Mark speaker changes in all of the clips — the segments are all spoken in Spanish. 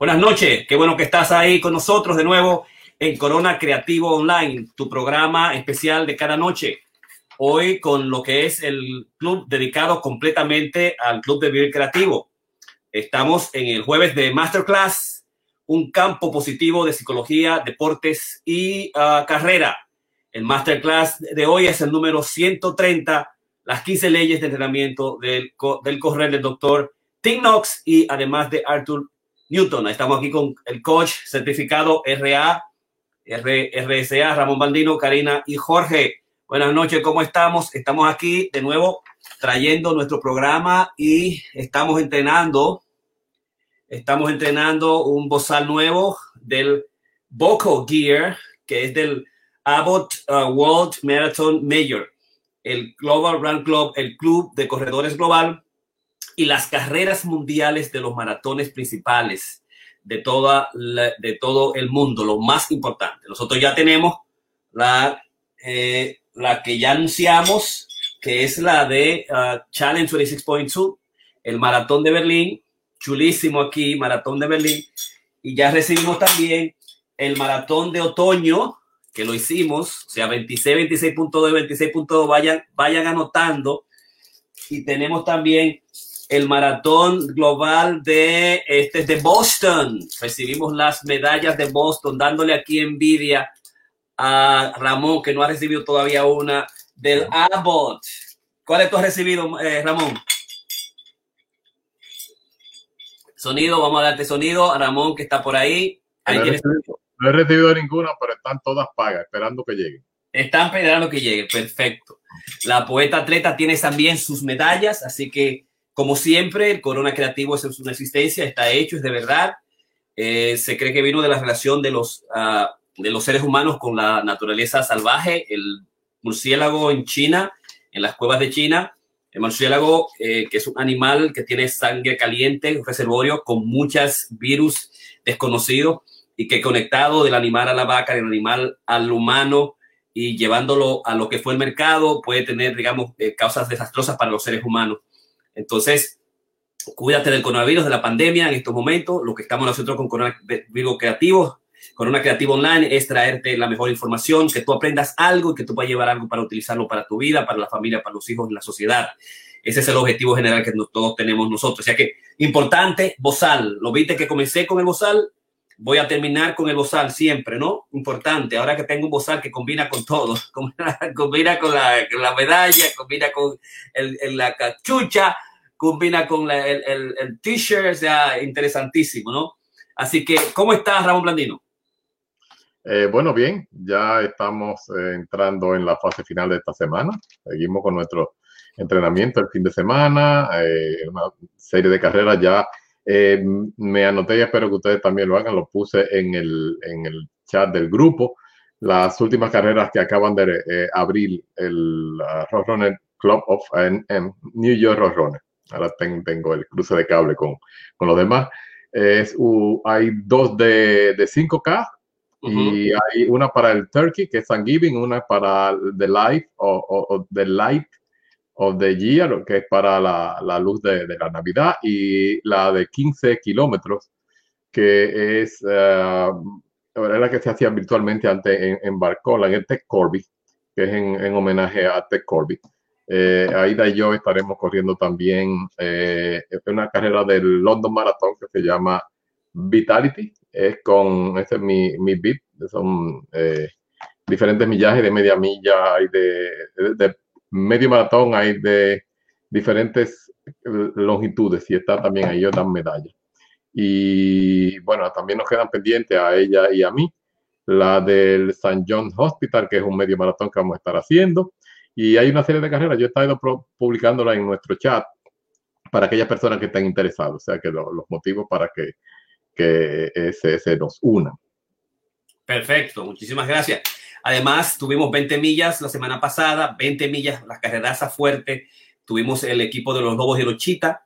Speaker 1: Buenas noches, qué bueno que estás ahí con nosotros de nuevo en Corona Creativo Online, tu programa especial de cada noche. Hoy con lo que es el club dedicado completamente al Club de Vivir Creativo. Estamos en el jueves de Masterclass, un campo positivo de psicología, deportes y uh, carrera. El Masterclass de hoy es el número 130, las 15 leyes de entrenamiento del, del del doctor Tim Knox y además de Arthur Newton. Estamos aquí con el coach certificado RA, R, RSA, Ramón Baldino, Karina y Jorge. Buenas noches, ¿cómo estamos? Estamos aquí de nuevo trayendo nuestro programa y estamos entrenando, estamos entrenando un bozal nuevo del Vocal Gear, que es del Abbott uh, World Marathon Major, el Global Run Club, el club de corredores global y las carreras mundiales de los maratones principales de, toda de todo el mundo, lo más importante. Nosotros ya tenemos la, eh, la que ya anunciamos, que es la de uh, Challenge 26.2, el maratón de Berlín, chulísimo aquí, maratón de Berlín, y ya recibimos también el maratón de otoño, que lo hicimos, o sea, 26, 26.2, 26.2, vayan, vayan anotando, y tenemos también el maratón global de, este, de Boston. Recibimos las medallas de Boston, dándole aquí envidia a Ramón, que no ha recibido todavía una, del Abbott. ¿Cuáles tú has recibido, eh, Ramón? Sonido, vamos a darte sonido a Ramón, que está por ahí. ahí
Speaker 2: no, he recibido, no, he recibido, ninguna, pero están todas pagas, esperando que lleguen.
Speaker 1: Están esperando que llegue, perfecto. La poeta atleta tiene también sus medallas, así que como siempre, el Corona Creativo es una existencia, está hecho, es de verdad. Eh, se cree que vino de la relación de los, uh, de los seres humanos con la naturaleza salvaje. El murciélago en China, en las cuevas de China, el murciélago, eh, que es un animal que tiene sangre caliente, un reservorio con muchos virus desconocidos y que conectado del animal a la vaca, del animal al humano y llevándolo a lo que fue el mercado, puede tener, digamos, eh, causas desastrosas para los seres humanos. Entonces, cuídate del coronavirus, de la pandemia en estos momentos. Lo que estamos nosotros con Coronavirus Creativo, Corona Creativo Online, es traerte la mejor información, que tú aprendas algo y que tú puedas llevar algo para utilizarlo para tu vida, para la familia, para los hijos, en la sociedad. Ese es el objetivo general que todos tenemos nosotros. O sea que, importante, bozal. Lo viste que comencé con el bozal, voy a terminar con el bozal siempre, ¿no? Importante, ahora que tengo un bozal que combina con todo, combina, con, la, la, medalla, combina con el, el, la cachucha, combina con la, el, el, el t-shirt, o sea, interesantísimo, ¿no? Así que, ¿cómo estás, Ramón Blandino?
Speaker 2: Eh, bueno, bien, ya estamos eh, entrando en la fase final de esta semana. Seguimos con nuestro entrenamiento el fin de semana, eh, una serie de carreras ya eh, me anoté y espero que ustedes también lo hagan. Lo puse en el, en el chat del grupo. Las últimas carreras que acaban de eh, abrir el uh, Roadrunner Club of um, New York Roadrunner. Ahora ten, tengo el cruce de cable con, con los demás. Es, uh, hay dos de, de 5K uh -huh. y hay una para el Turkey, que es Thanksgiving, una para The o, o, o The Light of the Year, que es para la, la luz de, de, la Navidad, y la de 15 kilómetros, que es uh, la que se hacía virtualmente antes en, en Barcola, en el Tech Corby, que es en, en homenaje a Tech Corby. Eh, Aida y yo estaremos corriendo también eh, una carrera del London Marathon que se llama Vitality. Es con, ese es mi, mi beat, son eh, diferentes millajes de media milla y de, medio maratón hay de diferentes longitudes y está también ahí, dan medallas. Y bueno, también nos quedan pendientes a ella y a mí la del St. John Hospital, que es un medio maratón que vamos a estar haciendo. Y hay una serie de carreras, yo he estado publicándola en nuestro chat para aquellas personas que estén interesadas, o sea, que lo, los motivos para que, que se, se nos unan.
Speaker 1: Perfecto, muchísimas gracias. Además, tuvimos 20 millas la semana pasada, 20 millas, las carreras fuerte. Tuvimos el equipo de los Lobos de Lochita.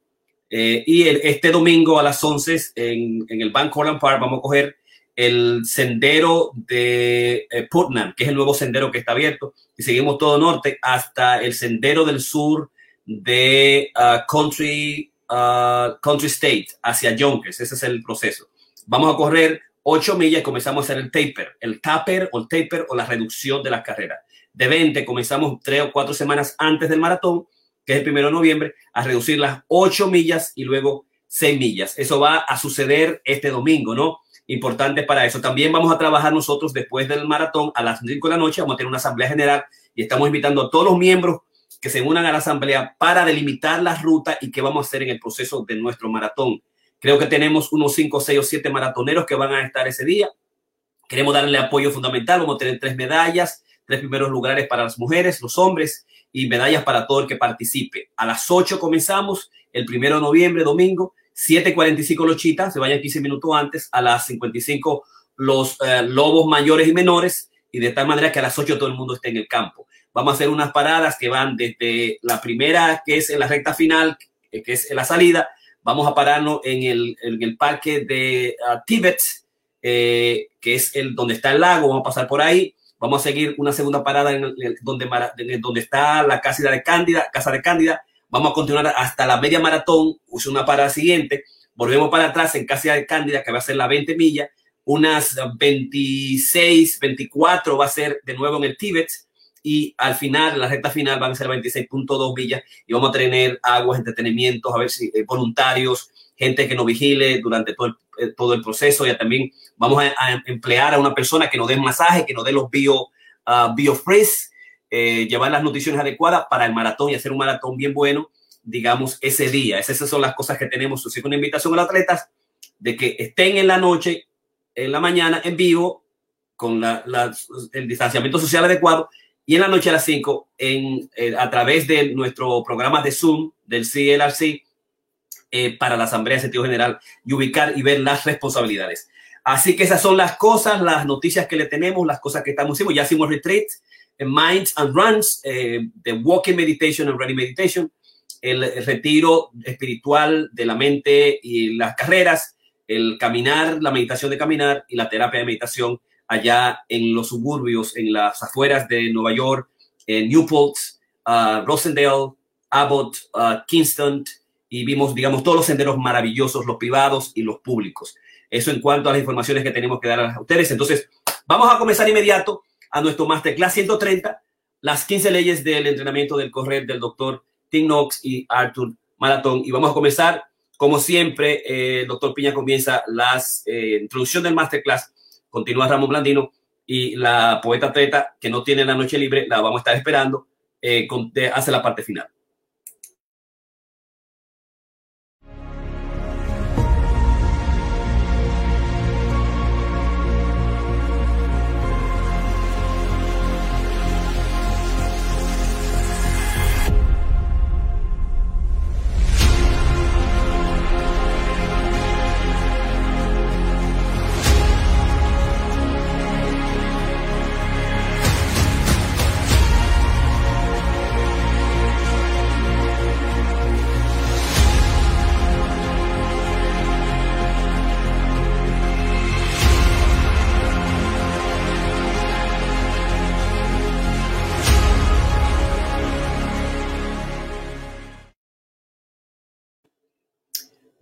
Speaker 1: Eh, y el, este domingo a las 11 en, en el Bank Holland Park vamos a coger el sendero de eh, Putnam, que es el nuevo sendero que está abierto. Y seguimos todo norte hasta el sendero del sur de uh, Country, uh, Country State, hacia Yonkers. Ese es el proceso. Vamos a correr 8 millas y comenzamos a hacer el taper, el taper o el taper o la reducción de las carreras. De 20 comenzamos tres o cuatro semanas antes del maratón, que es el primero de noviembre, a reducir las 8 millas y luego 6 millas. Eso va a suceder este domingo, ¿no? Importante para eso. También vamos a trabajar nosotros después del maratón a las 5 de la noche. Vamos a tener una asamblea general y estamos invitando a todos los miembros que se unan a la asamblea para delimitar la ruta y qué vamos a hacer en el proceso de nuestro maratón. Creo que tenemos unos 5, 6 o 7 maratoneros que van a estar ese día. Queremos darle apoyo fundamental. Vamos a tener tres medallas, tres primeros lugares para las mujeres, los hombres y medallas para todo el que participe. A las 8 comenzamos, el primero de noviembre, domingo, 7.45 los chitas, se vayan 15 minutos antes, a las 55 los eh, lobos mayores y menores, y de tal manera que a las 8 todo el mundo esté en el campo. Vamos a hacer unas paradas que van desde la primera, que es en la recta final, que es en la salida, vamos a pararnos en el, en el parque de uh, Tibet, eh, que es el donde está el lago, vamos a pasar por ahí, vamos a seguir una segunda parada en el, donde, en donde está la casa de Cándida, casa de Cándida, vamos a continuar hasta la media maratón, uso una parada siguiente, volvemos para atrás en casa de Cándida, que va a ser la 20 millas, unas 26, 24 va a ser de nuevo en el Tíbet y al final, la recta final van a ser 26.2 millas y vamos a tener aguas, entretenimientos, a ver si eh, voluntarios, gente que nos vigile durante todo el, eh, todo el proceso. Ya también vamos a, emplear a una persona que nos dé masaje, que nos dé los bio, uh, biofreeze, eh, llevar las nutriciones adecuadas para el maratón y hacer un maratón bien bueno, digamos, ese día. Esas son las cosas que tenemos. Así que una invitación a los atletas de que estén en la noche en la mañana en vivo con el distanciamiento social adecuado y en la noche a las 5 en, eh, a través de nuestro programa de Zoom del CLRC eh, para la Asamblea de Sentido General y ubicar y ver las responsabilidades. Así que esas son las cosas, las noticias que le tenemos, las cosas que estamos haciendo. Ya hicimos retreat, Minds and Runs, eh, de Walking Meditation and Running Meditation, el retiro espiritual de la mente y las carreras, el caminar, la meditación de caminar y la terapia de meditación allá en los suburbios, en las afueras de Nueva York, en Newport, uh, Rosendale, Abbott, uh, Kingston, y vimos, digamos, todos los senderos maravillosos, los privados y los públicos. Eso en cuanto a las informaciones que tenemos que dar a ustedes. Entonces, vamos a comenzar inmediato a nuestro Masterclass 130, las 15 leyes del entrenamiento del correr del doctor Tim Knox y Arthur Maratón. Y vamos a comenzar como siempre, eh, el doctor Piña comienza la eh, introducción del masterclass, continúa Ramón Blandino y la poeta treta que no tiene la noche libre, la vamos a estar esperando, eh, hace la parte final.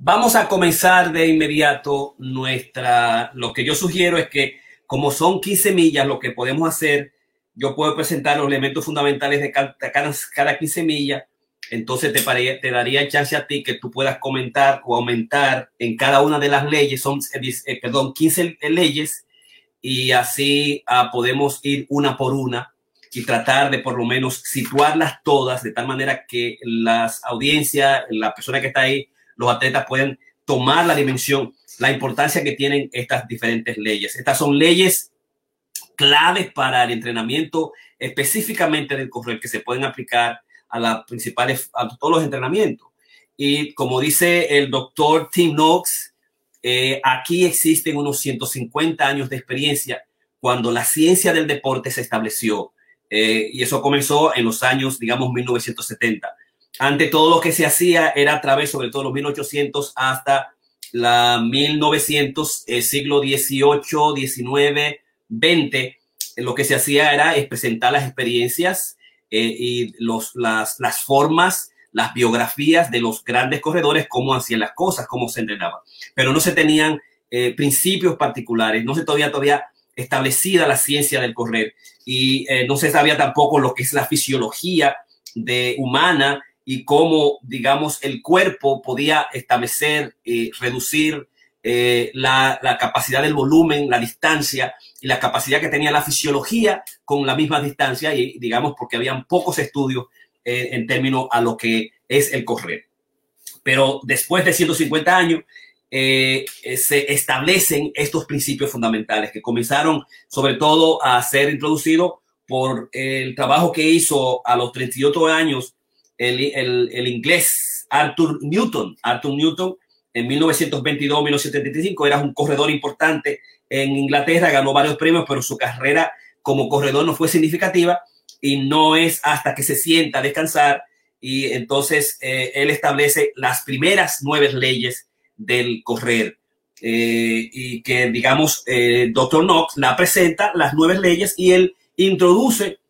Speaker 1: Vamos a comenzar de inmediato nuestra, lo que yo sugiero es que como son 15 millas, lo que podemos hacer, yo puedo presentar los elementos fundamentales de cada, cada 15 millas, entonces te, te daría chance a ti que tú puedas comentar o aumentar en cada una de las leyes, son, eh, perdón, 15 leyes, y así ah, podemos ir una por una y tratar de por lo menos situarlas todas de tal manera que las audiencias, la persona que está ahí, los atletas pueden tomar la dimensión, la importancia que tienen estas diferentes leyes. Estas son leyes claves para el entrenamiento específicamente del correr que se pueden aplicar a las principales, a todos los entrenamientos. Y como dice el doctor Tim Knox, eh, aquí existen unos 150 años de experiencia cuando la ciencia del deporte se estableció. Eh, y eso comenzó en los años, digamos, 1970. Ante todo lo que se hacía era a través, sobre todo los 1800 hasta la 1900, el siglo XVIII, XIX, XX, lo que se hacía era presentar las experiencias eh, y los, las, las formas, las biografías de los grandes corredores, cómo hacían las cosas, cómo se entrenaban. Pero no se tenían eh, principios particulares. No se todavía todavía establecida la ciencia del correr y eh, no se sabía tampoco lo que es la fisiología de humana y cómo, digamos, el cuerpo podía establecer, y reducir eh, la, la, capacidad del volumen, la distancia y la capacidad que tenía la fisiología con la misma distancia y digamos porque habían pocos estudios eh, en términos a lo que es el correr. Pero después de 150 años eh, se establecen estos principios fundamentales que comenzaron sobre todo a ser introducidos por el trabajo que hizo a los 38 años el, inglés Arthur Newton. Arthur Newton en 1922-1975 era un corredor importante en Inglaterra, ganó varios premios, pero su carrera como corredor no fue significativa y no es hasta que se sienta a descansar y entonces eh, él establece las primeras nueve leyes del correr eh, y que digamos eh, Dr. Knox la presenta las nueve leyes y él introduce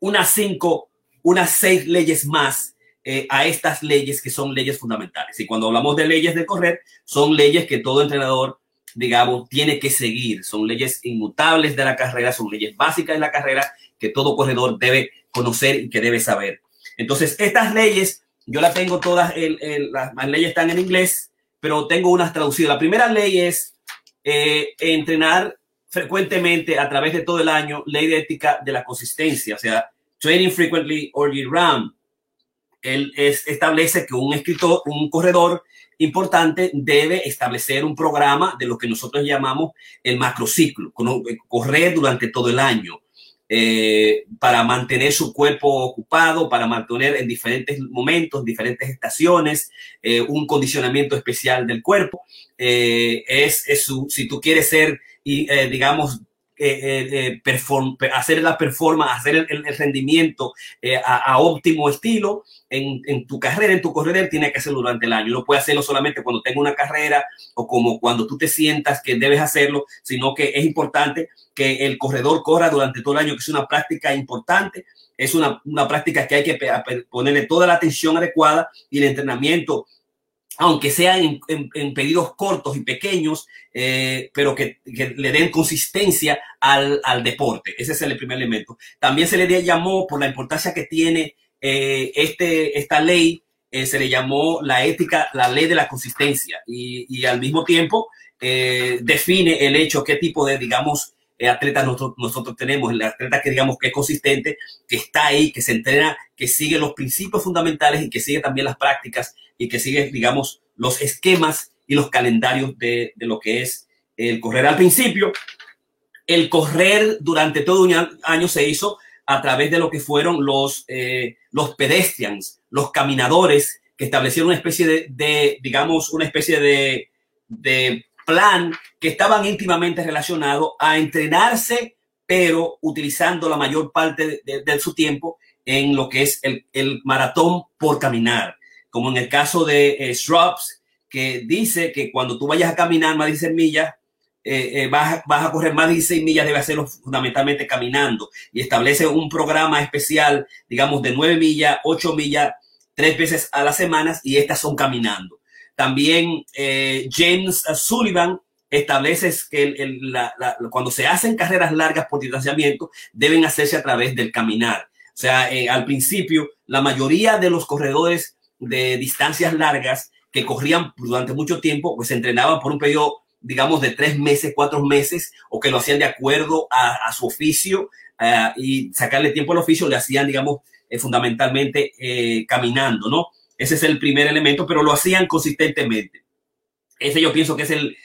Speaker 1: unas cinco, unas seis leyes más eh, a estas leyes que son leyes fundamentales. Y cuando hablamos de leyes de correr, son leyes que todo entrenador, digamos, tiene que seguir. Son leyes inmutables de la carrera, son leyes básicas de la carrera que todo corredor debe conocer y que debe saber. Entonces, estas leyes, yo las tengo todas, las, leyes están en inglés, pero tengo unas traducidas. La primera ley es eh, entrenar frecuentemente a través de todo el año, ley de ética de la consistencia, o sea, training frequently or round él es, establece que un escritor, un corredor importante debe establecer un programa de lo que nosotros llamamos el macrociclo, eh, correr durante todo el año. Eh, para mantener su cuerpo ocupado, para mantener en diferentes momentos, diferentes estaciones, eh, un condicionamiento especial del cuerpo. Es, su, si tú quieres ser, digamos, eh, eh, perform, hacer la performance, hacer el, el rendimiento eh, a, a, óptimo estilo en, en, tu carrera, en tu corredor, tiene que hacerlo durante el año. No puede hacerlo solamente cuando tenga una carrera o como cuando tú te sientas que debes hacerlo, sino que es importante que el corredor corra durante todo el año, que es una práctica importante. Es una, una práctica que hay que ponerle toda la atención adecuada y el entrenamiento aunque sean en, pedidos cortos y pequeños, eh, pero que, le den consistencia al, al, deporte. Ese es el primer elemento. También se le llamó, por la importancia que tiene eh, este, esta ley, eh, se le llamó la ética, la ley de la consistencia, y, al mismo tiempo define el hecho, qué tipo de, digamos, eh, atleta nosotros, nosotros tenemos, el atleta que digamos que es consistente, que está ahí, que se entrena, que sigue los principios fundamentales y que sigue también las prácticas y que sigue, digamos, los esquemas y los calendarios de, de lo que es el correr al principio. El correr durante todo un año se hizo a través de lo que fueron los, eh, los pedestrians, los caminadores, que establecieron una especie de, de digamos, una especie de, de plan que estaban íntimamente relacionados a entrenarse, pero utilizando la mayor parte de, de, su tiempo en lo que es el, el, maratón por caminar, como en el caso de eh, que dice que cuando tú vayas a caminar más de 16 millas, eh, eh, vas, vas, a correr más de 16 millas, debe hacerlo fundamentalmente caminando y establece un programa especial, digamos, de 9 millas, 8 millas, tres veces a las semanas y estas son caminando. También eh, James Sullivan establece que cuando se hacen carreras largas por distanciamiento, deben hacerse a través del caminar. O sea, al principio, la mayoría de los corredores de distancias largas que corrían durante mucho tiempo, pues se entrenaban por un periodo, digamos, de tres meses, cuatro meses, o que lo hacían de acuerdo a, su oficio uh, y sacarle tiempo al oficio, le hacían, digamos, eh, fundamentalmente eh, caminando, ¿no? Ese es el primer elemento, pero lo hacían consistentemente. Ese yo pienso que es el,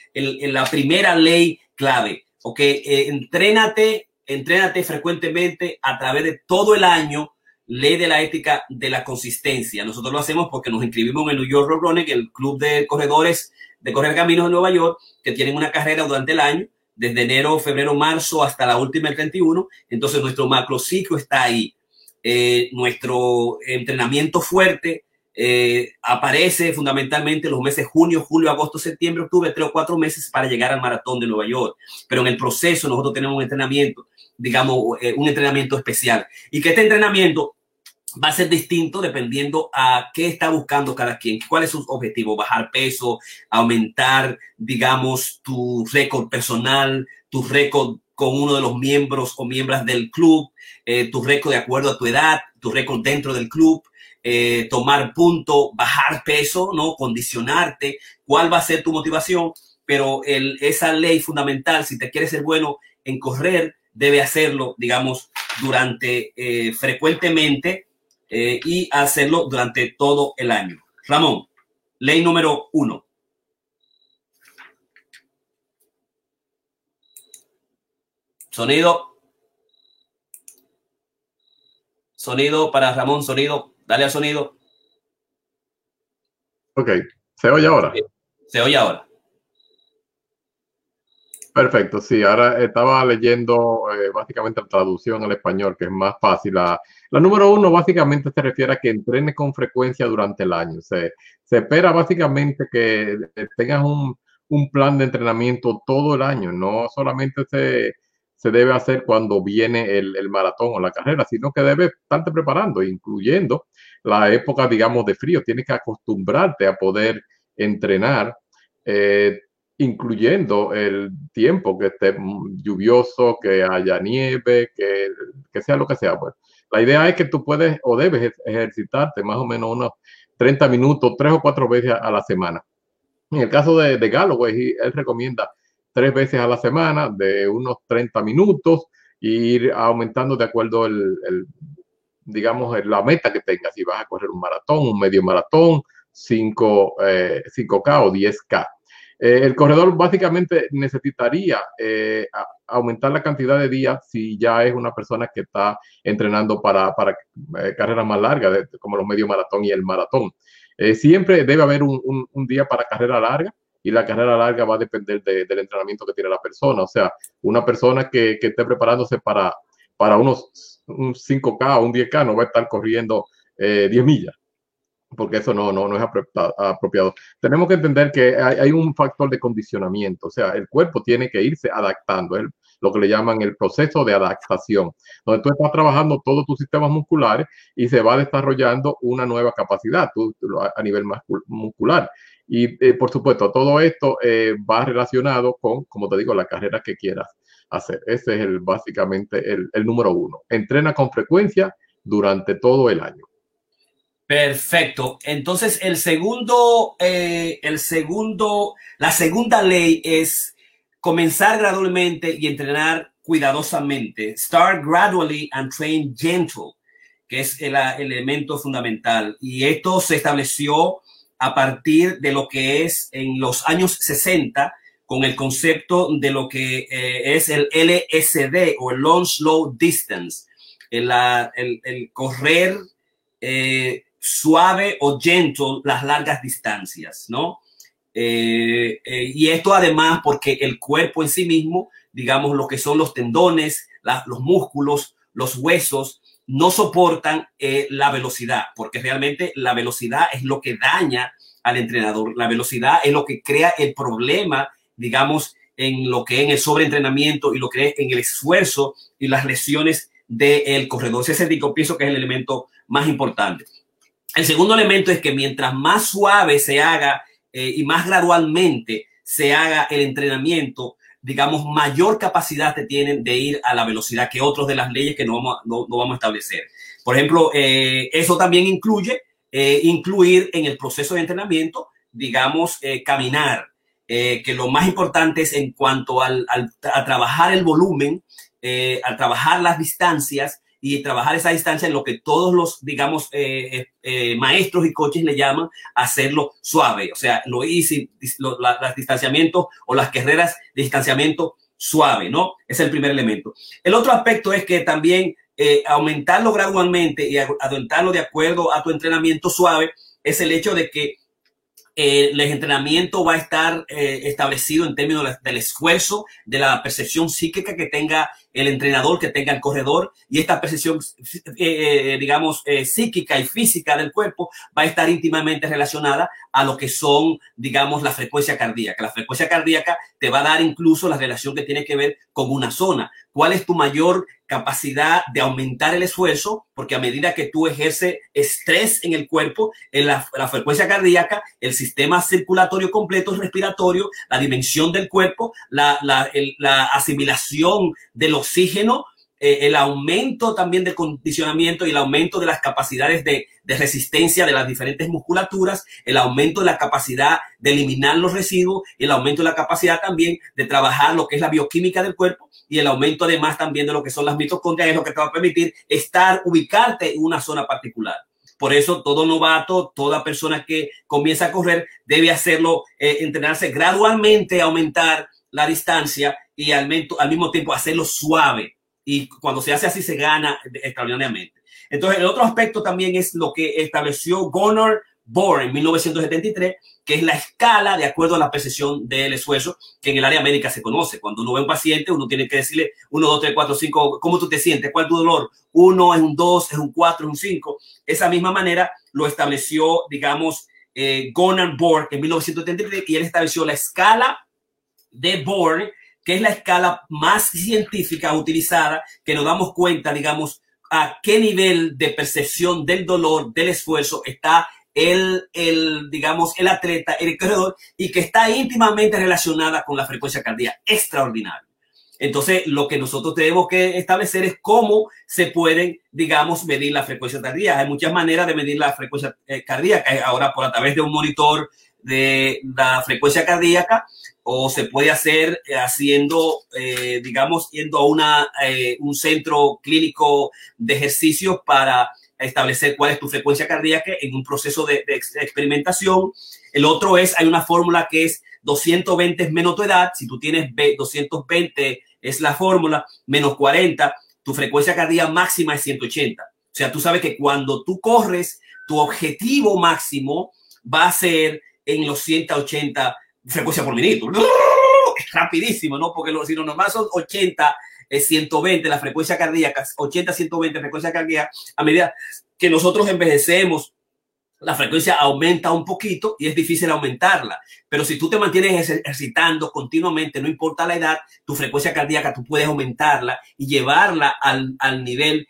Speaker 1: la primera ley clave. Ok, eh, entrénate, entrénate frecuentemente a través de todo el año. Ley de la ética de la consistencia. Nosotros lo hacemos porque nos inscribimos en New York Road Running, el club de corredores de correr caminos de Nueva York, que tienen una carrera durante el año, desde enero, febrero, marzo hasta la última el 31. Entonces nuestro macrociclo está ahí. Eh, nuestro entrenamiento fuerte eh, aparece fundamentalmente los meses junio, julio, agosto, septiembre, octubre, tres o cuatro meses para llegar al maratón de Nueva York. Pero en el proceso nosotros tenemos un entrenamiento, digamos, eh, un entrenamiento especial. Y que este entrenamiento va a ser distinto dependiendo a qué está buscando cada quien, cuál es su objetivo, bajar peso, aumentar, digamos, tu récord personal, tu récord con uno de los miembros o miembros del club, eh, tu récord de acuerdo a tu edad, tu récord dentro del club, eh, tomar punto, bajar peso, ¿no? Condicionarte, cuál va a ser tu motivación, pero el, esa ley fundamental, si te quieres ser bueno en correr, debe hacerlo, digamos, durante eh, frecuentemente eh, y hacerlo durante todo el año. Ramón, ley número uno. Sonido. Sonido para Ramón, sonido. Dale al sonido.
Speaker 2: Ok, ¿se oye ahora?
Speaker 1: Se oye ahora.
Speaker 2: Perfecto, sí, ahora estaba leyendo eh, básicamente la traducción al español, que es más fácil. La, número uno básicamente se refiere a que entrenes con frecuencia durante el año. Se, espera básicamente que tengas un, un, plan de entrenamiento todo el año, no solamente se, se debe hacer cuando viene el, el, maratón o la carrera, sino que debes estarte preparando, incluyendo la época, digamos, de frío. Tienes que acostumbrarte a poder entrenar. Eh, incluyendo el tiempo que esté lluvioso, que haya nieve, que, que sea lo que sea. Pues. La idea es que tú puedes o debes ejercitarte más o menos unos 30 minutos, tres o cuatro veces a la semana. En el caso de, de Galloway, él recomienda tres veces a la semana de unos 30 minutos e ir aumentando de acuerdo el, digamos, la meta que tengas. Si vas a correr un maratón, un medio maratón, 5, eh, 5K o 10K. Eh, el corredor básicamente necesitaría eh, aumentar la cantidad de días si ya es una persona que está entrenando para, eh, carreras más largas, como los medio maratón y el maratón. siempre debe haber un, día para carrera larga y la carrera larga va a depender del entrenamiento que tiene la persona. O sea, una persona que, esté preparándose para, para unos un 5K o un 10K no va a estar corriendo 10 millas porque eso no, no, no es apropiado. Tenemos que entender que hay, un factor de condicionamiento, o sea, el cuerpo tiene que irse adaptando, es lo que le llaman el proceso de adaptación, donde tú estás trabajando todos tus sistemas musculares y se va desarrollando una nueva capacidad a nivel muscular. Y eh, por supuesto, todo esto eh, va relacionado con, como te digo, la carrera que quieras hacer. Ese es básicamente el número uno. Entrena con frecuencia durante todo el año.
Speaker 1: Perfecto. Entonces, el segundo, eh, el segundo, la segunda ley es comenzar gradualmente y entrenar cuidadosamente. Start gradually and train gentle, que es el, elemento fundamental. Y esto se estableció a partir de lo que es en los años 60 con el concepto de lo que eh, es el LSD o el Long Slow Distance, el, el, correr eh, suave o gentle las largas distancias, ¿no? Eh, eh, y esto además porque el cuerpo en sí mismo, digamos, lo que son los tendones, los músculos, los huesos, no soportan eh, la velocidad, porque realmente la velocidad es lo que daña al entrenador. La velocidad es lo que crea el problema, digamos, en lo que es el sobreentrenamiento y lo que es en el esfuerzo y las lesiones del corredor. Ese pienso que es el elemento más importante. El segundo elemento es que mientras más suave se haga eh, y más gradualmente se haga el entrenamiento, digamos, mayor capacidad te tienen de ir a la velocidad que otros de las leyes que no vamos, no, vamos a establecer. Por ejemplo, eh, eso también incluye eh, incluir en el proceso de entrenamiento, digamos, caminar, que lo más importante es en cuanto al, a trabajar el volumen, al trabajar las distancias, y trabajar esa distancia en lo que todos los, digamos, eh, eh, eh, maestros y coaches le llaman hacerlo suave. O sea, lo easy, los distanciamientos o las carreras de distanciamiento suave, ¿no? Es el primer elemento. El otro aspecto es que también aumentarlo gradualmente y aumentarlo de acuerdo a tu entrenamiento suave es el hecho de que el entrenamiento va a estar establecido en términos del esfuerzo, de la percepción psíquica que tenga el entrenador que tenga el corredor y esta precisión, eh, eh, digamos, eh, psíquica y física del cuerpo va a estar íntimamente relacionada a lo que son, digamos, la frecuencia cardíaca. La frecuencia cardíaca te va a dar incluso la relación que tiene que ver con una zona. ¿Cuál es tu mayor capacidad de aumentar el esfuerzo? Porque a medida que tú ejerces estrés en el cuerpo, en la, frecuencia cardíaca, el sistema circulatorio completo respiratorio, la dimensión del cuerpo, la, la asimilación del oxígeno, eh, el aumento también del condicionamiento y el aumento de las capacidades de, resistencia de las diferentes musculaturas, el aumento de la capacidad de eliminar los residuos y el aumento de la capacidad también de trabajar lo que es la bioquímica del cuerpo y el aumento además también de lo que son las mitocondrias, es lo que te va a permitir estar, ubicarte en una zona particular. Por eso todo novato, toda persona que comienza a correr debe hacerlo, eh, entrenarse gradualmente, aumentar la distancia y al mismo tiempo hacerlo suave y cuando se hace así se gana extraordinariamente. Entonces, el otro aspecto también es lo que estableció Gunnar Bohr en 1973, que es la escala de acuerdo a la precisión del esfuerzo que en el área médica se conoce. Cuando uno ve a un paciente, uno tiene que decirle 1, 2, 3, 4, 5, ¿cómo tú te sientes? ¿Cuál es tu dolor? Uno es un 2, es un 4, es un 5. Esa misma manera lo estableció, digamos, eh, Gunnar Bohr en 1973 y él estableció la escala de Bohr que es la escala más científica utilizada, que nos damos cuenta, digamos, a qué nivel de percepción del dolor, del esfuerzo está el, el, digamos, el atleta, el corredor, y que está íntimamente relacionada con la frecuencia cardíaca. Extraordinario. Entonces, lo que nosotros tenemos que establecer es cómo se pueden, digamos, medir la frecuencia cardíaca. Hay muchas maneras de medir la frecuencia eh, cardíaca. Ahora, por a través de un monitor de la frecuencia cardíaca, o se puede hacer eh, haciendo, eh, digamos, yendo a una, eh, un centro clínico de ejercicios para establecer cuál es tu frecuencia cardíaca en un proceso de, experimentación. El otro es, hay una fórmula que es 220 es menos tu edad. Si tú tienes 220 es la fórmula, menos 40, tu frecuencia cardíaca máxima es 180. O sea, tú sabes que cuando tú corres, tu objetivo máximo va a ser en los 180 frecuencia por minuto. Es rapidísimo, ¿no? Porque si lo normal son 80, 120 la frecuencia cardíaca, 80, 120 frecuencia cardíaca, a medida que nosotros envejecemos, la frecuencia aumenta un poquito y es difícil aumentarla. Pero si tú te mantienes ejercitando continuamente, no importa la edad, tu frecuencia cardíaca tú puedes aumentarla y llevarla al, al nivel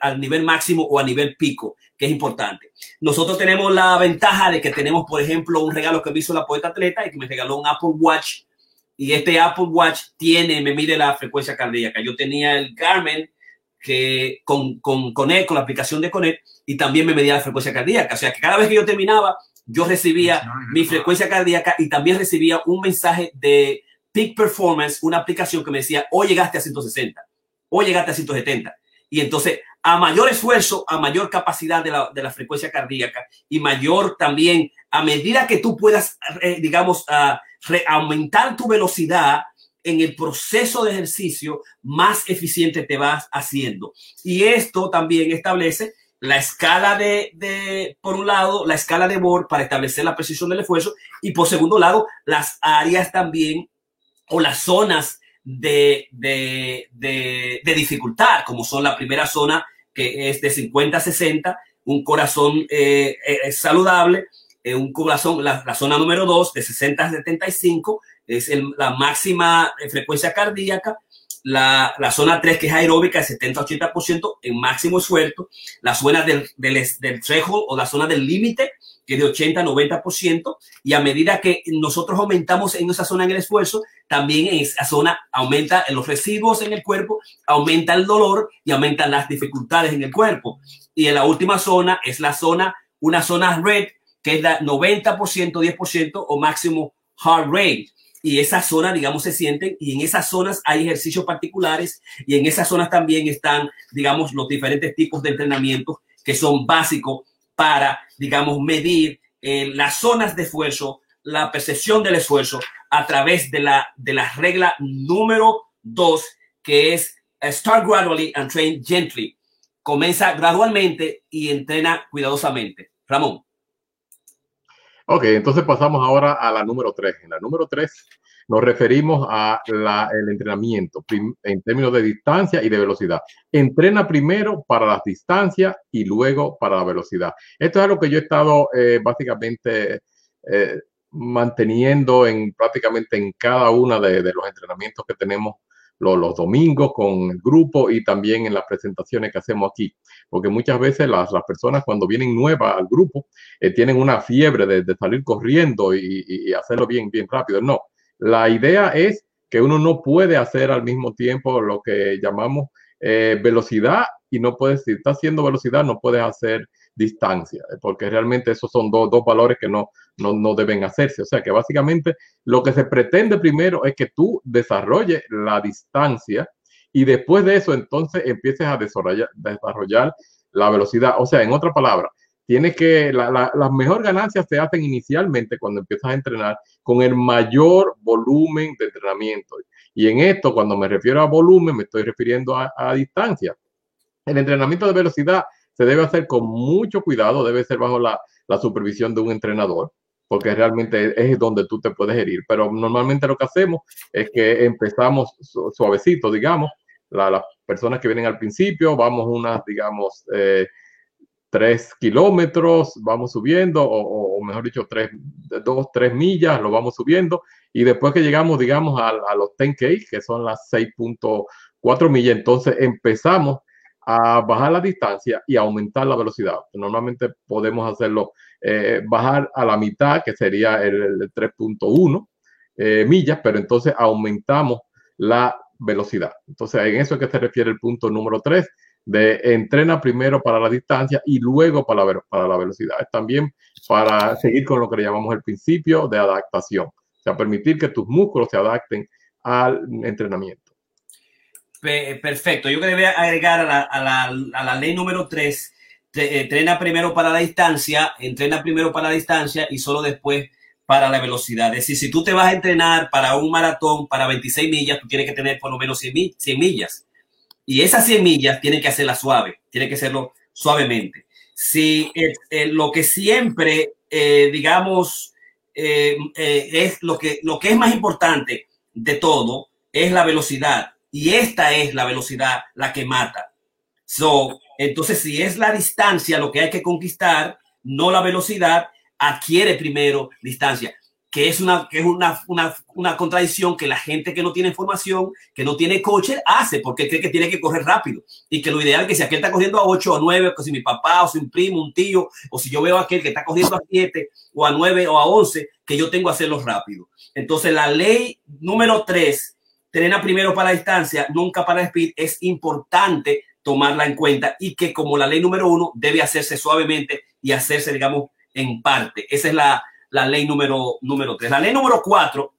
Speaker 1: al, nivel máximo o a nivel pico, que es importante. Nosotros tenemos la ventaja de que tenemos, por ejemplo, un regalo que me hizo la poeta atleta y que me regaló un Apple Watch. Y este Apple Watch tiene, me mide la frecuencia cardíaca. Yo tenía el Garmin que con, con Connect, con la aplicación de Connect, y también me medía la frecuencia cardíaca. O sea que cada vez que yo terminaba, yo recibía mi frecuencia cardíaca y también recibía un mensaje de Peak Performance, una aplicación que me decía, hoy llegaste a 160, hoy llegaste a 170. Y entonces, a mayor esfuerzo, a mayor capacidad de la, frecuencia cardíaca y mayor también, a medida que tú puedas, eh, digamos, aumentar tu velocidad en el proceso de ejercicio, más eficiente te vas haciendo. Y esto también establece la escala de, de, por un lado, la escala de Bohr para establecer la precisión del esfuerzo y por segundo lado, las áreas también o las zonas de, de, de, dificultad, como son la primera zona que es de 50 a 60, un corazón eh, eh, saludable, eh, un corazón, la, zona número 2 de 60 a 75 es la máxima frecuencia cardíaca, la, la, zona 3 que es aeróbica de 70 a 80% en máximo esfuerzo, la zona del, del, del o la zona del límite que de 80 a 90%, y a medida que nosotros aumentamos en esa zona en el esfuerzo, también en esa zona aumenta los residuos en el cuerpo, aumenta el dolor y aumentan las dificultades en el cuerpo. Y en la última zona es la zona, una zona red, que es la 90%, 10% o máximo heart rate. Y esa zona, digamos, se sienten y en esas zonas hay ejercicios particulares y en esas zonas también están, digamos, los diferentes tipos de entrenamiento que son básicos para, digamos, medir eh, las zonas de esfuerzo, la percepción del esfuerzo a través de la, de la regla número dos, que es eh, start gradually and train gently. Comienza gradualmente y entrena cuidadosamente. Ramón.
Speaker 2: Ok, entonces pasamos ahora a la número tres. En la número tres nos referimos a el entrenamiento en términos de distancia y de velocidad. Entrena primero para las distancias y luego para la velocidad. Esto es algo que yo he estado eh, básicamente eh, manteniendo en prácticamente en cada uno de, los entrenamientos que tenemos los, domingos con el grupo y también en las presentaciones que hacemos aquí. Porque muchas veces las, personas cuando vienen nuevas al grupo eh, tienen una fiebre de, salir corriendo y, hacerlo bien, bien rápido. No, la idea es que uno no puede hacer al mismo tiempo lo que llamamos eh, velocidad y no puedes, si está haciendo velocidad, no puedes hacer distancia, porque realmente esos son dos, dos valores que no, no, no, deben hacerse. O sea que básicamente lo que se pretende primero es que tú desarrolles la distancia y después de eso entonces empieces a desarrollar, desarrollar la velocidad. O sea, en otra palabra, tienes que, la, la, las mejores ganancias se hacen inicialmente cuando empiezas a entrenar con el mayor volumen de entrenamiento. Y en esto, cuando me refiero a volumen, me estoy refiriendo a, distancia. El entrenamiento de velocidad se debe hacer con mucho cuidado, debe ser bajo la, supervisión de un entrenador, porque realmente es donde tú te puedes herir. Pero normalmente lo que hacemos es que empezamos suavecito, digamos, las personas que vienen al principio, vamos unas, digamos, eh, tres kilómetros, vamos subiendo, o, mejor dicho, tres, dos, tres millas, lo vamos subiendo, y después que llegamos, digamos, a, los 10K, que son las 6.4 millas, entonces empezamos a bajar la distancia y aumentar la velocidad. Normalmente podemos hacerlo, eh, bajar a la mitad, que sería el, 3.1 eh, millas, pero entonces aumentamos la velocidad. Entonces, en eso es que se refiere el punto número 3 de entrena primero para la distancia y luego para la, para la velocidad. También para seguir con lo que le llamamos el principio de adaptación, o sea, permitir que tus músculos se adapten al entrenamiento
Speaker 1: perfecto. Yo quería agregar a la, a la, a la ley número 3, eh, entrena primero para la distancia, entrena primero para la distancia y solo después para la velocidad. Es decir, si tú te vas a entrenar para un maratón, para 26 millas, tú tienes que tener por lo menos 100, 100 millas. Y esas 100 millas tienen que hacerla suave, tiene que hacerlo suavemente. Si eh, lo que siempre, eh, digamos, es lo que, lo que es más importante de todo, es la velocidad y esta es la velocidad la que mata. So, entonces, si es la distancia lo que hay que conquistar, no la velocidad, adquiere primero distancia, que es una, que es una, una, una contradicción que la gente que no tiene formación, que no tiene coche, hace porque cree que tiene que correr rápido y que lo ideal es que si aquel está corriendo a 8 o 9, o si mi papá o si un primo, un tío, o si yo veo a aquel que está corriendo a 7 o a 9 o a 11, que yo tengo que hacerlo rápido. Entonces, la ley número 3 Trena primero para distancia, nunca para speed, es importante tomarla en cuenta y que como la ley número uno debe hacerse suavemente y hacerse, digamos, en parte. Esa es la, la ley número, número tres. La ley número cuatro,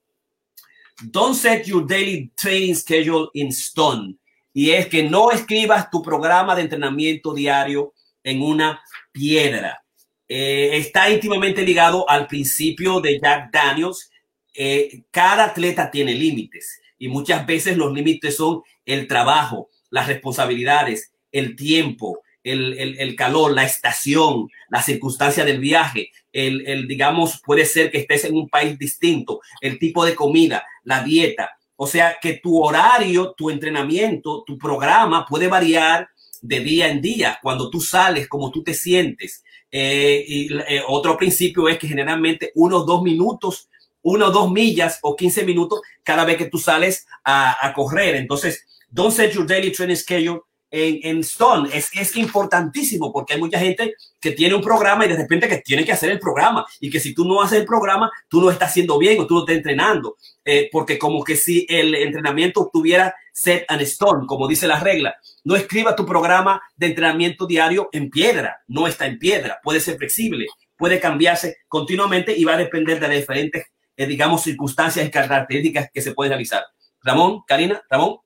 Speaker 1: don't set your daily training schedule in stone. Y es que no escribas tu programa de entrenamiento diario en una piedra. Eh, está íntimamente ligado al principio de Jack Daniels. Eh, cada atleta tiene límites y muchas veces los límites son el trabajo, las responsabilidades, el tiempo, el, calor, la estación, la circunstancia del viaje, el, digamos, puede ser que estés en un país distinto, el tipo de comida, la dieta. O sea que tu horario, tu entrenamiento, tu programa puede variar de día en día, cuando tú sales, como tú te sientes. Eh, y eh, otro principio es que generalmente unos dos minutos una o dos millas o 15 minutos cada vez que tú sales a, correr. Entonces, don't set your daily training schedule en, stone. Es, es importantísimo porque hay mucha gente que tiene un programa y de repente que tiene que hacer el programa y que si tú no haces el programa, tú no estás haciendo bien o tú no estás entrenando. Eh, porque como que si el entrenamiento tuviera set and stone, como dice la regla, no escriba tu programa de entrenamiento diario en piedra, no está en piedra, puede ser flexible, puede cambiarse continuamente y va a depender de diferentes eh, digamos, circunstancias y características que se pueden realizar. Ramón, Karina, Ramón.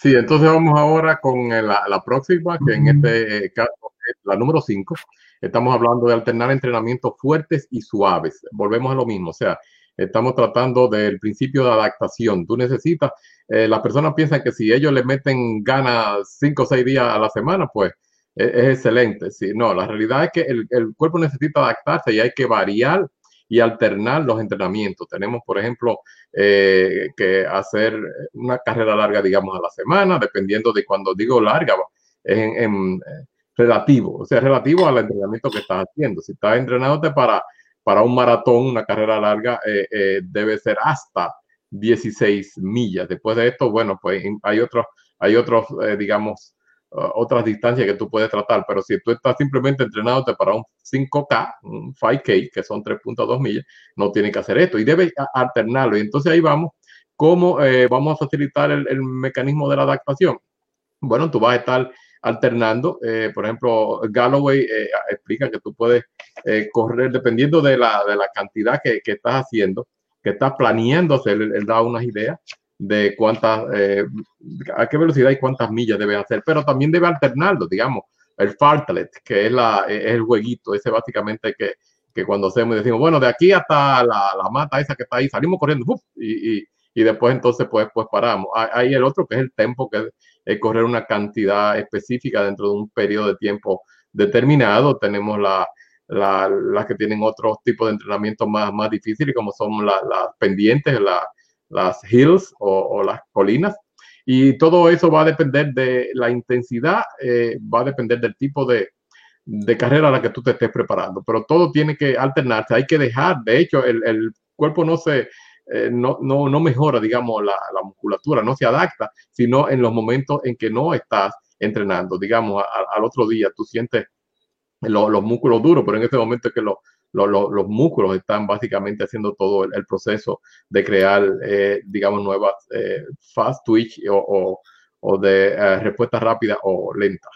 Speaker 2: Sí, entonces vamos ahora con la, próxima, que en este eh, caso es la número 5. Estamos hablando de alternar entrenamientos fuertes y suaves. Volvemos a lo mismo, o sea, estamos tratando del principio de adaptación. Tú necesitas, eh, las personas piensan que si ellos le meten ganas cinco o seis días a la semana, pues es, excelente. Sí, no, la realidad es que el, cuerpo necesita adaptarse y hay que variar y alternar los entrenamientos. Tenemos, por ejemplo, eh, que hacer una carrera larga, digamos, a la semana, dependiendo de cuando digo larga, es en, eh, relativo, o sea, relativo al entrenamiento que estás haciendo. Si estás entrenándote para, para un maratón, una carrera larga, eh, debe ser hasta 16 millas. Después de esto, bueno, pues hay otros, hay otros, digamos, otras distancias que tú puedes tratar, pero si tú estás simplemente entrenándote para un 5K, un 5K, que son 3.2 millas, no tienes que hacer esto y debes alternarlo. Y entonces ahí vamos, ¿cómo eh, vamos a facilitar el, mecanismo de la adaptación? Bueno, tú vas a estar alternando, eh, por ejemplo, Galloway eh, explica que tú puedes correr dependiendo de la, de la cantidad que, que, estás haciendo, que estás planeando hacer, él da unas ideas de cuántas, eh, a qué velocidad y cuántas millas debe hacer, pero también debe alternarlo, digamos, el fartlet, que es, la, es el jueguito, ese básicamente que, que cuando hacemos decimos, bueno, de aquí hasta la, la mata esa que está ahí, salimos corriendo, y, y, y, después entonces pues, pues paramos. Hay el otro que es el tempo, que es, correr una cantidad específica dentro de un periodo de tiempo determinado. Tenemos la, la, las que tienen otros tipos de entrenamiento más, más difíciles, como son las pendientes, la, las hills o, las colinas. Y todo eso va a depender de la intensidad, eh, va a depender del tipo de, carrera a la que tú te estés preparando. Pero todo tiene que alternarse, hay que dejar, de hecho, el, cuerpo no se... Eh, no, no, mejora, digamos, la, musculatura, no se adapta, sino en los momentos en que no estás entrenando. Digamos, al otro día tú sientes los músculos duros, pero en este momento es que los, los músculos están básicamente haciendo todo el, proceso de crear, eh, digamos, nuevas eh, fast twitch o, de eh, respuesta rápida o lenta.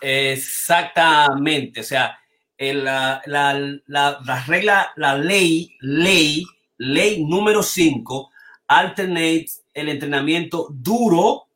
Speaker 1: Exactamente, o sea, la, la, regla, la ley, ley, ley número 5, alternate el entrenamiento duro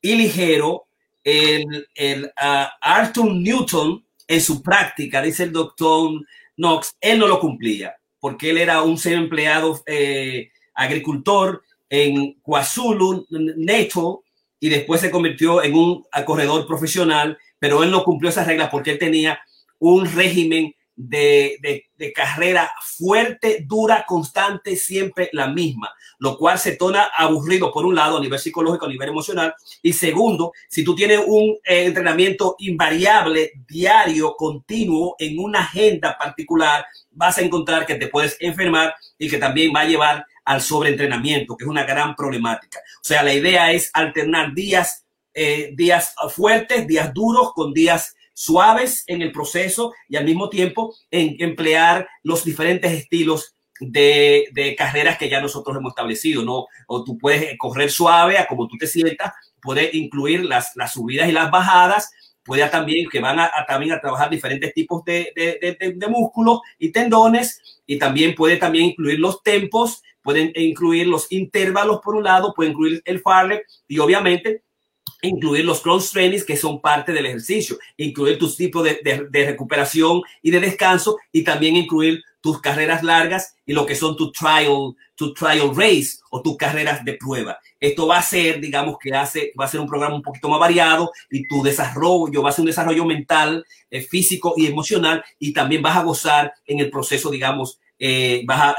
Speaker 1: y ligero. El, el uh, Arthur Newton en su práctica, dice el doctor Knox, él no lo cumplía, porque él era un ser empleado eh, agricultor en KwaZulu, Natal, y después se convirtió en un corredor profesional, pero él no cumplió esas reglas porque él tenía un régimen de, de, carrera fuerte, dura, constante, siempre la misma, lo cual se torna aburrido por un lado a nivel psicológico, a nivel emocional, y segundo, si tú tienes un eh, entrenamiento invariable, diario, continuo, en una agenda particular, vas a encontrar que te puedes enfermar y que también va a llevar al sobreentrenamiento, que es una gran problemática. O sea, la idea es alternar días, eh, días fuertes, días duros con días suaves en el proceso y al mismo tiempo en emplear los diferentes estilos de, de, carreras que ya nosotros hemos establecido, ¿no? O tú puedes correr suave a como tú te sientas, puedes incluir las, las subidas y las bajadas, puede también que van a, también a trabajar diferentes tipos de, de, de, músculos y tendones y también puede también incluir los tempos, pueden incluir los intervalos por un lado, puede incluir el farlek y obviamente incluir los cross trainings que son parte del ejercicio, incluir tus tipos de, recuperación y de descanso y también incluir tus carreras largas y lo que son tu trial, tu trial race o tus carreras de prueba. Esto va a ser, digamos que hace, va a ser un programa un poquito más variado y tu desarrollo va a ser un desarrollo mental, eh, físico y emocional y también vas a gozar en el proceso, digamos, eh, vas a,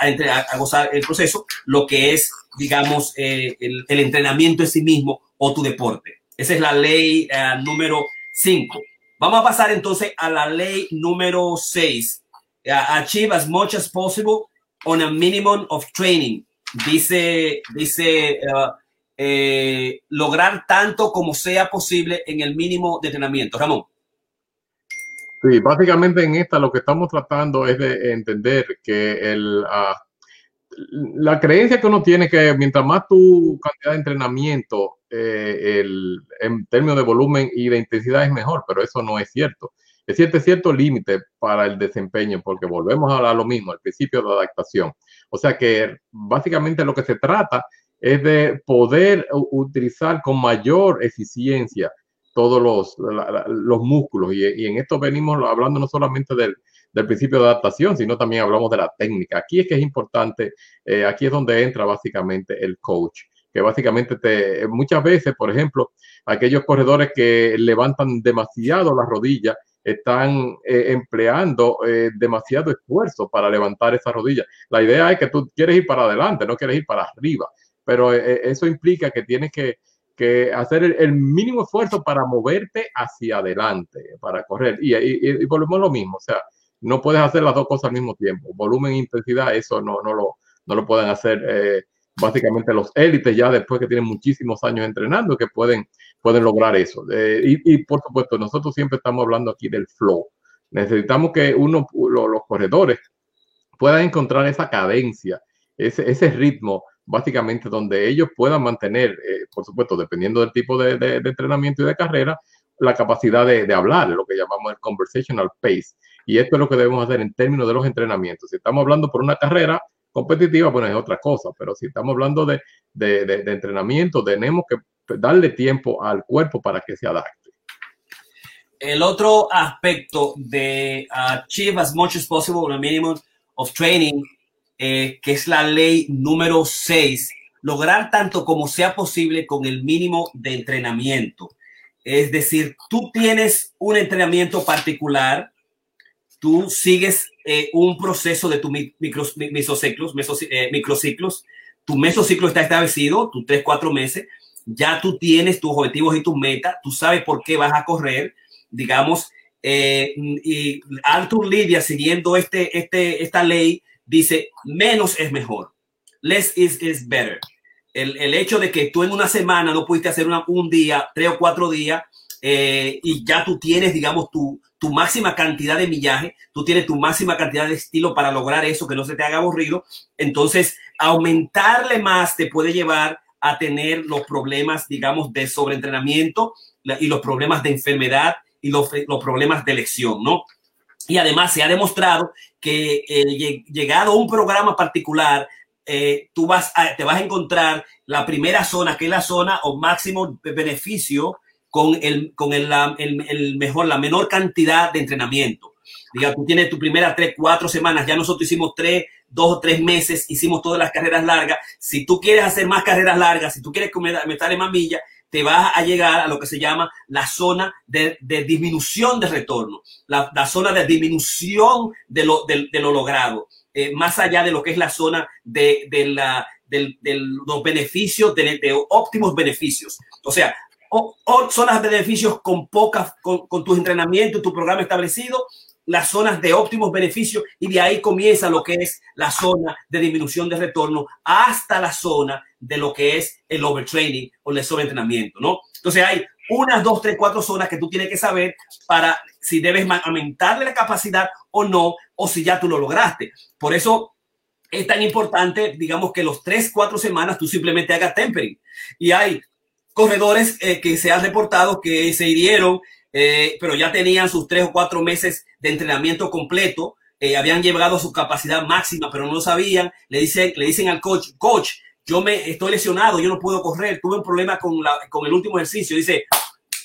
Speaker 1: a, gozar el proceso, lo que es, digamos, eh, el entrenamiento en sí mismo o tu deporte. Esa es la ley uh, número 5. Vamos a pasar entonces a la ley número 6. Uh, achieve as much as possible on a minimum of training. Dice, dice uh, eh, lograr tanto como sea posible en el mínimo de entrenamiento. Ramón.
Speaker 2: Sí, básicamente en esta lo que estamos tratando es de entender que el, la creencia que uno tiene que mientras más tu cantidad de entrenamiento eh, el, en términos de volumen y de intensidad es mejor, pero eso no es cierto. Es cierto, límite para el desempeño, porque volvemos a lo mismo, el principio de adaptación. O sea que básicamente lo que se trata es de poder utilizar con mayor eficiencia todos los, los músculos. Y, y, en esto venimos hablando no solamente del, del principio de adaptación, sino también hablamos de la técnica. Aquí es que es importante, eh, aquí es donde entra básicamente el coach, que básicamente te, muchas veces, por ejemplo, aquellos corredores que levantan demasiado la rodilla están eh, empleando eh, demasiado esfuerzo para levantar esa rodilla. La idea es que tú quieres ir para adelante, no quieres ir para arriba, pero eh, eso implica que tienes que, hacer el, mínimo esfuerzo para moverte hacia adelante, para correr. Y, y, volvemos a lo mismo, o sea, no puedes hacer las dos cosas al mismo tiempo. Volumen e intensidad, eso no, no, lo, no lo pueden hacer básicamente los élites ya después que tienen muchísimos años entrenando, que pueden pueden lograr eso. Eh, y, por supuesto, nosotros siempre estamos hablando aquí del flow. Necesitamos que uno, los corredores puedan encontrar esa cadencia, ese, ese ritmo, básicamente donde ellos puedan mantener, eh, por supuesto, dependiendo del tipo de, de, entrenamiento y de carrera, la capacidad de, de, hablar, lo que llamamos el conversational pace. Y esto es lo que debemos hacer en términos de los entrenamientos. Si estamos hablando por una carrera competitiva, bueno, es otra cosa, pero si estamos hablando de, de entrenamiento, tenemos que darle tiempo al cuerpo para que se adapte.
Speaker 1: El otro aspecto de achieve as much as possible a minimum of training, eh, que es la ley número 6, lograr tanto como sea posible con el mínimo de entrenamiento. Es decir, tú tienes un entrenamiento particular, tú sigues eh, un proceso de tu micros, mesociclos, eh, microciclos, tu mesociclo está establecido, tus 3, 4 meses, ya tú tienes tus objetivos y tus metas, tú sabes por qué vas a correr, digamos, eh, y Arthur Lidia, siguiendo este, este, esta ley, dice, menos es mejor. Less is, is better. El, el, hecho de que tú en una semana no pudiste hacer una, un día, tres o cuatro días, eh, y ya tú tienes, digamos, tu, tu máxima cantidad de millaje, tú tienes tu máxima cantidad de estilo para lograr eso, que no se te haga aburrido. Entonces, aumentarle más te puede llevar a tener los problemas, digamos, de sobreentrenamiento y los problemas de enfermedad y los, los problemas de elección, ¿no? Y además se ha demostrado que eh, llegado a un programa particular, eh, tú vas a, te vas a encontrar la primera zona, que es la zona o máximo beneficio con el, con el, el, mejor, la menor cantidad de entrenamiento. Diga, tú tienes tu primera tres, cuatro semanas, ya nosotros hicimos tres, dos o tres meses hicimos todas las carreras largas. Si tú quieres hacer más carreras largas, si tú quieres meterle más millas, te vas a llegar a lo que se llama la zona de, disminución de retorno, la, zona de disminución de lo, de, lo logrado, eh, más allá de lo que es la zona de, la, los beneficios, de, óptimos beneficios. O sea, o, zonas de beneficios con pocas, con, con tus entrenamientos, tu programa establecido, las zonas de óptimos beneficios y de ahí comienza lo que es la zona de disminución de retorno hasta la zona de lo que es el overtraining o el sobreentrenamiento, ¿no? Entonces hay unas, dos, tres, cuatro zonas que tú tienes que saber para si debes aumentarle la capacidad o no, o si ya tú lo lograste. Por eso es tan importante, digamos, que los tres, cuatro semanas tú simplemente hagas tempering. Y hay corredores eh, que se han reportado que se hirieron eh, pero ya tenían sus tres o cuatro meses de entrenamiento completo, eh, habían llegado a su capacidad máxima, pero no lo sabían. Le dicen, le dicen al coach, coach, yo me estoy lesionado, yo no puedo correr, tuve un problema con, la, con el último ejercicio. Dice,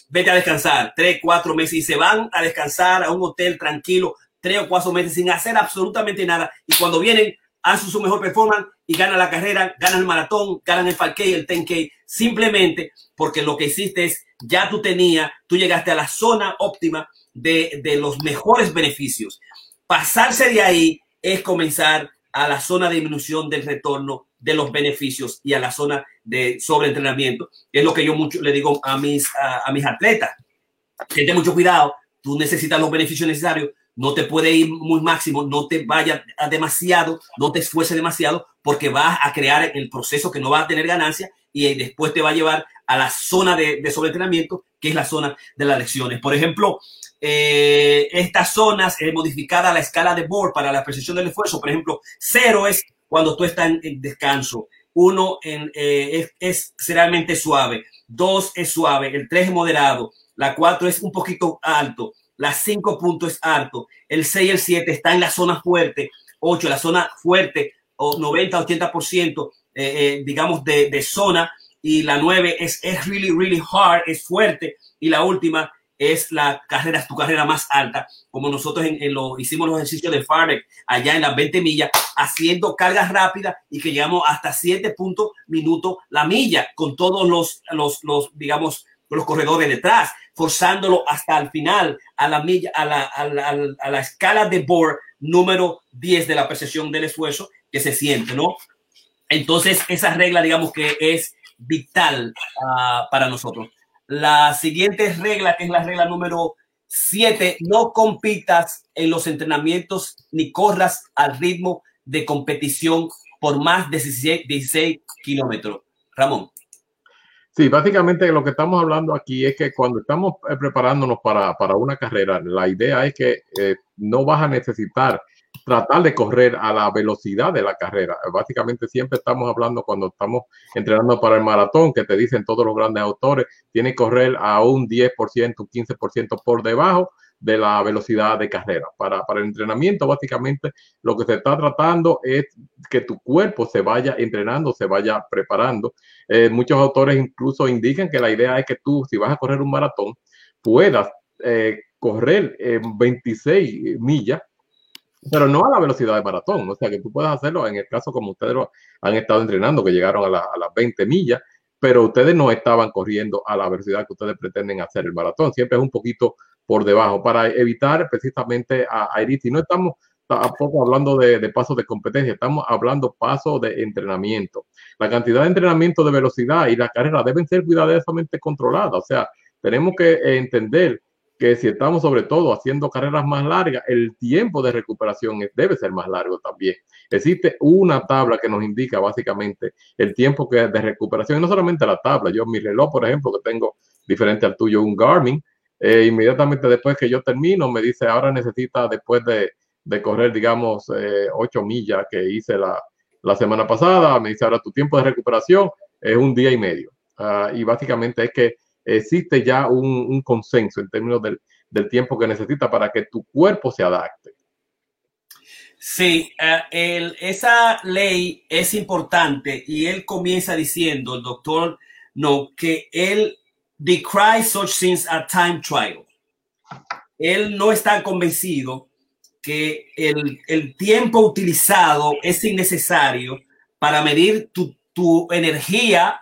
Speaker 1: vete a descansar, tres, cuatro meses, y se van a descansar a un hotel tranquilo, tres o cuatro meses sin hacer absolutamente nada. Y cuando vienen, hacen su mejor performance y ganan la carrera, ganan el maratón, ganan el 5K, el 10K, simplemente porque lo que hiciste es ya tú tenías, tú llegaste a la zona óptima de, los mejores beneficios. Pasarse de ahí es comenzar a la zona de disminución del retorno de los beneficios y a la zona de sobreentrenamiento. Es lo que yo mucho le digo a mis, a, mis atletas. Ten mucho cuidado, tú necesitas los beneficios necesarios, no te puede ir muy máximo, no te vaya a demasiado, no te esfuerces demasiado, porque vas a crear el proceso que no va a tener ganancia y después te va a llevar a la zona de, de sobreentrenamiento, que es la zona de las lecciones. Por ejemplo, eh, estas zonas eh, modificada la escala de Bohr para la precisión del esfuerzo. Por ejemplo, cero es cuando tú estás en, descanso. Uno eh, es, es, realmente suave. Dos es suave. El tres es moderado. La cuatro es un poquito alto. La cinco puntos es alto. El seis y el siete está en la zona fuerte. Ocho, la zona fuerte o 90, 80%, digamos, de, de zona y la 9 es, es really, really hard, es fuerte, y la última es la carrera, tu carrera más alta, como nosotros en, lo, hicimos los ejercicios de Farbeck allá en las 20 millas, haciendo cargas rápidas y que llegamos hasta 7 puntos minutos la milla, con todos los, los, los digamos, los corredores detrás, forzándolo hasta el final a la, milla, a la, a la, a la escala de Bohr número 10 de la percepción del esfuerzo que se siente, ¿no? Entonces, esa regla, digamos que es vital uh, para nosotros. La siguiente regla, que es la regla número 7, no compitas en los entrenamientos ni corras al ritmo de competición por más de 16, 16 kilómetros. Ramón.
Speaker 2: Sí, básicamente lo que estamos hablando aquí es que cuando estamos eh, preparándonos para, para una carrera, la idea es que eh, no vas a necesitar tratar de correr a la velocidad de la carrera. Básicamente siempre estamos hablando cuando estamos entrenando para el maratón, que te dicen todos los grandes autores, tiene que correr a un 10%, un 15% por debajo de la velocidad de carrera. Para, para el entrenamiento, básicamente, lo que se está tratando es que tu cuerpo se vaya entrenando, se vaya preparando. Eh, muchos autores incluso indican que la idea es que tú, si vas a correr un maratón, puedas eh, correr en 26 millas pero no a la velocidad de maratón, o sea que tú puedes hacerlo en el caso como ustedes lo han estado entrenando, que llegaron a, a, las 20 millas, pero ustedes no estaban corriendo a la velocidad que ustedes pretenden hacer el maratón, siempre es un poquito por debajo, para evitar precisamente a, a herir. Y no estamos tampoco hablando de, de, pasos de competencia, estamos hablando pasos de entrenamiento. La cantidad de entrenamiento de velocidad y la carrera deben ser cuidadosamente controladas, o sea, tenemos que entender que si estamos sobre todo haciendo carreras más largas, el tiempo de recuperación debe ser más largo también. Existe una tabla que nos indica básicamente el tiempo que de recuperación, no solamente la tabla, yo mi reloj, por ejemplo, que tengo diferente al tuyo, un Garmin, eh, inmediatamente después que yo termino, me dice, ahora necesita después de, de correr, digamos, eh, 8 millas que hice la, la, semana pasada, me dice, ahora tu tiempo de recuperación es un día y medio. Uh, y básicamente es que existe ya un, consenso en términos del, del, tiempo que necesita para que tu cuerpo se adapte.
Speaker 1: Sí, uh, el, esa ley es importante y él comienza diciendo, el doctor, no, que él decry such things a time trial. Él no está convencido que el, el tiempo utilizado es innecesario para medir tu, tu, energía,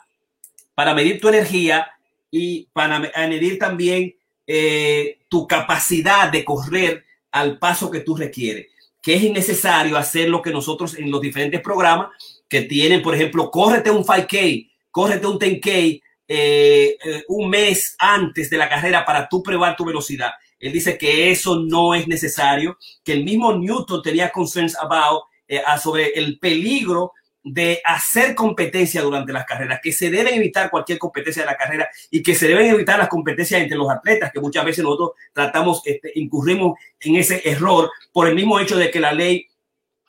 Speaker 1: para medir tu energía y para medir también eh, tu capacidad de correr al paso que tú requieres, que es innecesario hacer lo que nosotros en los diferentes programas que tienen, por ejemplo, córrete un 5K, córrete un 10K, eh, eh, un mes antes de la carrera para tú probar tu velocidad. Él dice que eso no es necesario, que el mismo Newton tenía concerns about, eh, sobre el peligro de hacer competencia durante las carreras, que se deben evitar cualquier competencia de la carrera y que se deben evitar las competencias entre los atletas, que muchas veces nosotros tratamos, este, incurrimos en ese error por el mismo hecho de que la ley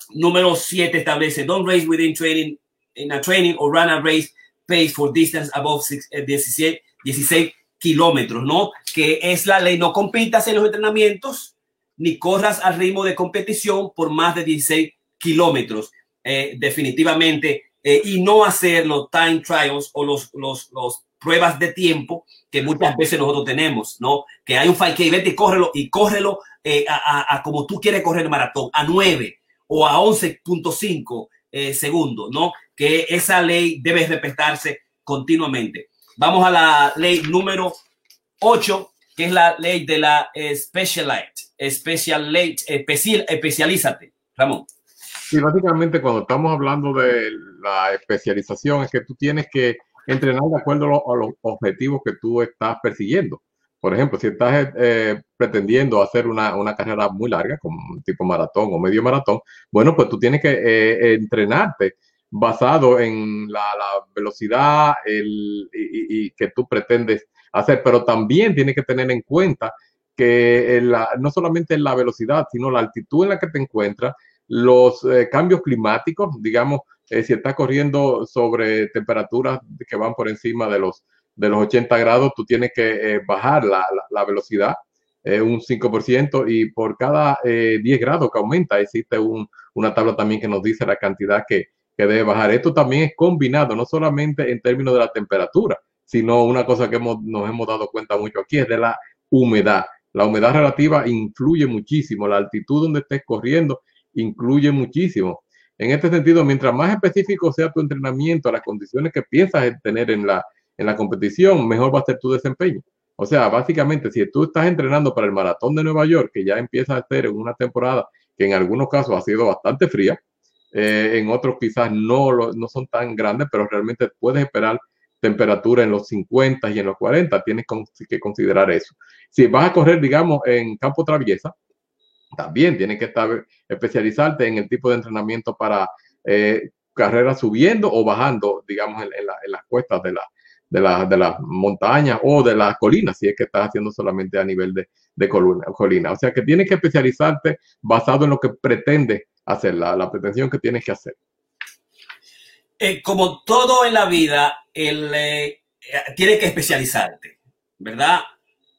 Speaker 1: número 7 establece, don't race within training, in a training or run a race pace for distance above six, eh, 16, 16 kilómetros, ¿no? Que es la ley, no compitas en los entrenamientos ni corras al ritmo de competición por más de 16 kilómetros, eh, definitivamente, eh, y no hacer los time trials o los, los, los pruebas de tiempo que muchas veces nosotros tenemos, ¿no? Que hay un 5K, vete y córrelo y córrelo eh, a, a, a, como tú quieres correr el maratón, a 9 o a 11.5 eh, segundos, ¿no? Que esa ley debe respetarse continuamente. Vamos a la ley número 8, que es la ley de la Specialite. Specialite, especial, especialízate, Ramón.
Speaker 2: Sí, básicamente cuando estamos hablando de la especialización es que tú tienes que entrenar de acuerdo a los objetivos que tú estás persiguiendo. Por ejemplo, si estás eh, pretendiendo hacer una, una, carrera muy larga, como tipo maratón o medio maratón, bueno, pues tú tienes que eh, entrenarte basado en la, velocidad el, y, que tú pretendes hacer, pero también tienes que tener en cuenta que la, no solamente la velocidad, sino la altitud en la que te encuentras, los eh, cambios climáticos, digamos, eh, si estás corriendo sobre temperaturas que van por encima de los, de los 80 grados, tú tienes que eh, bajar la, la, velocidad un 5% y por cada 10 grados que aumenta existe un, una tabla también que nos dice la cantidad que, que debe bajar. Esto también es combinado, no solamente en términos de la temperatura, sino una cosa que hemos, nos hemos dado cuenta mucho aquí es de la humedad. La humedad relativa influye muchísimo, la altitud donde estés corriendo influye muchísimo. En este sentido, mientras más específico sea tu entrenamiento, las condiciones que piensas tener en la, en la competición, mejor va a ser tu desempeño. O sea, básicamente, si tú estás entrenando para el maratón de Nueva York, que ya empieza a ser una temporada que en algunos casos ha sido bastante fría, eh, en otros quizás no, no son tan grandes, pero realmente puedes esperar temperatura en los 50 y en los 40, tienes que considerar eso. Si vas a correr, digamos, en campo traviesa, también tienes que estar especializarte en el tipo de entrenamiento para eh, carreras subiendo o bajando, digamos, en, en las cuestas de la, de, la, de las montañas o de las colinas, si es que estás haciendo solamente a nivel de, de colina, colina. O sea que tienes que especializarte basado en lo que pretende hacer, la, la pretensión que tienes que hacer.
Speaker 1: Eh, como todo en la vida, el, eh, tiene que especializarte, ¿verdad?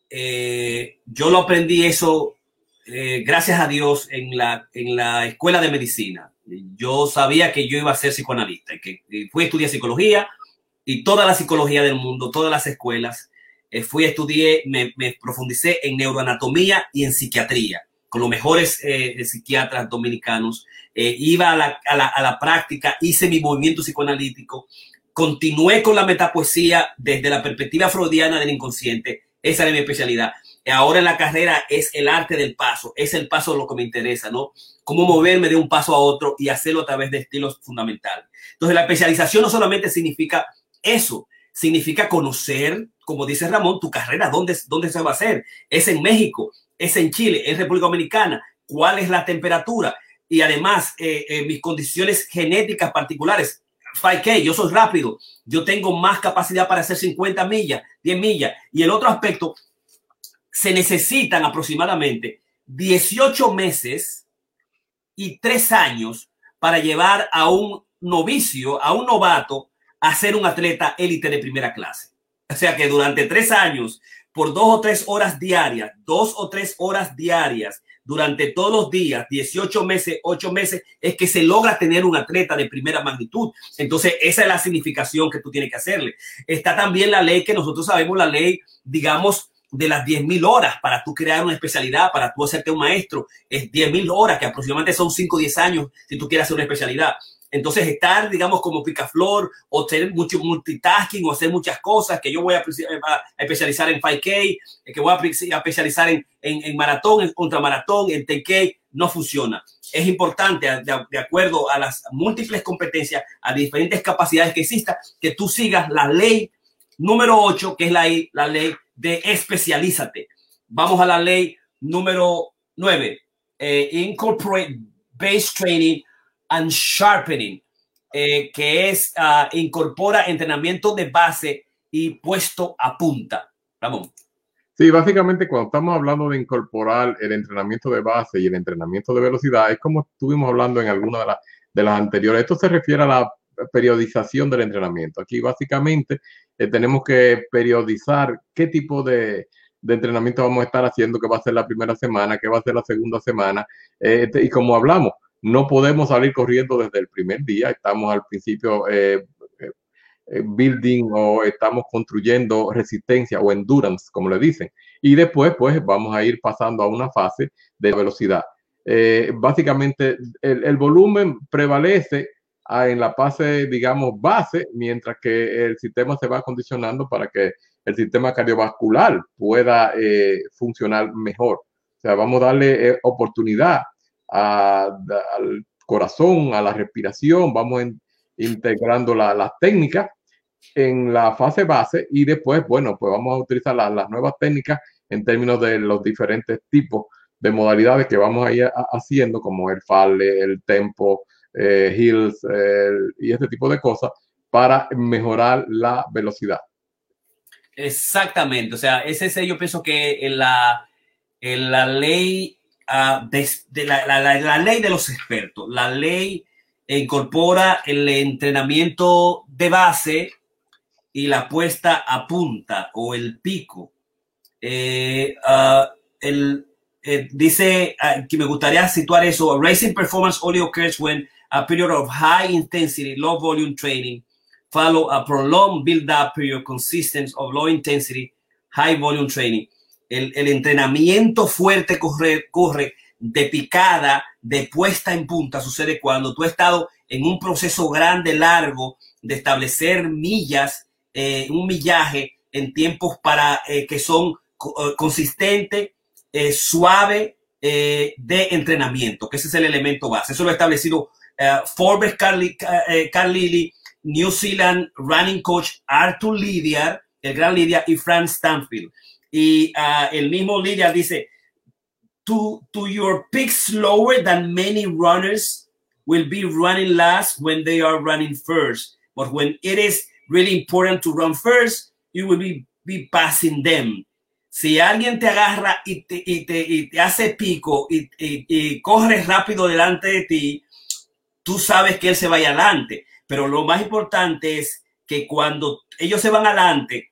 Speaker 1: Eh, yo lo aprendí eso, gracias a Dios, en la, en la escuela de medicina. Yo sabía que yo iba a ser psicoanalista y que fui a estudiar psicología y toda la psicología del mundo, todas las escuelas. Eh, fui, estudié, me, me, profundicé en neuroanatomía y en psiquiatría, con los mejores eh, psiquiatras dominicanos. Eh, iba a la, a, la, a la, práctica, hice mi movimiento psicoanalítico, continué con la metapoesía desde la perspectiva freudiana del inconsciente. Esa era mi especialidad. Ahora en la carrera es el arte del paso, es el paso lo que me interesa, ¿no? Cómo moverme de un paso a otro y hacerlo a través de estilos fundamentales. Entonces, la especialización no solamente significa eso significa conocer, como dice Ramón, tu carrera, dónde, dónde se va a hacer. Es en México, es en Chile, es República Dominicana, cuál es la temperatura y además eh, eh, mis condiciones genéticas particulares. 5K, yo soy rápido, yo tengo más capacidad para hacer 50 millas, 10 millas. Y el otro aspecto, se necesitan aproximadamente 18 meses y 3 años para llevar a un novicio, a un novato, a ser un atleta élite de primera clase. O sea que durante tres años, por dos o tres horas diarias, dos o tres horas diarias, durante todos los días, 18 meses, 8 meses, es que se logra tener un atleta de primera magnitud. Entonces, esa es la significación que tú tienes que hacerle. Está también la ley que nosotros sabemos, la ley, digamos, de las 10.000 horas para tú crear una especialidad, para tú hacerte un maestro. Es 10.000 horas, que aproximadamente son 5 o 10 años si tú quieres hacer una especialidad. Entonces, estar, digamos, como picaflor o tener mucho multitasking o hacer muchas cosas, que yo voy a, especializar en 5K, que voy a, especializar en, en, maratón, en contramaratón, en 10K, no funciona. Es importante, de, acuerdo a las múltiples competencias, a diferentes capacidades que existan, que tú sigas la ley número 8, que es la, la ley de especialízate. Vamos a la ley número 9, eh, Incorporate Base Training and Sharpening, eh, que es uh, incorpora entrenamiento de base y puesto a punta. Ramón.
Speaker 2: Sí, básicamente cuando estamos hablando de incorporar el entrenamiento de base y el entrenamiento de velocidad, es como estuvimos hablando en alguna de, la, de las anteriores. Esto se refiere a la periodización del entrenamiento. Aquí básicamente eh, tenemos que periodizar qué tipo de, entrenamiento vamos a estar haciendo, qué va a ser la primera semana, qué va a ser la segunda semana. Eh, y como hablamos, no podemos salir corriendo desde el primer día, estamos al principio eh, eh, eh, building o estamos construyendo resistencia o endurance, como le dicen, y después pues vamos a ir pasando a una fase de velocidad. básicamente el, el, volumen prevalece en la fase, digamos, base, mientras que el sistema se va acondicionando para que el sistema cardiovascular pueda funcionar mejor. O sea, vamos a darle oportunidad al corazón, a la respiración, vamos integrando las técnicas en la fase base y después, bueno, pues vamos a utilizar las nuevas técnicas en términos de los diferentes tipos de modalidades que vamos a ir haciendo, como el falle, el tempo, eh, hills y este tipo de cosas, para mejorar la velocidad.
Speaker 1: Exactamente, o sea, ese es yo pienso que en la, en la ley Ah, de, la, la, ley de los expertos. La ley incorpora el entrenamiento de base y la puesta a punta o el pico. Eh, ah, el, eh, dice ah, que me gustaría situar eso. Racing performance only occurs when a period of high intensity, low volume training follow a prolonged build-up period consistent of low intensity, high volume training el, entrenamiento fuerte corre, corre de picada, de puesta en punta, sucede cuando tú has estado en un proceso grande, largo, de establecer millas un millaje en tiempos para que son consistentes, suave de entrenamiento, que ese es el elemento base. Eso lo ha establecido Forbes Carly, Carlili, New Zealand Running Coach Arthur Lydia, el gran Lydia, y Frank Stanfield. Y uh, el mismo Lydia dice, to, to your peak slower than many runners will be running last when they are running first. But when it is really important to run first, you will be, be passing them. Si alguien te agarra y te, y te, y te hace pico y, y, y corre rápido delante de ti, tú sabes que él se vaya adelante. Pero lo más importante es que cuando ellos se van adelante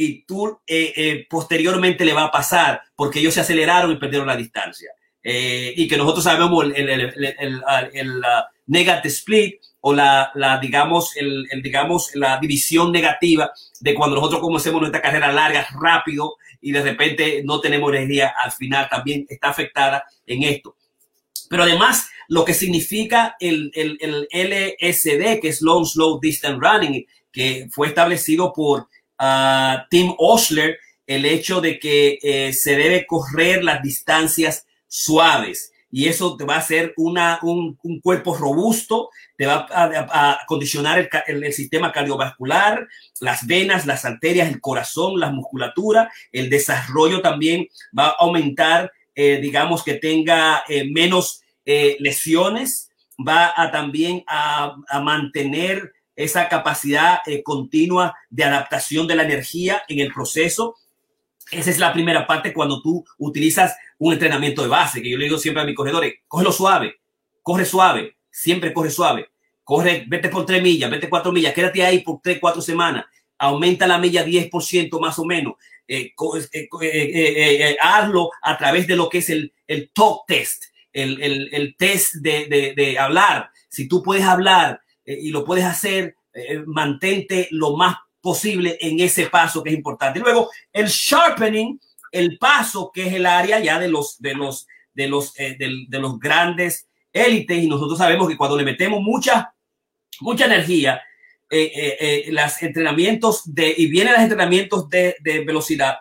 Speaker 1: y tú eh, eh, posteriormente le va a pasar porque ellos se aceleraron y perdieron la distancia. Eh, y que nosotros sabemos el, el, el, el negative split o la, la digamos, el, digamos, la división negativa de cuando nosotros comencemos nuestra carrera larga, rápido, y de repente no tenemos energía al final, también está afectada en esto. Pero además, lo que significa el, el, el LSD, que es Long Slow Distance Running, que fue establecido por uh, Tim Osler, el hecho de que eh, se debe correr las distancias suaves. Y eso te va a hacer una, un, cuerpo robusto, te va a, condicionar el, el, sistema cardiovascular, las venas, las arterias, el corazón, la musculatura, el desarrollo también va a aumentar, eh, digamos que tenga eh, menos lesiones, va a también a mantener esa capacidad eh, continua de adaptación de la energía en el proceso. Esa es la primera parte cuando tú utilizas un entrenamiento de base, que yo le digo siempre a mis corredores, cógelo suave, corre suave, siempre corre suave, corre, vete por tres millas, vete cuatro millas, quédate ahí por tres, cuatro semanas, aumenta la milla 10% más o menos, eh, eh, eh, hazlo a través de lo que es el, el talk test, el, el, el test de, de, de, hablar. Si tú puedes hablar eh, y lo puedes hacer, eh, mantente lo más posible en ese paso que es importante. Luego, el sharpening, el paso que es el área ya de los, de los, de los, eh, de, los grandes élites y nosotros sabemos que cuando le metemos mucha, mucha energía, los entrenamientos de, y vienen los entrenamientos de, de velocidad,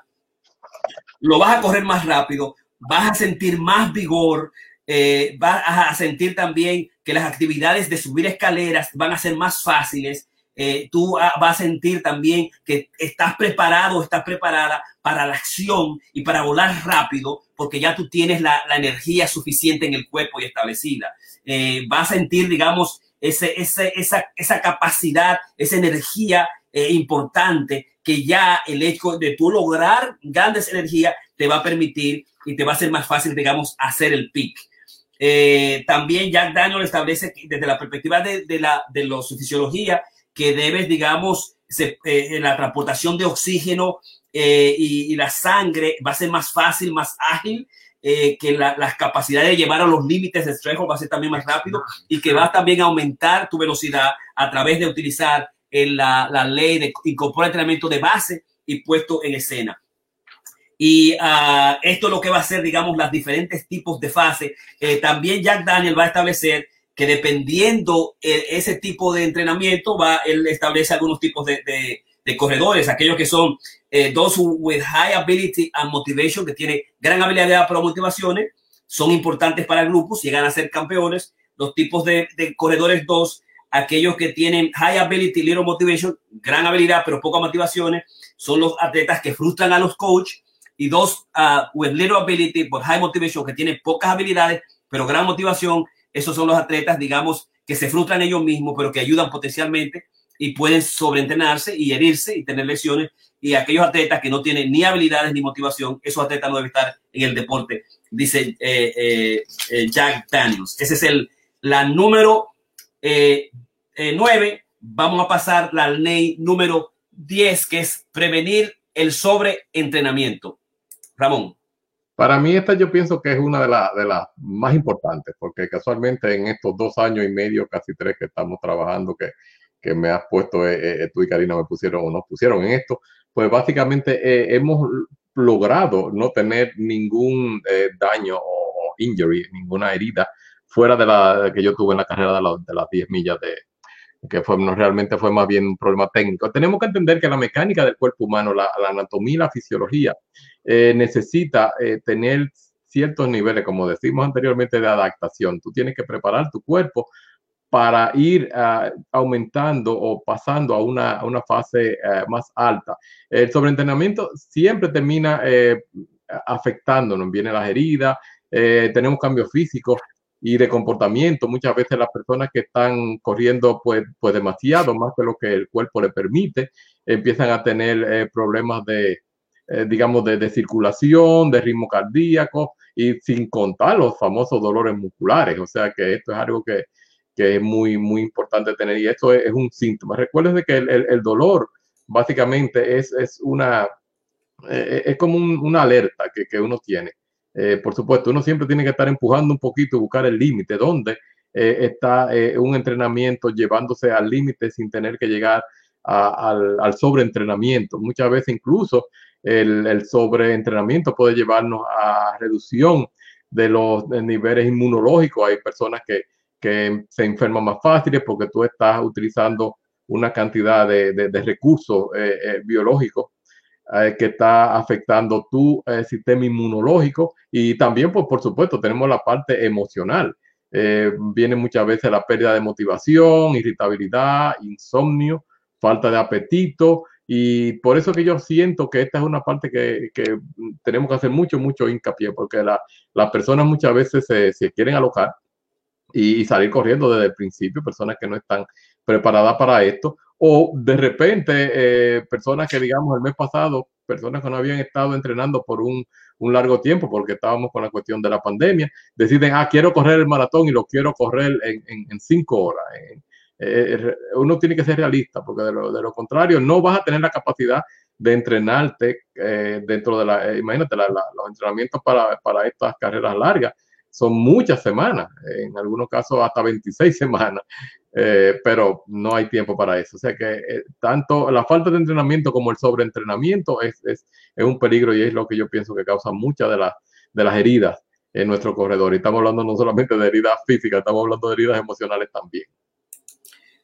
Speaker 1: lo vas a correr más rápido, vas a sentir más vigor, eh, vas a sentir también que las actividades de subir escaleras van a ser más fáciles. Eh, tú vas a sentir también que estás preparado, estás preparada para la acción y para volar rápido, porque ya tú tienes la, la energía suficiente en el cuerpo y establecida. Eh, vas a sentir, digamos, ese, ese, esa, esa capacidad, esa energía eh, importante que ya el hecho de tú lograr grandes energías te va a permitir y te va a ser más fácil, digamos, hacer el pick. Eh, también Jack Daniel establece desde la perspectiva de, la de la fisiología que debes, digamos, se, eh, la transportación de oxígeno eh, y, la sangre va a ser más fácil, más ágil, eh, que la, las capacidades de llevar a los límites de estrés va a ser también más rápido y que va también aumentar tu velocidad a través de utilizar el, la, la ley de incorporar entrenamiento de base y puesto en escena. Y uh, esto es lo que va a ser, digamos, los diferentes tipos de fase. Eh, también Jack Daniel va a establecer que dependiendo eh, ese tipo de entrenamiento, va, él establece algunos tipos de, de, de corredores, aquellos que son eh, those with high ability and motivation, que tienen gran habilidad para motivaciones, son importantes para el grupo, llegan a ser campeones. Los tipos de, de corredores dos, aquellos que tienen high ability, little motivation, gran habilidad, pero pocas motivaciones, son los atletas que frustran a los coaches y dos uh, with little ability but high motivation que tienen pocas habilidades pero gran motivación esos son los atletas digamos que se frustran ellos mismos pero que ayudan potencialmente y pueden sobreentrenarse y herirse y tener lesiones. Y aquellos atletas que no tienen ni habilidades ni motivación esos atletas no deben estar en el deporte dice eh, eh, eh Jack Daniels. Ese es el la número 9 vamos a pasar la ley número 10 que es prevenir el sobreentrenamiento Ramón.
Speaker 2: Para mí esta yo pienso que es una de, la, de las más importantes, porque casualmente en estos dos años y medio, casi tres que estamos trabajando, que, que me has puesto, eh, eh, tú y Karina me pusieron o nos pusieron en esto, pues básicamente eh, hemos logrado no tener ningún eh, daño o, injury, ninguna herida fuera de la que yo tuve en la carrera de, la, de las 10 millas de, que fue, no realmente fue más bien un problema técnico. Tenemos que entender que la mecánica del cuerpo humano, la, anatomía y la fisiología, eh, necesita eh, tener ciertos niveles, como decimos anteriormente, de adaptación. Tú tienes que preparar tu cuerpo para ir ah, aumentando o pasando a una, una fase eh, más alta. El sobreentrenamiento siempre termina afectándonos, vienen las heridas, tenemos cambios físicos y de comportamiento. Muchas veces las personas que están corriendo pues, pues demasiado, más de lo que el cuerpo le permite, empiezan a tener eh, problemas de, eh, digamos, de, circulación, de ritmo cardíaco y sin contar los famosos dolores musculares. O sea que esto es algo que, es muy, muy importante tener y esto es, un síntoma. Recuerden que el, dolor básicamente es, es una, eh, es como una alerta que, que uno tiene eh, por supuesto, uno siempre tiene que estar empujando un poquito y buscar el límite, donde eh, está eh, un entrenamiento llevándose al límite sin tener que llegar al, al, sobreentrenamiento. Muchas veces incluso el, sobreentrenamiento puede llevarnos a reducción de los niveles inmunológicos. Hay personas que, se enferman más fáciles porque tú estás utilizando una cantidad de, recursos biológicos eh, que está afectando tu eh, sistema inmunológico y también, pues, por supuesto, tenemos la parte emocional. Eh, viene muchas veces la pérdida de motivación, irritabilidad, insomnio, falta de apetito y por eso que yo siento que esta es una parte que, que tenemos que hacer mucho, mucho hincapié, porque la, las personas muchas veces se, se quieren alocar y, salir corriendo desde el principio, personas que no están preparadas para esto, o de repente eh, personas que digamos el mes pasado, personas que no habían estado entrenando por un, un, largo tiempo porque estábamos con la cuestión de la pandemia, deciden, ah, quiero correr el maratón y lo quiero correr en, en, cinco horas. Eh, eh, uno tiene que ser realista porque de lo, contrario no vas a tener la capacidad de entrenarte dentro de la, imagínate, la, los entrenamientos para, estas carreras largas son muchas semanas, en algunos casos hasta 26 semanas, eh, pero no hay tiempo para eso. O sea que eh, tanto la falta de entrenamiento como el sobreentrenamiento es, un peligro y es lo que yo pienso que causa muchas de, las de las heridas en nuestro corredor. Y estamos hablando no solamente de heridas físicas, estamos hablando de heridas emocionales también.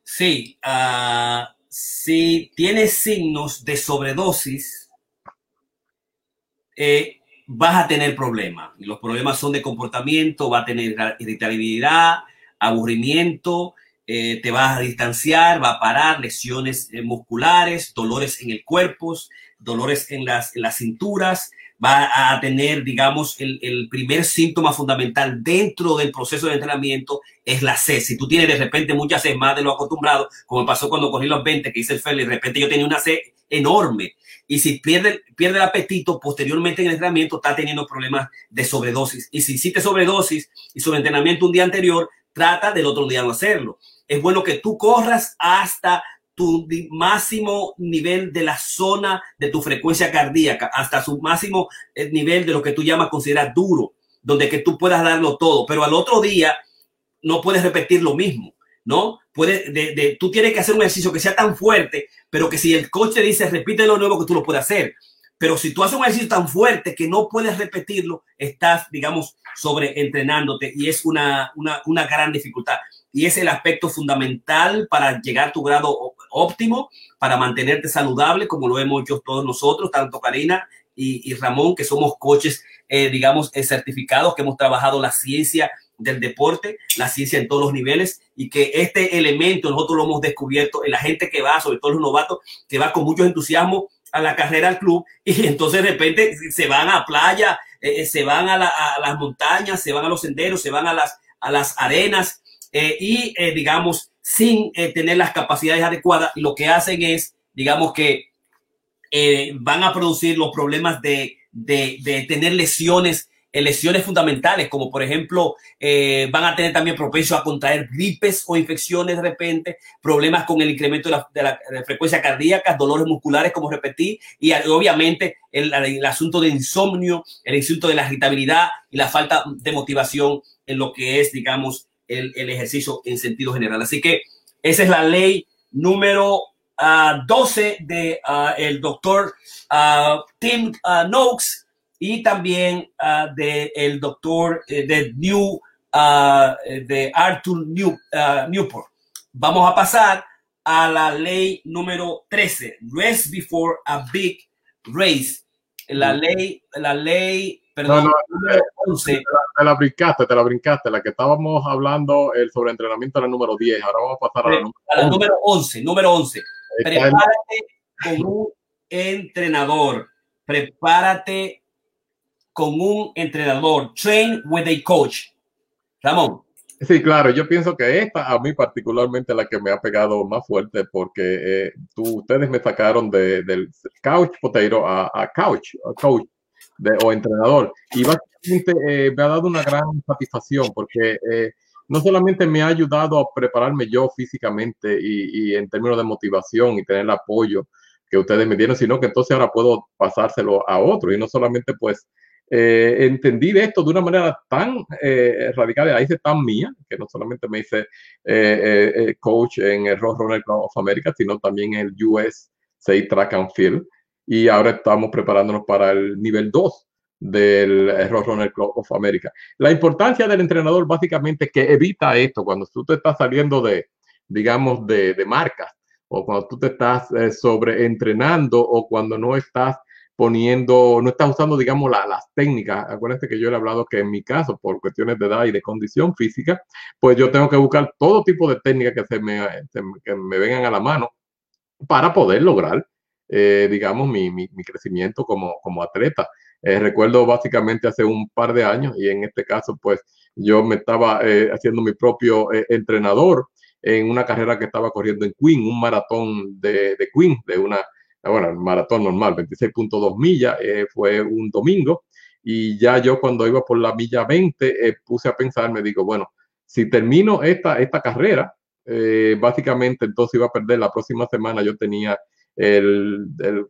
Speaker 1: Sí, uh, si tiene signos de sobredosis, eh, vas a tener problemas. Los problemas son de comportamiento, va a tener irritabilidad, aburrimiento, eh, te vas a distanciar, va a parar, lesiones eh, musculares, dolores en el cuerpo, dolores en las cinturas, va a tener, digamos, el, el, primer síntoma fundamental dentro del proceso de entrenamiento es la sed. Si tú tienes de repente mucha sed más de lo acostumbrado, como pasó cuando cogí los 20, que hice el y de repente yo tenía una sed enorme. Y si pierde, pierde el apetito posteriormente en el entrenamiento, está teniendo problemas de sobredosis. Y si hiciste sobredosis y sobreentrenamiento un día anterior, trata del otro día no hacerlo. Es bueno que tú corras hasta tu máximo nivel de la zona de tu frecuencia cardíaca, hasta su máximo eh, nivel de lo que tú llamas considerar duro, donde que tú puedas darlo todo, pero al otro día no puedes repetir lo mismo, ¿no? Puedes, de, de, tú tienes que hacer un ejercicio que sea tan fuerte, pero que si el coche dice repite lo nuevo, que tú lo puedes hacer. Pero si tú haces un ejercicio tan fuerte que no puedes repetirlo, estás, digamos, sobre entrenándote y es una, una, una gran dificultad. Y es el aspecto fundamental para llegar a tu grado óptimo, para mantenerte saludable, como lo hemos hecho todos nosotros, tanto Karina y, Ramón, que somos coches, eh, digamos, eh, certificados, que hemos trabajado la ciencia del deporte, la ciencia en todos los niveles y que este elemento nosotros lo hemos descubierto en la gente que va, sobre todo los novatos, que va con mucho entusiasmo a la carrera al club y entonces de repente se van a playa, eh, eh, se van a, las montañas, se van a los senderos, se van a las, a las arenas y digamos sin tener las capacidades adecuadas, lo que hacen es, digamos que van a producir los problemas de, de, tener lesiones lesiones fundamentales, como por ejemplo, eh, van a tener también propenso a contraer gripes o infecciones de repente, problemas con el incremento de la, frecuencia cardíaca, dolores musculares, como repetí, y obviamente el, el, asunto de insomnio, el asunto de la irritabilidad y la falta de motivación en lo que es, digamos, el, el ejercicio en sentido general. Así que esa es la ley número uh, ah, 12 de uh, el doctor uh, Tim Noakes y también del el doctor eh, de New, uh, de Arthur New, uh, Newport. vamos a pasar a la ley número 13, rest before a big race. La ley, la ley, perdón,
Speaker 2: número 11. Te la, brincaste, te la brincaste. La que estábamos hablando el sobre entrenamiento era la número 10. Ahora vamos a pasar a la,
Speaker 1: a la número 11. Número 11. Prepárate con un entrenador. Prepárate con un entrenador. Train with a coach. Ramón.
Speaker 2: Sí, claro, yo pienso que esta a mí particularmente la que me ha pegado más fuerte porque eh, tú, ustedes me sacaron de, del couch potato a, a couch, a coach de, o entrenador y básicamente eh, me ha dado una gran satisfacción porque eh, no solamente me ha ayudado a prepararme yo físicamente y, y en términos de motivación y tener el apoyo que ustedes me dieron, sino que entonces ahora puedo pasárselo a otro y no solamente pues eh, entendí esto de una manera tan eh, radical, ahí hice tan mía, que no solamente me hice eh, coach en el Roadrunner Club of America, sino también en el US Track and Field. Y ahora estamos preparándonos para el nivel 2 del Roadrunner Club of America. La importancia del entrenador básicamente que evita esto cuando tú te estás saliendo de, digamos, de, de marcas o cuando tú te estás sobre entrenando o cuando no estás poniendo, no estás usando, digamos, las técnicas. Acuérdense que yo he hablado que en mi caso, por cuestiones de edad y de condición física, pues yo tengo que buscar todo tipo de técnicas que me, que me vengan a la mano para poder lograr, eh, digamos, mi, mi, crecimiento como, como atleta. Eh, recuerdo básicamente hace un par de años y en este caso, pues yo me estaba eh, haciendo mi propio entrenador en una carrera que estaba corriendo en Queen, un maratón de, de Queen, de una bueno, el maratón normal, 26.2 millas, fue un domingo, y ya yo cuando iba por la milla 20 eh, puse a pensar, me digo, bueno, si termino esta, esta carrera, básicamente entonces iba a perder la próxima semana, yo tenía el, el,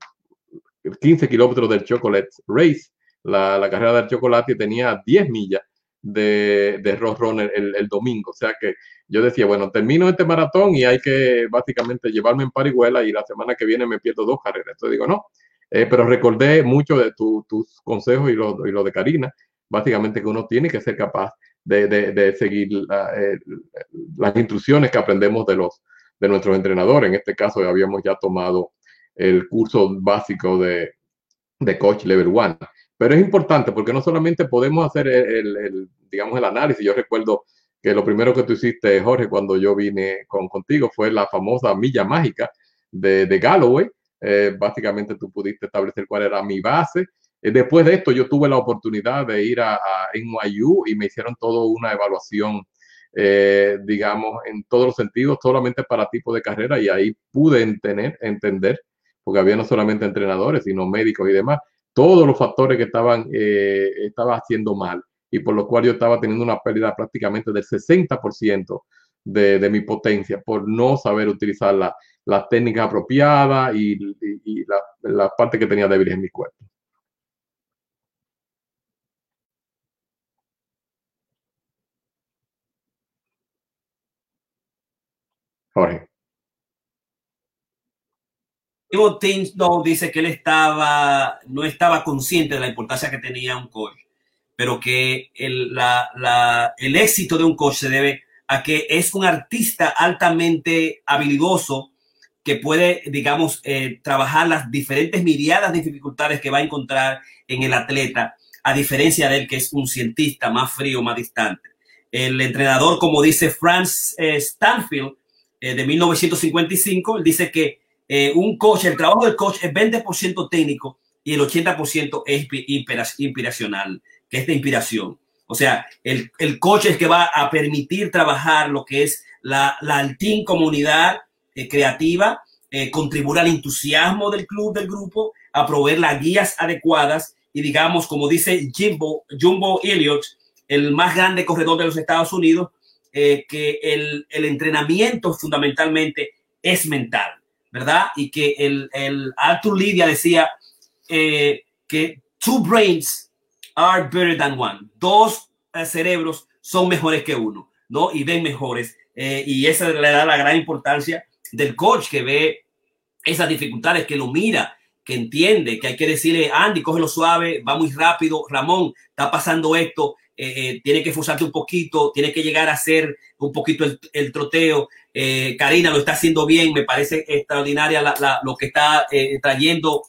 Speaker 2: 15 kilómetros del Chocolate Race, la, la, carrera del chocolate, tenía 10 millas de, de Runner el, el, domingo. O sea que yo decía, bueno, termino este maratón y hay que básicamente llevarme en parihuela y la semana que viene me pierdo dos carreras. Entonces digo, no, eh, pero recordé mucho de tus consejos y lo, y lo, de Karina, básicamente que uno tiene que ser capaz de, de, de seguir eh, las instrucciones que aprendemos de, los, de nuestros entrenadores. En este caso habíamos ya tomado el curso básico de, de Coach Level 1. Pero es importante porque no solamente podemos hacer el, digamos, el análisis. Yo recuerdo que lo primero que tú hiciste, Jorge, cuando yo vine con, contigo fue la famosa milla mágica de, de Galloway. Eh, básicamente tú pudiste establecer cuál era mi base. Eh, después de esto yo tuve la oportunidad de ir a, a NYU y me hicieron toda una evaluación, eh, digamos, en todos los sentidos, solamente para tipo de carrera y ahí pude entender, entender, porque había no solamente entrenadores, sino médicos y demás, todos los factores que estaban eh, haciendo mal y por lo cual yo estaba teniendo una pérdida prácticamente del 60% de, de mi potencia por no saber utilizar la, la técnica apropiada y, la, la, parte que tenía débiles en mi cuerpo. Jorge.
Speaker 1: no dice que él estaba, no estaba consciente de la importancia que tenía un coach, pero que el, el éxito de un coach se debe a que es un artista altamente habilidoso que puede, digamos, eh, trabajar las diferentes miriadas de dificultades que va a encontrar en el atleta, a diferencia de él que es un cientista más frío, más distante. El entrenador, como dice Franz eh, Stanfield, eh, de 1955, él dice que eh, un coach, el trabajo del coach es 20% técnico y el 80% es inspiracional, que es de inspiración. O sea, el, el coach es que va a permitir trabajar lo que es la, la team comunidad eh, creativa, contribuir al entusiasmo del club, del grupo, a proveer las guías adecuadas y digamos, como dice Jimbo, Jumbo Elliott, el más grande corredor de los Estados Unidos, eh, que el, el entrenamiento fundamentalmente es mental ¿verdad? Y que el, el Arthur Lidia decía eh, que two brains are better than one. Dos eh, cerebros son mejores que uno, ¿no? Y ven mejores. Eh, y esa le da la gran importancia del coach que ve esas dificultades, que lo mira, que entiende, que hay que decirle, Andy, cógelo suave, va muy rápido, Ramón, está pasando esto, eh, eh, tiene que forzarte un poquito, tiene que llegar a hacer un poquito el, el troteo, eh, Karina lo está haciendo bien, me parece extraordinaria lo que está trayendo,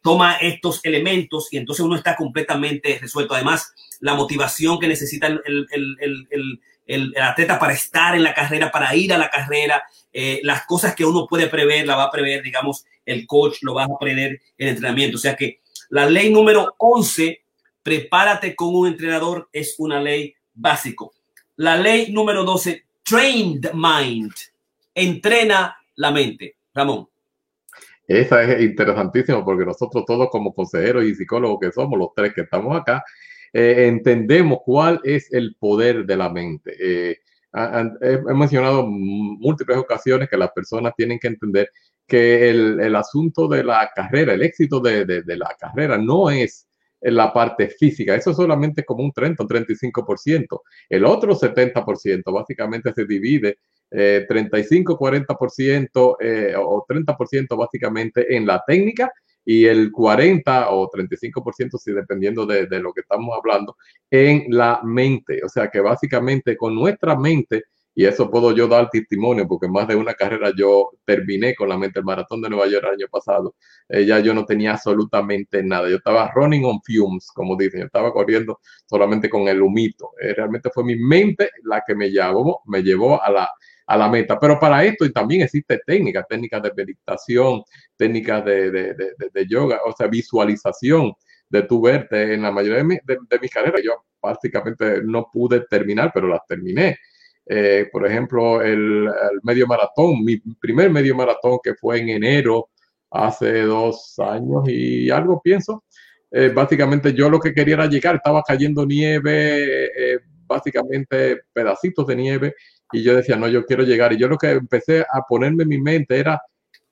Speaker 1: toma estos elementos y entonces uno está completamente resuelto. Además, la motivación que necesita el, atleta para estar en la carrera, para ir a la carrera, las cosas que uno puede prever, la va a prever, digamos, el coach lo va a prever el entrenamiento. O sea que la ley número 11, prepárate con un entrenador, es una ley básico. La ley número 12, trained mind, entrena la mente. Ramón.
Speaker 2: Esa es interesantísimo porque nosotros todos como consejeros y psicólogos que somos, los tres que estamos acá, eh, entendemos cuál es el poder de la mente. Eh, he mencionado múltiples ocasiones que las personas tienen que entender que el, asunto de la carrera, el éxito de, la carrera no es en la parte física, eso es solamente como un 30 o 35%. El otro 70% básicamente se divide eh, 35, 40% eh, o 30% básicamente en la técnica y el 40 o 35%, si dependiendo de, de, lo que estamos hablando, en la mente. O sea que básicamente con nuestra mente y eso puedo yo dar testimonio porque más de una carrera yo terminé con la mente el maratón de Nueva York el año pasado. Eh, yo no tenía absolutamente nada. Yo estaba running on fumes, como dicen. Yo estaba corriendo solamente con el humito. Eh, realmente fue mi mente la que me llevó, me llevó a la, a la meta. Pero para esto también existe técnicas, técnicas de meditación, técnicas de, de, de, de, yoga, o sea, visualización de tu verte en la mayoría de, mis carreras. Yo básicamente no pude terminar, pero las terminé. Eh, por ejemplo, el, medio maratón, mi primer medio maratón que fue en enero hace dos años y algo pienso. Eh, básicamente yo lo que quería era llegar, estaba cayendo nieve, eh, básicamente pedacitos de nieve, y yo decía, no, yo quiero llegar. Y yo lo que empecé a ponerme en mi mente era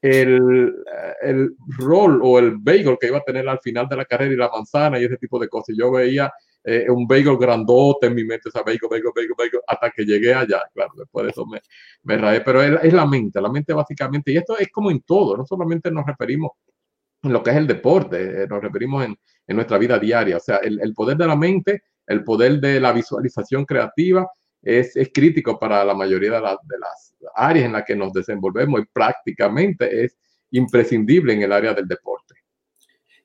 Speaker 2: el, el rol o el bagel que iba a tener al final de la carrera y la manzana y ese tipo de cosas. Yo veía eh, un bagel grandote en mi mente, o sea, bagel, bagel, bagel, hasta que llegué allá, claro, después de eso me, me raé, pero es, es, la mente, la mente básicamente, y esto es como en todo, no solamente nos referimos en lo que es el deporte, eh, nos referimos en, en, nuestra vida diaria, o sea, el, el, poder de la mente, el poder de la visualización creativa es, es crítico para la mayoría de, la, de las áreas en las que nos desenvolvemos y prácticamente es imprescindible en el área del deporte.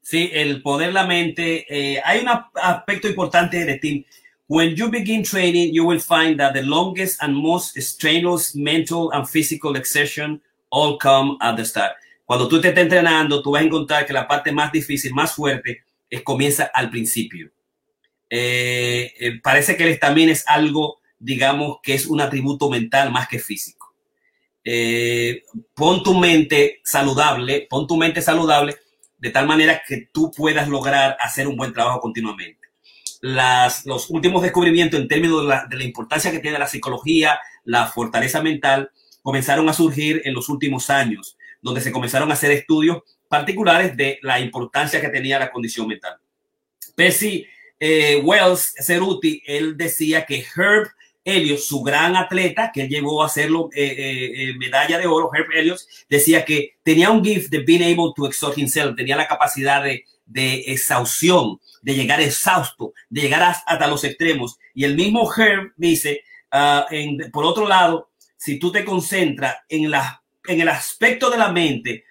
Speaker 1: Sí, el poder la mente. Eh, hay un aspecto importante de ti. When you begin training, you will find that the longest and most strenuous mental and physical exertion all come at the start. Cuando tú te estés entrenando, tú vas a encontrar que la parte más difícil, más fuerte, es, comienza al principio. Eh, eh, parece que el estamina es algo, digamos, que es un atributo mental más que físico. Eh, pon tu mente saludable, pon tu mente saludable de tal manera que tú puedas lograr hacer un buen trabajo continuamente. Las, los últimos descubrimientos en términos de la, importancia que tiene la psicología, la fortaleza mental, comenzaron a surgir en los últimos años, donde se comenzaron a hacer estudios particulares de la importancia que tenía la condición mental. Percy eh, Wells Ceruti, él decía que Herb Elliot, su gran atleta, que él llegó a hacerlo eh, eh, eh, medalla de oro, Herb Elliot, decía que tenía un gift de being able to exhaust himself, tenía la capacidad de, de exhaustión, de llegar exhausto, de llegar hasta los extremos. Y el mismo Herb dice, uh, en, por otro lado, si tú te concentras en, la, en el aspecto de la mente,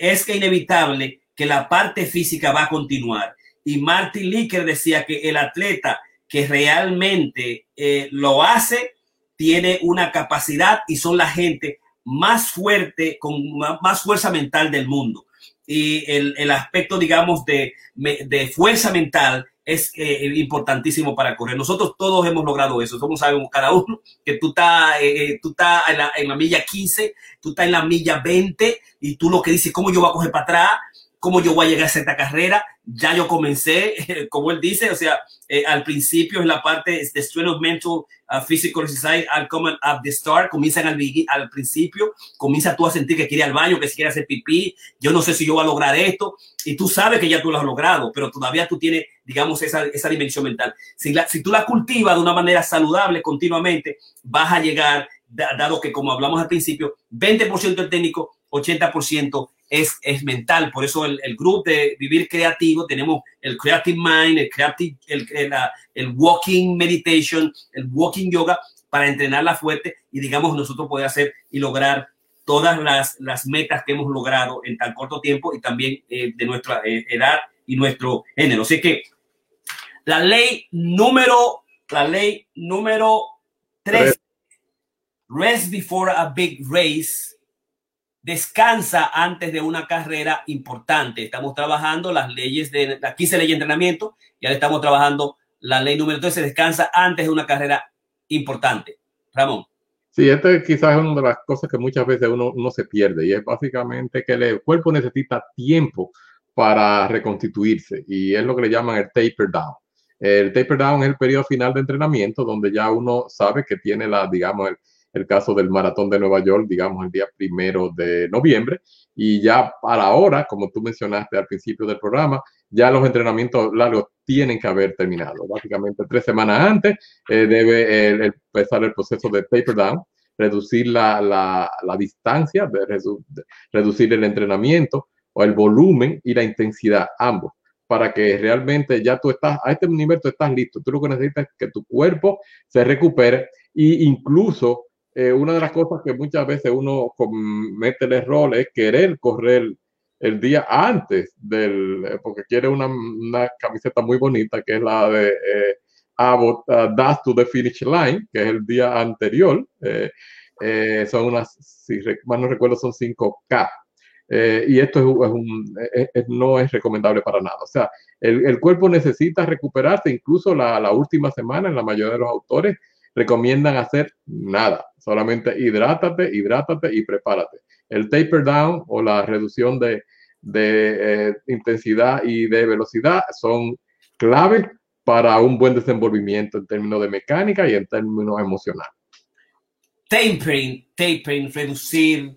Speaker 1: es que inevitable que la parte física va a continuar. Y Martin Licker decía que el atleta que realmente eh, lo hace, tiene una capacidad y son la gente más fuerte, con más fuerza mental del mundo. Y el, el aspecto, digamos, de, de, fuerza mental es eh, importantísimo para correr. Nosotros todos hemos logrado eso. Somos, sabemos cada uno que tú estás, eh, eh tú estás en en la, milla 15, tú estás en la milla 20 y tú lo que dices, ¿cómo yo voy a coger para atrás? Cómo yo voy a llegar a esta carrera. Ya yo comencé, como él dice, o sea, eh, al principio en la parte de strength mental, uh, physical exercise, al come at the start, comienzan al, al principio, comienza tú a sentir que quiere al baño, que quiere hacer pipí, yo no sé si yo voy a lograr esto, y tú sabes que ya tú lo has logrado, pero todavía tú tienes, digamos, esa, esa dimensión mental. Si, la, si tú la cultivas de una manera saludable continuamente, vas a llegar, dado que como hablamos al principio, 20% el técnico, 80% es, es mental. Por eso el, el, grupo de Vivir Creativo tenemos el Creative Mind, el, creative, el, el, el, Walking Meditation, el Walking Yoga, para entrenarla fuerte y digamos nosotros poder hacer y lograr todas las, las metas que hemos logrado en tan corto tiempo y también eh, de nuestra eh, edad y nuestro género. Así que la ley número, la ley número 3, rest before a big race, descansa antes de una carrera importante. Estamos trabajando las leyes de la 15 ley de entrenamiento, ya estamos trabajando la ley número 13, descansa antes de una carrera importante. Ramón.
Speaker 2: Sí, este quizás es una de las cosas que muchas veces uno, uno se pierde y es básicamente que el cuerpo necesita tiempo para reconstituirse y es lo que le llaman el taper down. El taper down es el periodo final de entrenamiento donde ya uno sabe que tiene la, digamos, el, el caso del maratón de Nueva York, digamos, el día primero de noviembre. Y ya para ahora, como tú mencionaste al principio del programa, ya los entrenamientos largos tienen que haber terminado. Básicamente tres semanas antes eh, debe empezar el proceso de taper down, reducir la, la, la distancia, reducir el entrenamiento o el volumen y la intensidad, ambos para que realmente ya tú estás, a este nivel tú estás listo. Tú lo que necesitas es que tu cuerpo se recupere e incluso eh, una de las cosas que muchas veces uno comete el error es querer correr el día antes del, eh, porque quiere una, una camiseta muy bonita que es la de eh, Abbott uh, to the Finish Line, que es el día anterior. Son unas, si mal no recuerdo, son 5K. y esto es, un, no es recomendable para nada. O sea, el, el cuerpo necesita recuperarse, incluso la, la, última semana, en la mayoría de los autores, recomiendan hacer nada, solamente hidrátate, hidrátate y prepárate. El taper down o la reducción de, eh, intensidad y de velocidad son claves para un buen desenvolvimiento en términos de mecánica y en términos emocionales.
Speaker 1: Tapering, tapering, reducir,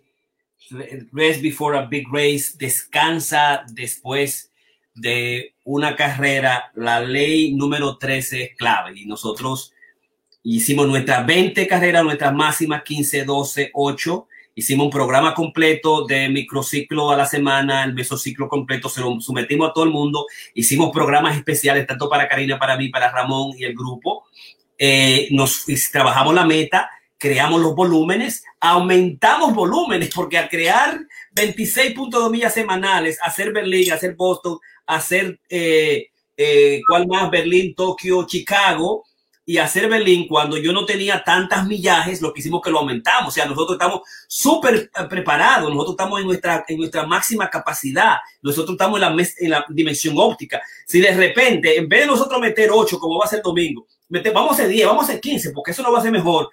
Speaker 1: rest before a big race, descansa después de una carrera. La ley número 13 es clave y nosotros Hicimos nuestras 20 carreras, nuestras máximas 15, 12, 8. Hicimos un programa completo de microciclo a la semana, el mesociclo completo, se lo sometimos a todo el mundo. Hicimos programas especiales, tanto para Karina, para mí, para Ramón y el grupo. Eh, nos trabajamos la meta, creamos los volúmenes, aumentamos volúmenes, porque al crear 26.2 millas semanales, hacer Berlín, hacer Boston, hacer, eh, eh, ¿cuál más? Berlín, Tokio, Chicago, y hacer Berlín cuando yo no tenía tantas millajes, lo que hicimos que lo aumentamos. O sea, nosotros estamos súper eh, preparados, nosotros estamos en nuestra, en nuestra máxima capacidad, nosotros estamos en la, en la dimensión óptica. Si de repente, en vez de nosotros meter 8, como va a ser domingo, vamos a hacer 10, vamos a hacer 15, porque eso no va a ser mejor.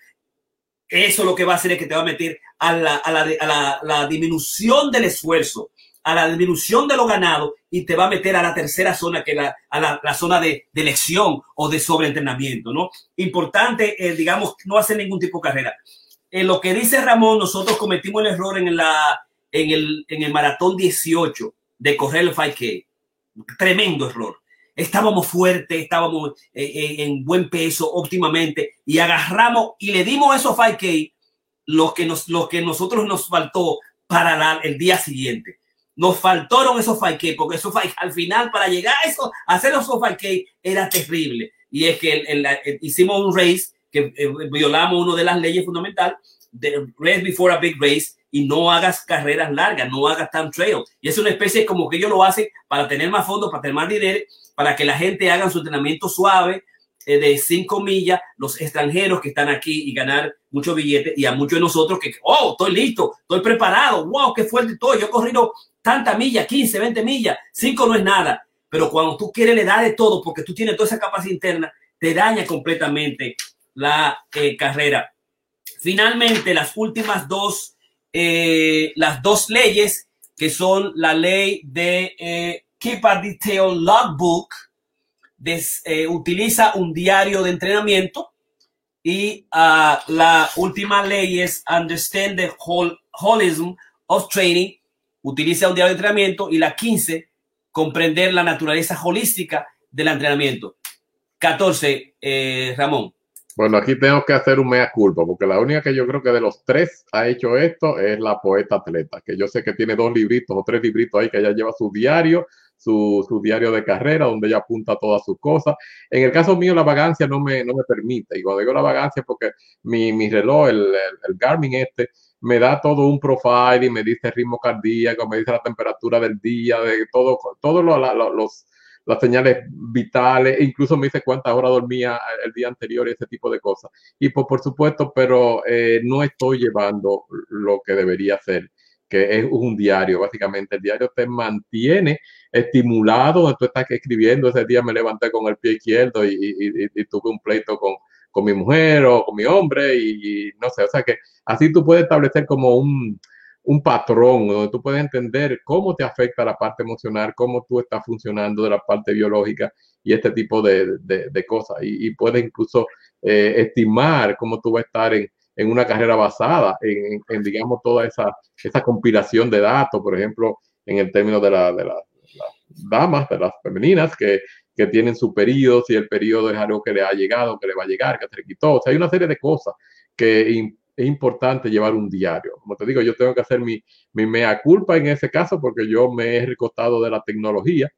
Speaker 1: Eso lo que va a hacer es que te va a meter a la, a la, a la, la disminución del esfuerzo a la disminución de lo ganado y te va a meter a la tercera zona, que la, a la, la, zona de, de lesión o de sobreentrenamiento, ¿no? Importante, eh, digamos, no hacer ningún tipo de carrera. En lo que dice Ramón, nosotros cometimos el error en, la, en, el, en el maratón 18 de correr el 5K. Tremendo error. Estábamos fuertes, estábamos eh, eh, en buen peso óptimamente y agarramos y le dimos esos 5K lo que, nos, lo que nosotros nos faltó para la, el día siguiente nos faltaron esos 5K, porque esos al final para llegar a eso, hacer esos 5K era terrible. Y es que el, el, hicimos un race que eh, violamos una de las leyes fundamentales de race before a big race y no hagas carreras largas, no hagas time trail. Y es una especie como que ellos lo hacen para tener más fondos, para tener más dinero, para que la gente haga su entrenamiento suave eh, de 5 millas, los extranjeros que están aquí y ganar muchos billetes y a muchos de nosotros que, oh, estoy listo, estoy preparado, wow, qué fuerte estoy, yo he corrido tanta milla, 15, 20 millas, 5 no es nada, pero cuando tú quieres le da de todo porque tú tienes toda esa capacidad interna, te daña completamente la eh, carrera. Finalmente, las últimas dos, eh, las dos leyes que son la ley de eh, Keep a Detail Logbook, eh, utiliza un diario de entrenamiento y uh, la última ley es Understand the Holism of Training, utiliza un diario de entrenamiento y la 15, comprender la naturaleza holística del entrenamiento. 14, eh, Ramón.
Speaker 2: Bueno, aquí tengo que hacer un mea culpa, porque la única que yo creo que de los tres ha hecho esto es la poeta atleta, que yo sé que tiene dos libritos o tres libritos ahí que ella lleva su diario, su, su diario de carrera, donde ella apunta todas sus cosas. En el caso mío, la vagancia no me, no me permite, y cuando digo la vagancia, porque mi, mi reloj, el, el, Garmin este, me da todo un profile y me dice el ritmo cardíaco, me dice la temperatura del día, de todo, todos lo, los las señales vitales, e incluso me dice cuántas horas dormía el día anterior y ese tipo de cosas. Y pues, por supuesto, pero eh, no estoy llevando lo que debería ser, que es un diario, básicamente. El diario te mantiene estimulado, tú estás escribiendo. Ese día me levanté con el pie izquierdo y, tuve un pleito con, con, mi mujer o con mi hombre y no sé, o sea que así tú puedes establecer como un un patrón donde tú puedes entender cómo te afecta la parte emocional, cómo tú estás funcionando de la parte biológica y este tipo de, cosas. Y, puedes incluso eh, estimar cómo tú vas a estar en, una carrera basada en, digamos, toda esa, esa compilación de datos, por ejemplo, en el término de, la, de, las damas, de las femeninas, que, que tienen su periodo, si el periodo es algo que le ha llegado, que le va a llegar, que se le quitó. O sea, hay una serie de cosas que es importante llevar un diario. Como te digo, yo tengo que hacer mi, mi mea culpa en ese caso porque yo me he recostado de la tecnología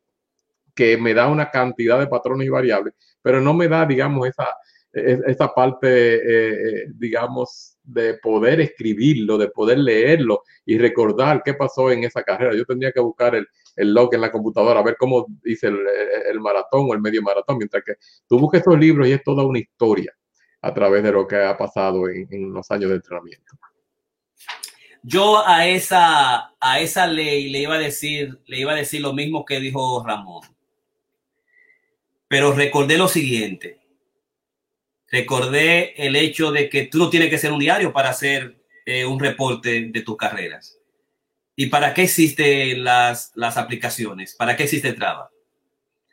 Speaker 2: que me da una cantidad de patrones y variables, pero no me da, digamos, esa, esa parte, eh, eh, digamos, de poder escribirlo, de poder leerlo y recordar qué pasó en esa carrera. Yo tendría que buscar el, el log en la computadora, a ver cómo hice el, maratón o el medio maratón, mientras que tú busques estos libros y es toda una historia a través de lo que ha pasado en, los años de entrenamiento.
Speaker 1: Yo a esa, a esa ley le iba a decir, le iba a decir lo mismo que dijo Ramón. Pero recordé lo siguiente. Recordé el hecho de que tú no tienes que ser un diario para hacer eh, un reporte de tus carreras. ¿Y para qué existen las, las aplicaciones? ¿Para qué existe Traba?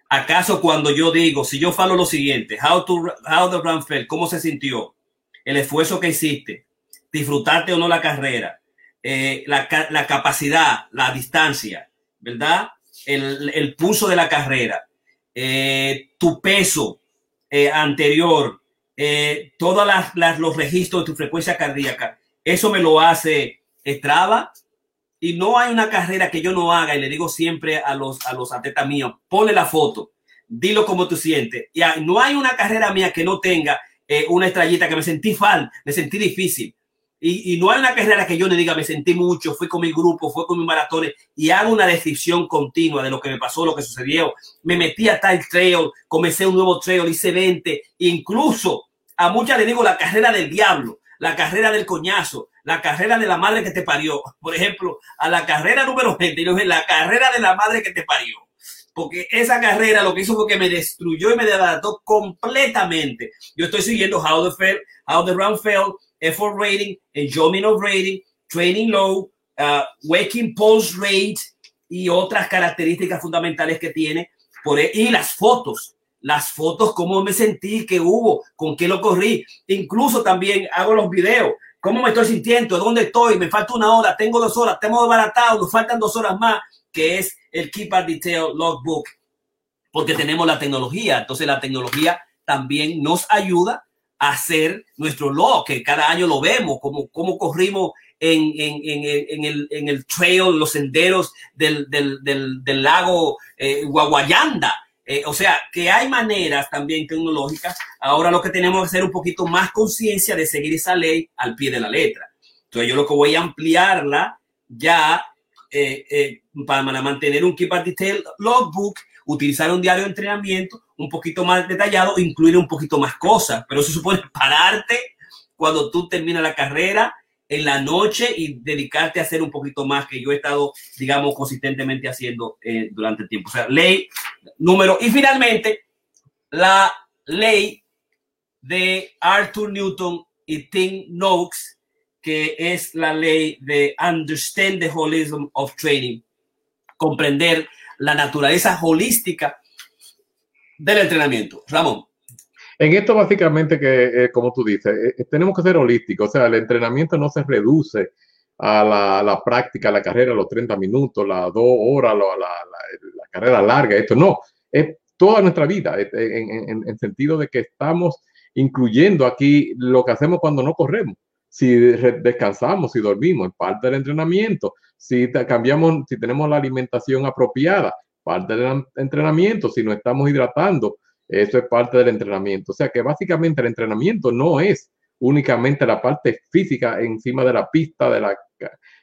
Speaker 1: ¿Acaso cuando yo digo, si yo falo lo siguiente, how, to, how the run cómo se sintió, el esfuerzo que hiciste, disfrutarte o no la carrera, eh, la, la, capacidad, la distancia, ¿verdad? El, el pulso de la carrera, eh, tu peso eh, anterior, todos los registros de tu frecuencia cardíaca, eso me lo hace Strava y no hay una carrera que yo no haga y le digo siempre a los, a los atletas míos, ponle la foto, dilo como tú sientes. Y no hay una carrera mía que no tenga eh, una estrellita que me sentí fan, me sentí difícil. Y, no hay una carrera que yo le diga, me sentí mucho, fui con mi grupo, fui con mis maratones y hago una descripción continua de lo que me pasó, lo que sucedió. Me metí a tal trail, comencé un nuevo trail, hice 20, incluso a muchas le digo la carrera del diablo, la carrera del coñazo, la carrera de la madre que te parió. Por ejemplo, a la carrera número 20, la carrera de la madre que te parió. Porque esa carrera lo que hizo fue que me destruyó y me desbarató completamente. Yo estoy siguiendo How the, fell, how the Run Fell, Effort Rating, Enjoyment of Rating, Training Low, uh, Waking Pulse Rate y otras características fundamentales que tiene. Por, e, y las fotos, las fotos, cómo me sentí, qué hubo, con qué lo corrí. Incluso también hago los videos ¿Cómo me estoy sintiendo? ¿Dónde estoy? Me falta una hora, tengo dos horas, tengo desbaratado, nos faltan dos horas más, que es el Keep a Detail Logbook, porque tenemos la tecnología. Entonces la tecnología también nos ayuda a hacer nuestro log, que cada año lo vemos, como, cómo corrimos en, en, en, el, en el trail, los senderos del, del, del, lago eh, Guaguayanda eh, o sea, que hay maneras también tecnológicas. Ahora lo que tenemos que hacer un poquito más conciencia de seguir esa ley al pie de la letra. Entonces yo lo que voy a ampliarla ya eh, eh, para mantener un Keep a Detail logbook, utilizar un diario de entrenamiento un poquito más detallado, incluir un poquito más cosas. Pero eso supone pararte cuando tú terminas la carrera en la noche y dedicarte a hacer un poquito más que yo he estado, digamos, consistentemente haciendo eh, durante el tiempo. O sea, ley número. Y finalmente, la ley de Arthur Newton y Tim Noakes, que es la ley de Understand the Holism of Training, comprender la naturaleza holística del entrenamiento. Ramón.
Speaker 2: En esto básicamente que, eh, como tú dices, eh, eh, tenemos que ser holísticos, o sea, el entrenamiento no se reduce a la, práctica, a la carrera, los 30 minutos, las dos horas, la, la, carrera larga, esto no, es toda nuestra vida, en, en, sentido de que estamos incluyendo aquí lo que hacemos cuando no corremos. Si descansamos, si dormimos, parte del entrenamiento. Si cambiamos, si tenemos la alimentación apropiada, parte del entrenamiento. Si no estamos hidratando, eso es parte del entrenamiento. O sea que básicamente el entrenamiento no es únicamente la parte física encima de la pista, de la,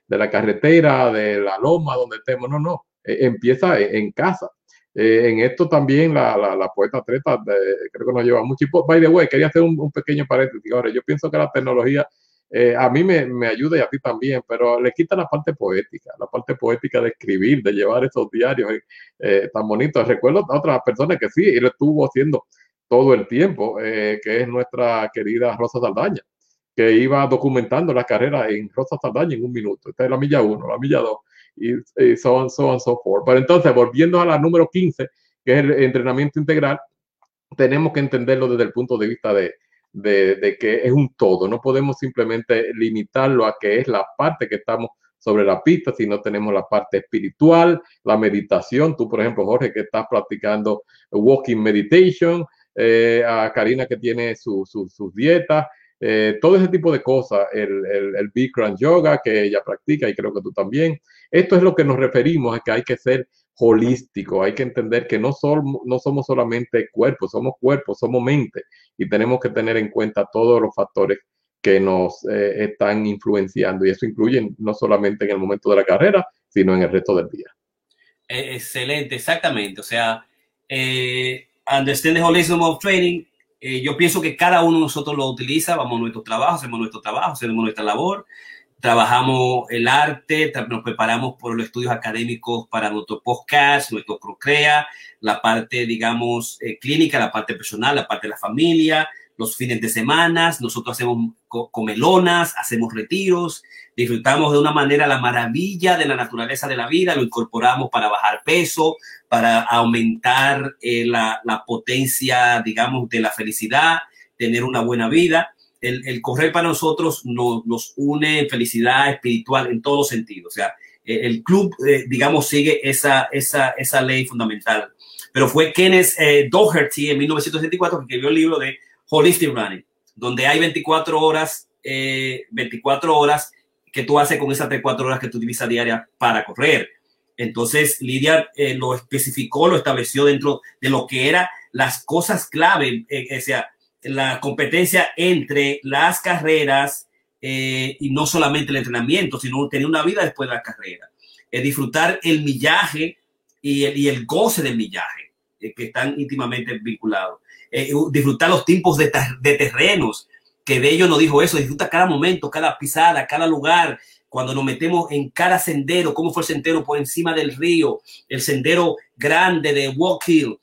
Speaker 2: de la carretera, de la loma donde estemos. No, no. E, empieza en casa. Eh, en esto también la, la, poeta Treta creo que nos lleva mucho. Y by the way, quería hacer un, pequeño paréntesis. Ahora, yo pienso que la tecnología eh, a mí me, me, ayuda y a ti también, pero le quita la parte poética, la parte poética de escribir, de llevar esos diarios eh, tan bonitos. Recuerdo a otras personas que sí, él estuvo haciendo todo el tiempo, que es nuestra querida Rosa Saldaña, que iba documentando la carrera en Rosa Saldaña en un minuto. Esta es la milla 1, la milla 2 y, y so on, so on, so forth. Pero entonces, volviendo a la número 15, que es el entrenamiento integral, tenemos que entenderlo desde el punto de vista de, de, de, que es un todo. No podemos simplemente limitarlo a que es la parte que estamos sobre la pista, sino tenemos la parte espiritual, la meditación. Tú, por ejemplo, Jorge, que estás practicando walking meditation, eh, a Karina que tiene sus su, dietas, eh, todo ese tipo de cosas, el, el, el Bikram Yoga que ella practica y creo que tú también. Esto es lo que nos referimos a que hay que ser holístico, hay que entender que no, no somos solamente cuerpos, somos cuerpos, somos mente y tenemos que tener en cuenta todos los factores que nos eh, están influenciando y eso incluye no solamente en el momento de la carrera, sino en el resto del día.
Speaker 1: E, excelente, exactamente. O sea, Understand the Holism of Training eh, yo pienso que cada uno de nosotros lo utiliza, vamos a nuestro trabajo, hacemos nuestro trabajo, hacemos nuestra labor, trabajamos el arte, nos preparamos por los estudios académicos para nuestro podcast, nuestro Procrea, la parte, digamos, eh, clínica, la parte personal, la parte de la familia, los fines de semana, nosotros hacemos comelonas, hacemos retiros, disfrutamos de una manera la maravilla de la naturaleza de la vida, lo incorporamos para bajar peso, para aumentar eh, la, la, potencia, digamos, de la felicidad, tener una buena vida. El, el correr para nosotros nos, nos, une en felicidad espiritual en todos sentidos. O sea, eh, el club, eh, digamos, sigue esa, esa, esa ley fundamental. Pero fue Kenneth eh, Doherty en 1974 que escribió el libro de Holistic Running, donde hay 24 horas, eh, 24 horas que tú haces con esas 4 horas que tú utilizas diaria para correr. Entonces, Lidia eh, lo especificó, lo estableció dentro de lo que eran las cosas clave, eh, o sea, la competencia entre las carreras eh, y no solamente el entrenamiento, sino tener una vida después de la carrera. disfrutar el millaje y el goce del millaje, que están íntimamente vinculados. Disfrutar los tiempos de, terrenos, que Bello nos dijo eso, disfruta cada momento, cada pisada, cada lugar, cuando nos metemos en cada sendero, cómo fue el sendero por encima del río, el sendero grande de Walk Hill,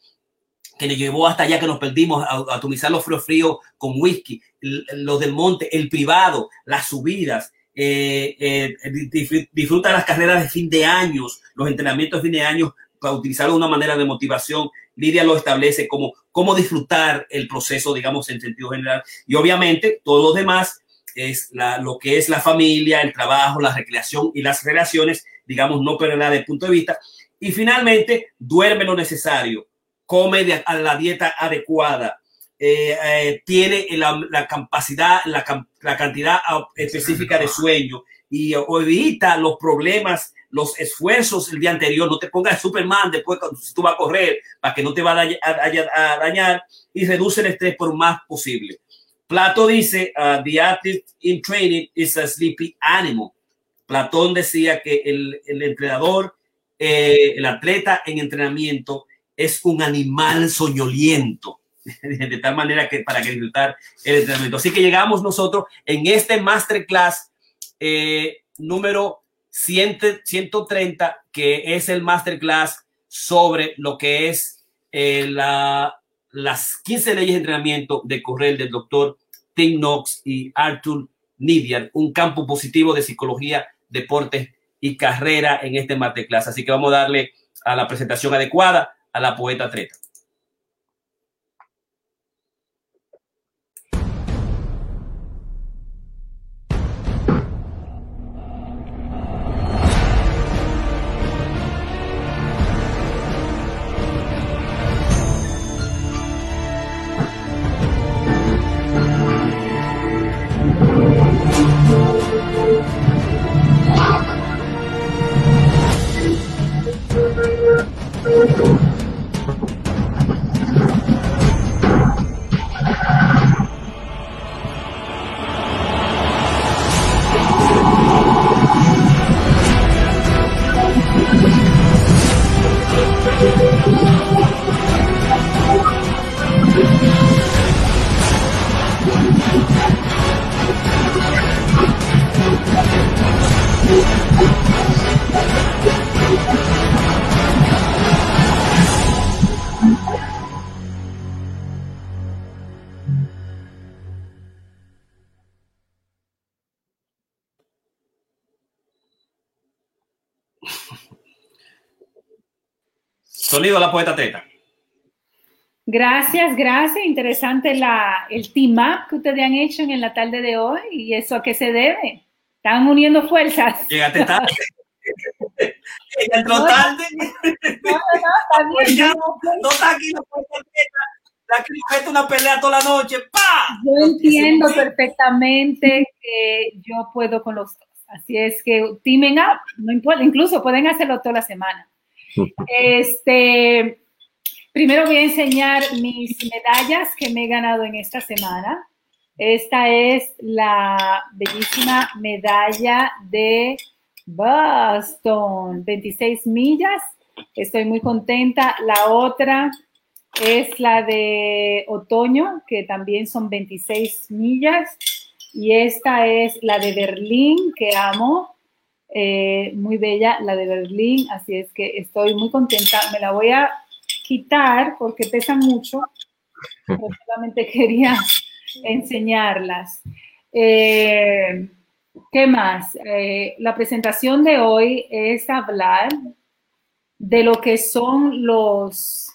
Speaker 1: que nos llevó hasta allá que nos perdimos a, atomizar los fríos fríos con whisky, los del monte, el privado, las subidas, eh, eh, disfruta las carreras de fin de años, los entrenamientos de fin de años para utilizarlo de una manera de motivación. Lidia lo establece como cómo disfrutar el proceso, digamos, en sentido general. Y obviamente todo lo demás es la, lo que es la familia, el trabajo, la recreación y las relaciones, digamos, no perderla de punto de vista. Y finalmente, duerme lo necesario, come de, a la dieta adecuada, eh, eh, tiene la, la capacidad, la, la, cantidad específica de sueño y evita los problemas los esfuerzos el día anterior, no te pongas Superman después cuando tú vas a correr para que no te va a dañar, y reduce el estrés por más posible. Plato dice, uh, the artist in training is a sleepy animal. Platón decía que el, el entrenador, eh, el atleta en entrenamiento es un animal soñoliento, de tal manera que para disfrutar el entrenamiento. Así que llegamos nosotros en este masterclass eh, número 130, que es el masterclass sobre lo que es eh, la, las 15 leyes de entrenamiento de correr del doctor Tim Knox y Arthur Nidian, un campo positivo de psicología, deportes y carrera en este masterclass. Así que vamos a darle a la presentación adecuada a la poeta Treta. Sonido la poeta teta.
Speaker 3: Gracias, gracias. Interesante la, el team up que ustedes han hecho en la tarde de hoy. ¿Y eso a qué se debe? Están uniendo fuerzas.
Speaker 1: Llegaste tarde. Entró tarde. No, no, está bien. No, está aquí la poeta teta. La una pelea toda la noche. ¡Pa!
Speaker 3: Yo entiendo perfectamente que yo puedo con los dos. Así es que teaming up, no importa, incluso pueden hacerlo toda la semana. Este, primero voy a enseñar mis medallas que me he ganado en esta semana. Esta es la bellísima medalla de Boston, 26 millas. Estoy muy contenta. La otra es la de otoño, que también son 26 millas. Y esta es la de Berlín, que amo. Eh, muy bella, la de Berlín, así es que estoy muy contenta. Me la voy a quitar porque pesa mucho, solamente quería enseñarlas. Eh, ¿Qué más? Eh, la presentación de hoy es hablar de lo que son los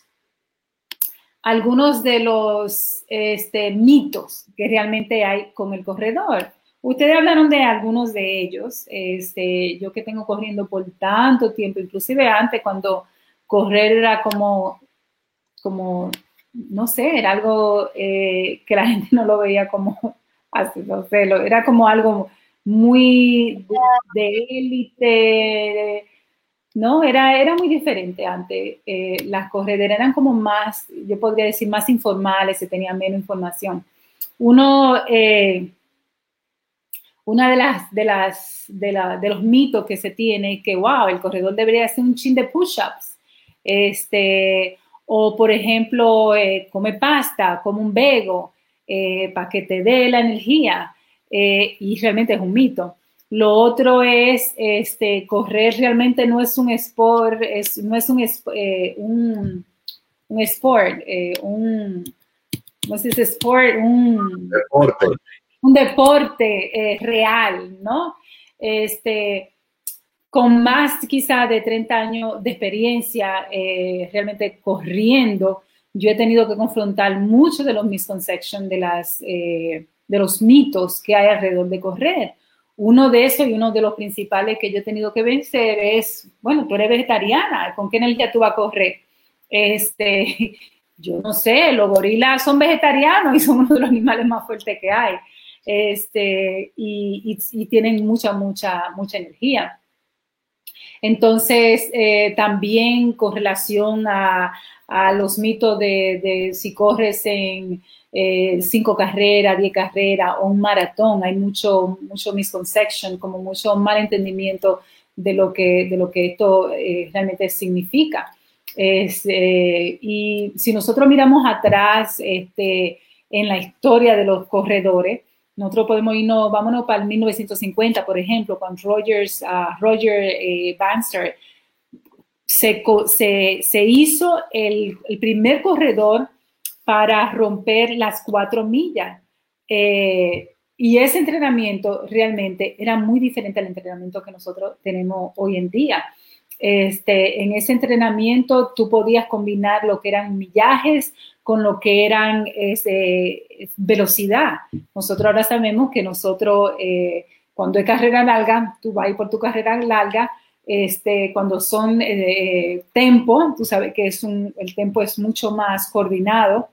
Speaker 3: algunos de los este, mitos que realmente hay con el corredor. Ustedes hablaron de algunos de ellos. Este, yo que tengo corriendo por tanto tiempo, inclusive antes cuando correr era como, como no sé, era algo eh, que la gente no lo veía como, no sé, era como algo muy de élite, ¿no? Era, era muy diferente antes. Eh, las correderas eran como más, yo podría decir, más informales, se tenía menos información. Uno... Eh, una de las, de las, de, la, de los mitos que se tiene que, wow, el corredor debería hacer un chin de push-ups. Este, o, por ejemplo, eh, come pasta, come un vego, eh, para que te dé la energía. Eh, y realmente es un mito. Lo otro es, este, correr realmente no es un sport, es, no es un, un, un sport, un, no sé es sport, un deporte un deporte eh, real, ¿no? Este, con más quizá de 30 años de experiencia eh, realmente corriendo, yo he tenido que confrontar muchos de los misconceptions, de, las, eh, de los mitos que hay alrededor de correr. Uno de esos y uno de los principales que yo he tenido que vencer es, bueno, tú eres vegetariana, ¿con qué energía tú vas a correr? Este, yo no sé, los gorilas son vegetarianos y son uno de los animales más fuertes que hay este, y, tienen mucha, mucha, mucha energía. Entonces, eh, también con relación a, los mitos de, si corres en eh, cinco carreras, diez carreras o un maratón, hay mucho, mucho misconception, como mucho malentendimiento de lo que, de lo que esto eh, realmente significa. y si nosotros miramos atrás este, en la historia de los corredores, nosotros podemos irnos, vámonos para el 1950, por ejemplo, cuando Rogers, uh, Roger eh, Banster se, se, hizo el, el, primer corredor para romper las cuatro millas. Eh, y ese entrenamiento realmente era muy diferente al entrenamiento que nosotros tenemos hoy en día. Este, en ese entrenamiento tú podías combinar lo que eran millajes con lo que eran este, velocidad. Nosotros ahora sabemos que nosotros, eh, cuando es carrera larga, tú vas por tu carrera larga, este, cuando son eh, tempo, tú sabes que es un, el tempo es mucho más coordinado,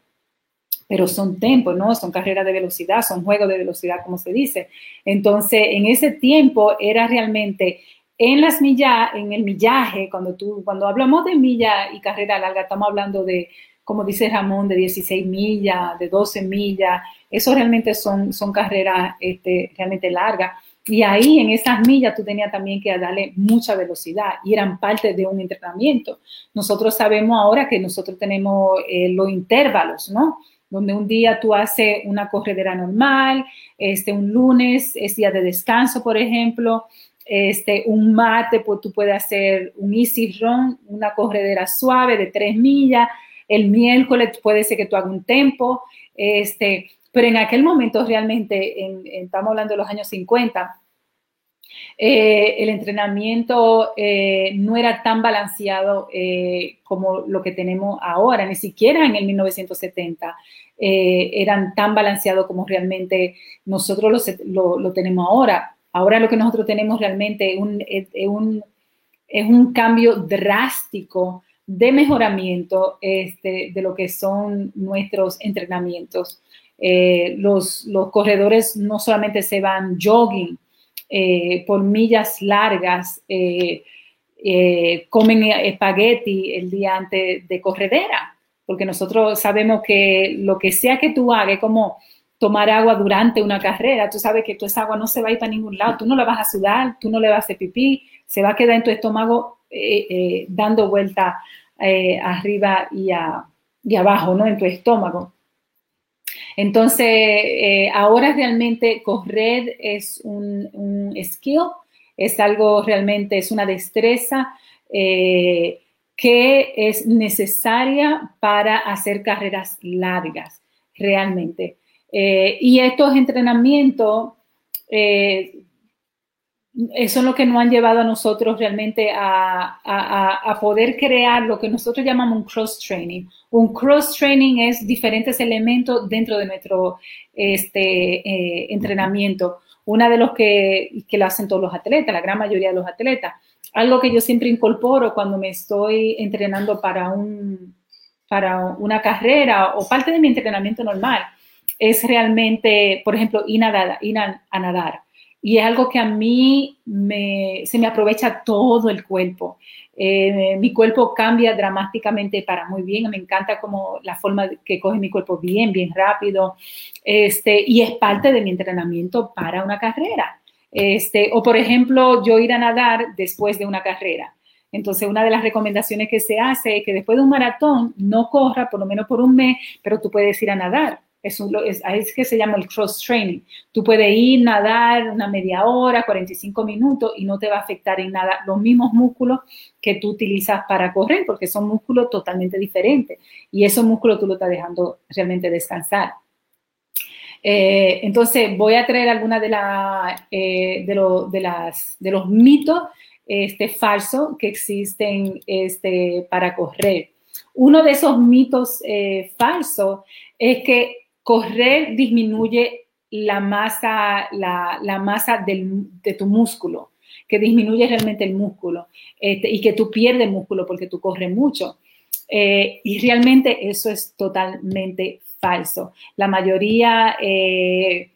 Speaker 3: pero son tempos, ¿no? Son carreras de velocidad, son juegos de velocidad, como se dice. Entonces, en ese tiempo era realmente en las millas, en el millaje, cuando tú, cuando hablamos de milla y carrera larga, estamos hablando de, como dice Ramón, de 16 millas, de 12 millas, eso realmente son, son carreras este, realmente largas. Y ahí en esas millas tú tenías también que darle mucha velocidad y eran parte de un entrenamiento. Nosotros sabemos ahora que nosotros tenemos eh, los intervalos, ¿no? Donde un día tú haces una corredera normal, este, un lunes es día de descanso, por ejemplo, este, un mate, pues tú puedes hacer un easy run, una corredera suave de tres millas. El miércoles puede ser que tú hagas un tempo. Este, pero en aquel momento realmente, estamos hablando de los años 50, eh, el entrenamiento eh, no era tan balanceado eh, como lo que tenemos ahora, ni siquiera en el 1970 eran tan balanceados como realmente nosotros lo, tenemos ahora. Ahora lo que nosotros tenemos realmente es un, es un cambio drástico de mejoramiento este, de lo que son nuestros entrenamientos. los, los corredores no solamente se van jogging, eh, por millas largas, eh, eh, comen espagueti el día antes de corredera, porque nosotros sabemos que lo que sea que tú hagas, como tomar agua durante una carrera, tú sabes que toda esa agua no se va a ir para ningún lado, tú no la vas a sudar, tú no le vas a hacer pipí, se va a quedar en tu estómago dando vuelta arriba y, y abajo, ¿no? En tu estómago. Entonces, eh, ahora realmente correr es un, skill, es algo realmente, es una destreza eh, que es necesaria para hacer carreras largas, realmente. Eh, y estos entrenamientos eso es lo que nos han llevado a nosotros realmente a, poder crear lo que nosotros llamamos un cross-training. Un cross-training es diferentes elementos dentro de nuestro este, eh, entrenamiento. Una de los que, que lo hacen todos los atletas, la gran mayoría de los atletas. Algo que yo siempre incorporo cuando me estoy entrenando para, un, para una carrera o parte de mi entrenamiento normal es realmente, por ejemplo, ir, ir a nadar y es algo que a mí se me aprovecha todo el cuerpo. Eh, mi cuerpo cambia dramáticamente para muy bien, me encanta como la forma que coge mi cuerpo bien, bien rápido, este, y es parte de mi entrenamiento para una carrera. Este, o por ejemplo, yo ir a nadar después de una carrera. Entonces, una de las recomendaciones que se hace es que después de un maratón no corra por lo menos por un mes, pero tú puedes ir a nadar es, es, que se llama el cross training. Tú puedes ir, nadar una media hora, 45 minutos y no te va a afectar en nada los mismos músculos que tú utilizas para correr, porque son músculos totalmente diferentes. Y esos músculos tú lo estás dejando realmente descansar. Eh, entonces, voy a traer algunas de, la, eh, de, las, de los mitos este, falsos que existen este, para correr. Uno de esos mitos eh, falsos es que correr disminuye la masa, la, masa de tu músculo, que disminuye realmente el músculo este, y que tú pierdes músculo porque tú corres mucho. Eh, y realmente eso es totalmente falso. La mayoría, eh,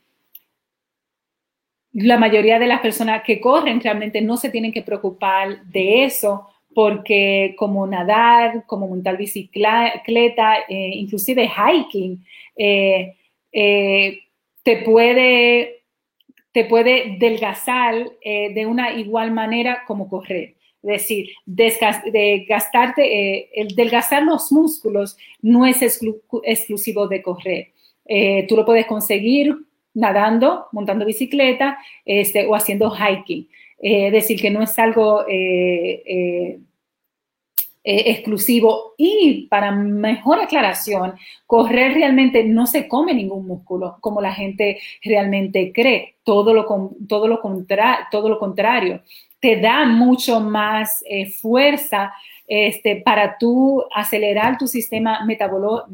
Speaker 3: la mayoría de las personas que corren realmente no se tienen que preocupar de eso porque como nadar, como montar bicicleta, eh, inclusive hiking, eh, eh, te, puede, te puede delgazar de una igual manera como correr. Es decir, gastarte, el delgazar los músculos no es exclusivo de correr. tú lo puedes conseguir nadando, montando bicicleta este, o haciendo hiking. Es decir, que no es algo eh, exclusivo. Y para mejor aclaración, correr realmente no se come ningún músculo como la gente realmente cree. Todo lo, todo lo, todo lo contrario. Te da mucho más eh, fuerza este, para tú acelerar tu sistema metabolo,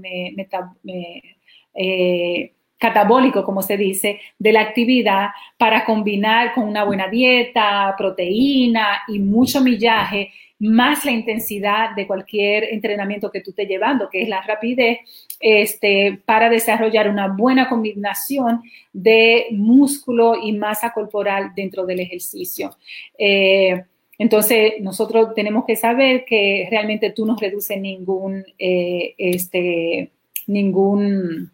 Speaker 3: eh, catabólico, como se dice, de la actividad para combinar con una buena dieta, proteína y mucho millaje más la intensidad de cualquier entrenamiento que tú estés llevando, que es la rapidez, este, para desarrollar una buena combinación de músculo y masa corporal dentro del ejercicio. Eh, entonces, nosotros tenemos que saber que realmente tú no reduces ningún, eh, este, ningún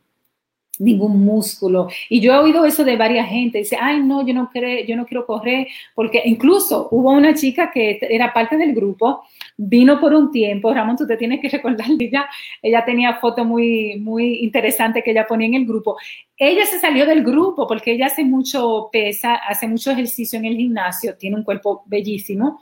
Speaker 3: ningún músculo. Y yo he oído eso de varias gente, dice, ay, no, yo no, quiero, yo no quiero correr, porque incluso hubo una chica que era parte del grupo, vino por un tiempo, Ramón, tú te tienes que recordar, ella, ella tenía fotos muy, muy interesantes que ella ponía en el grupo. Ella se salió del grupo porque ella hace mucho pesa, hace mucho ejercicio en el gimnasio, tiene un cuerpo bellísimo,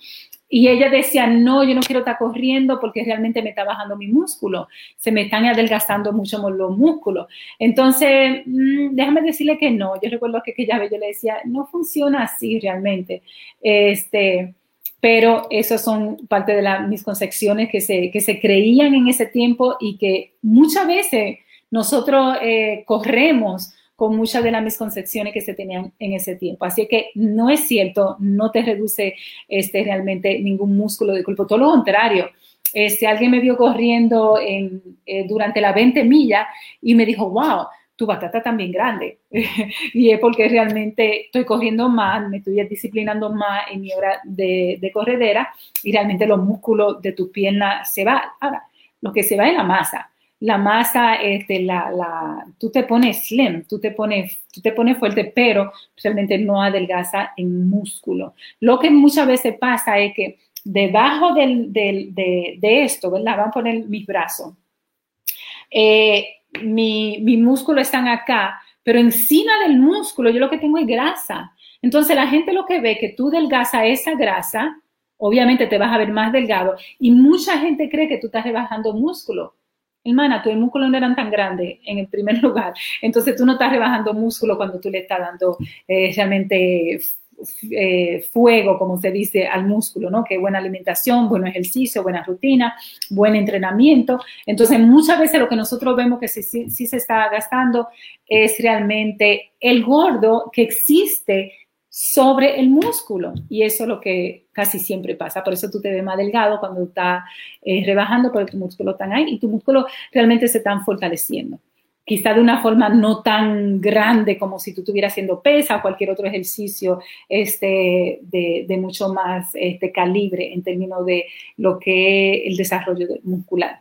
Speaker 3: Y ella decía, no, yo no quiero estar corriendo porque realmente me está bajando mi músculo, se me están adelgazando mucho los músculos. Entonces, mm, déjame decirle que no, yo recuerdo que aquella vez yo le decía, no funciona así realmente. Este, pero esas son parte de las misconcepciones que se, que se creían en ese tiempo y que muchas veces nosotros eh, corremos con muchas de las misconcepciones que se tenían en ese tiempo. Así que no es cierto, no te reduce este, realmente ningún músculo de cuerpo, todo lo contrario. Este, alguien me vio corriendo en, eh, durante la 20 millas y me dijo, wow, tu batata también grande. y es porque realmente estoy corriendo más, me estoy disciplinando más en mi hora de, de corredera y realmente los músculos de tu pierna se van. Ahora, lo que se va es la masa la masa, este, la, la, tú te pones slim, tú te pones, tú te pones fuerte, pero realmente no adelgaza en músculo. Lo que muchas veces pasa es que debajo del, del, de, de, esto, ¿verdad? Van a poner mis brazos. Eh, mi, mi músculo están acá, pero encima del músculo yo lo que tengo es grasa. Entonces la gente lo que ve que tú delgaza esa grasa, obviamente te vas a ver más delgado y mucha gente cree que tú estás rebajando músculo hermana, tus músculos no eran tan grandes en el primer lugar, entonces tú no estás rebajando músculo cuando tú le estás dando eh, realmente eh, fuego, como se dice, al músculo, ¿no? Que buena alimentación, buen ejercicio, buena rutina, buen entrenamiento. Entonces, muchas veces lo que nosotros vemos que sí, sí se está gastando es realmente el gordo que existe sobre el músculo. Y eso es lo que casi siempre pasa. Por eso tú te ves más delgado cuando estás eh, rebajando, porque tu músculo está ahí y tu músculo realmente se está fortaleciendo. Quizá de una forma no tan grande como si tú estuvieras haciendo pesa o cualquier otro ejercicio este, de, mucho más este, calibre en términos de lo que es el desarrollo muscular.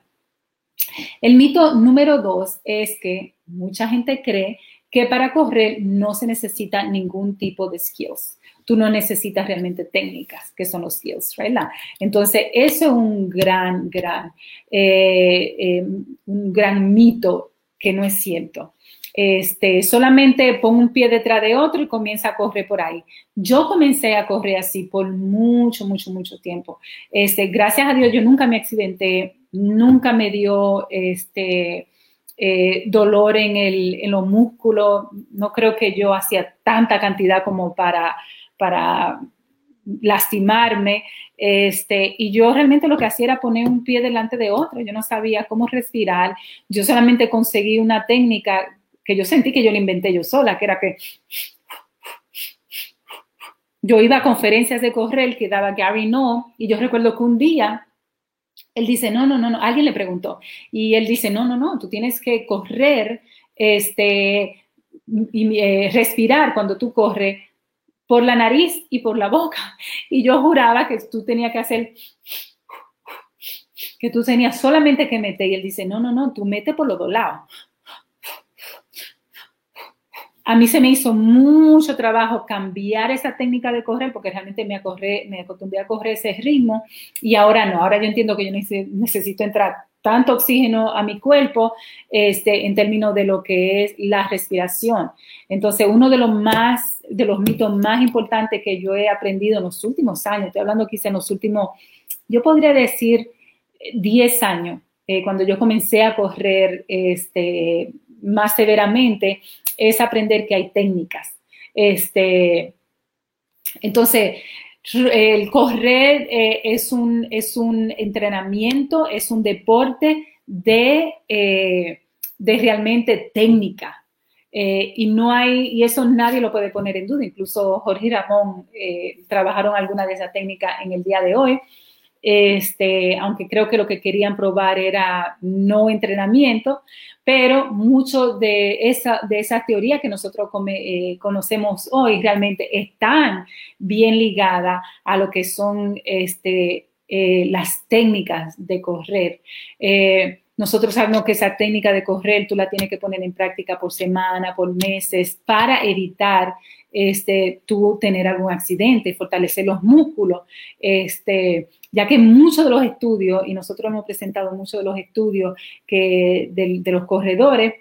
Speaker 3: El mito número dos es que mucha gente cree que para correr no se necesita ningún tipo de skills. Tú no necesitas realmente técnicas, que son los skills, ¿verdad? Entonces, eso es un gran, gran, eh, eh, un gran mito que no es cierto. Este, solamente pon un pie detrás de otro y comienza a correr por ahí. Yo comencé a correr así por mucho, mucho, mucho tiempo. Este, gracias a Dios yo nunca me accidenté, nunca me dio este, eh, dolor en, el, en los músculos. No creo que yo hacía tanta cantidad como para, para lastimarme. Este, y yo realmente lo que hacía era poner un pie delante de otro. Yo no sabía cómo respirar. Yo solamente conseguí una técnica que yo sentí que yo la inventé yo sola, que era que yo iba a conferencias de correr que daba Gary No, y yo recuerdo que un día él dice, no, no, no, no, alguien le preguntó. Y él dice, no, no, no, tú tienes que correr, este, y eh, respirar cuando tú corres por la nariz y por la boca. Y yo juraba que tú tenías que hacer, que tú tenías solamente que meter. Y él dice, no, no, no, tú mete por los dos lados a mí se me hizo mucho trabajo cambiar esa técnica de correr porque realmente me, acostumbré a correr ese ritmo y ahora no, ahora yo entiendo que yo necesito entrar tanto oxígeno a mi cuerpo este, en términos de lo que es la respiración. Entonces, uno de los más, de los mitos más importantes que yo he aprendido en los últimos años, estoy hablando quizá en los últimos, yo podría decir 10 años, eh, cuando yo comencé a correr este, más severamente, es aprender que hay técnicas. Este, entonces, el correr eh, es, un, es un entrenamiento, es un deporte de, eh, de realmente técnica. Eh, y no hay, y eso nadie lo puede poner en duda. Incluso Jorge y Ramón trabajaron alguna de esas técnicas en el día de hoy. Este, aunque creo que lo que querían probar era no entrenamiento, pero mucho de esa, de esa teoría que nosotros eh, conocemos hoy realmente están bien ligadas a lo que son este, eh, las técnicas de correr. Eh, nosotros sabemos que esa técnica de correr tú la tienes que poner en práctica por semana, por meses, para evitar este, tú tener algún accidente, fortalecer los músculos, este, ya que muchos de los estudios, y nosotros hemos presentado muchos de los estudios que, de, los corredores,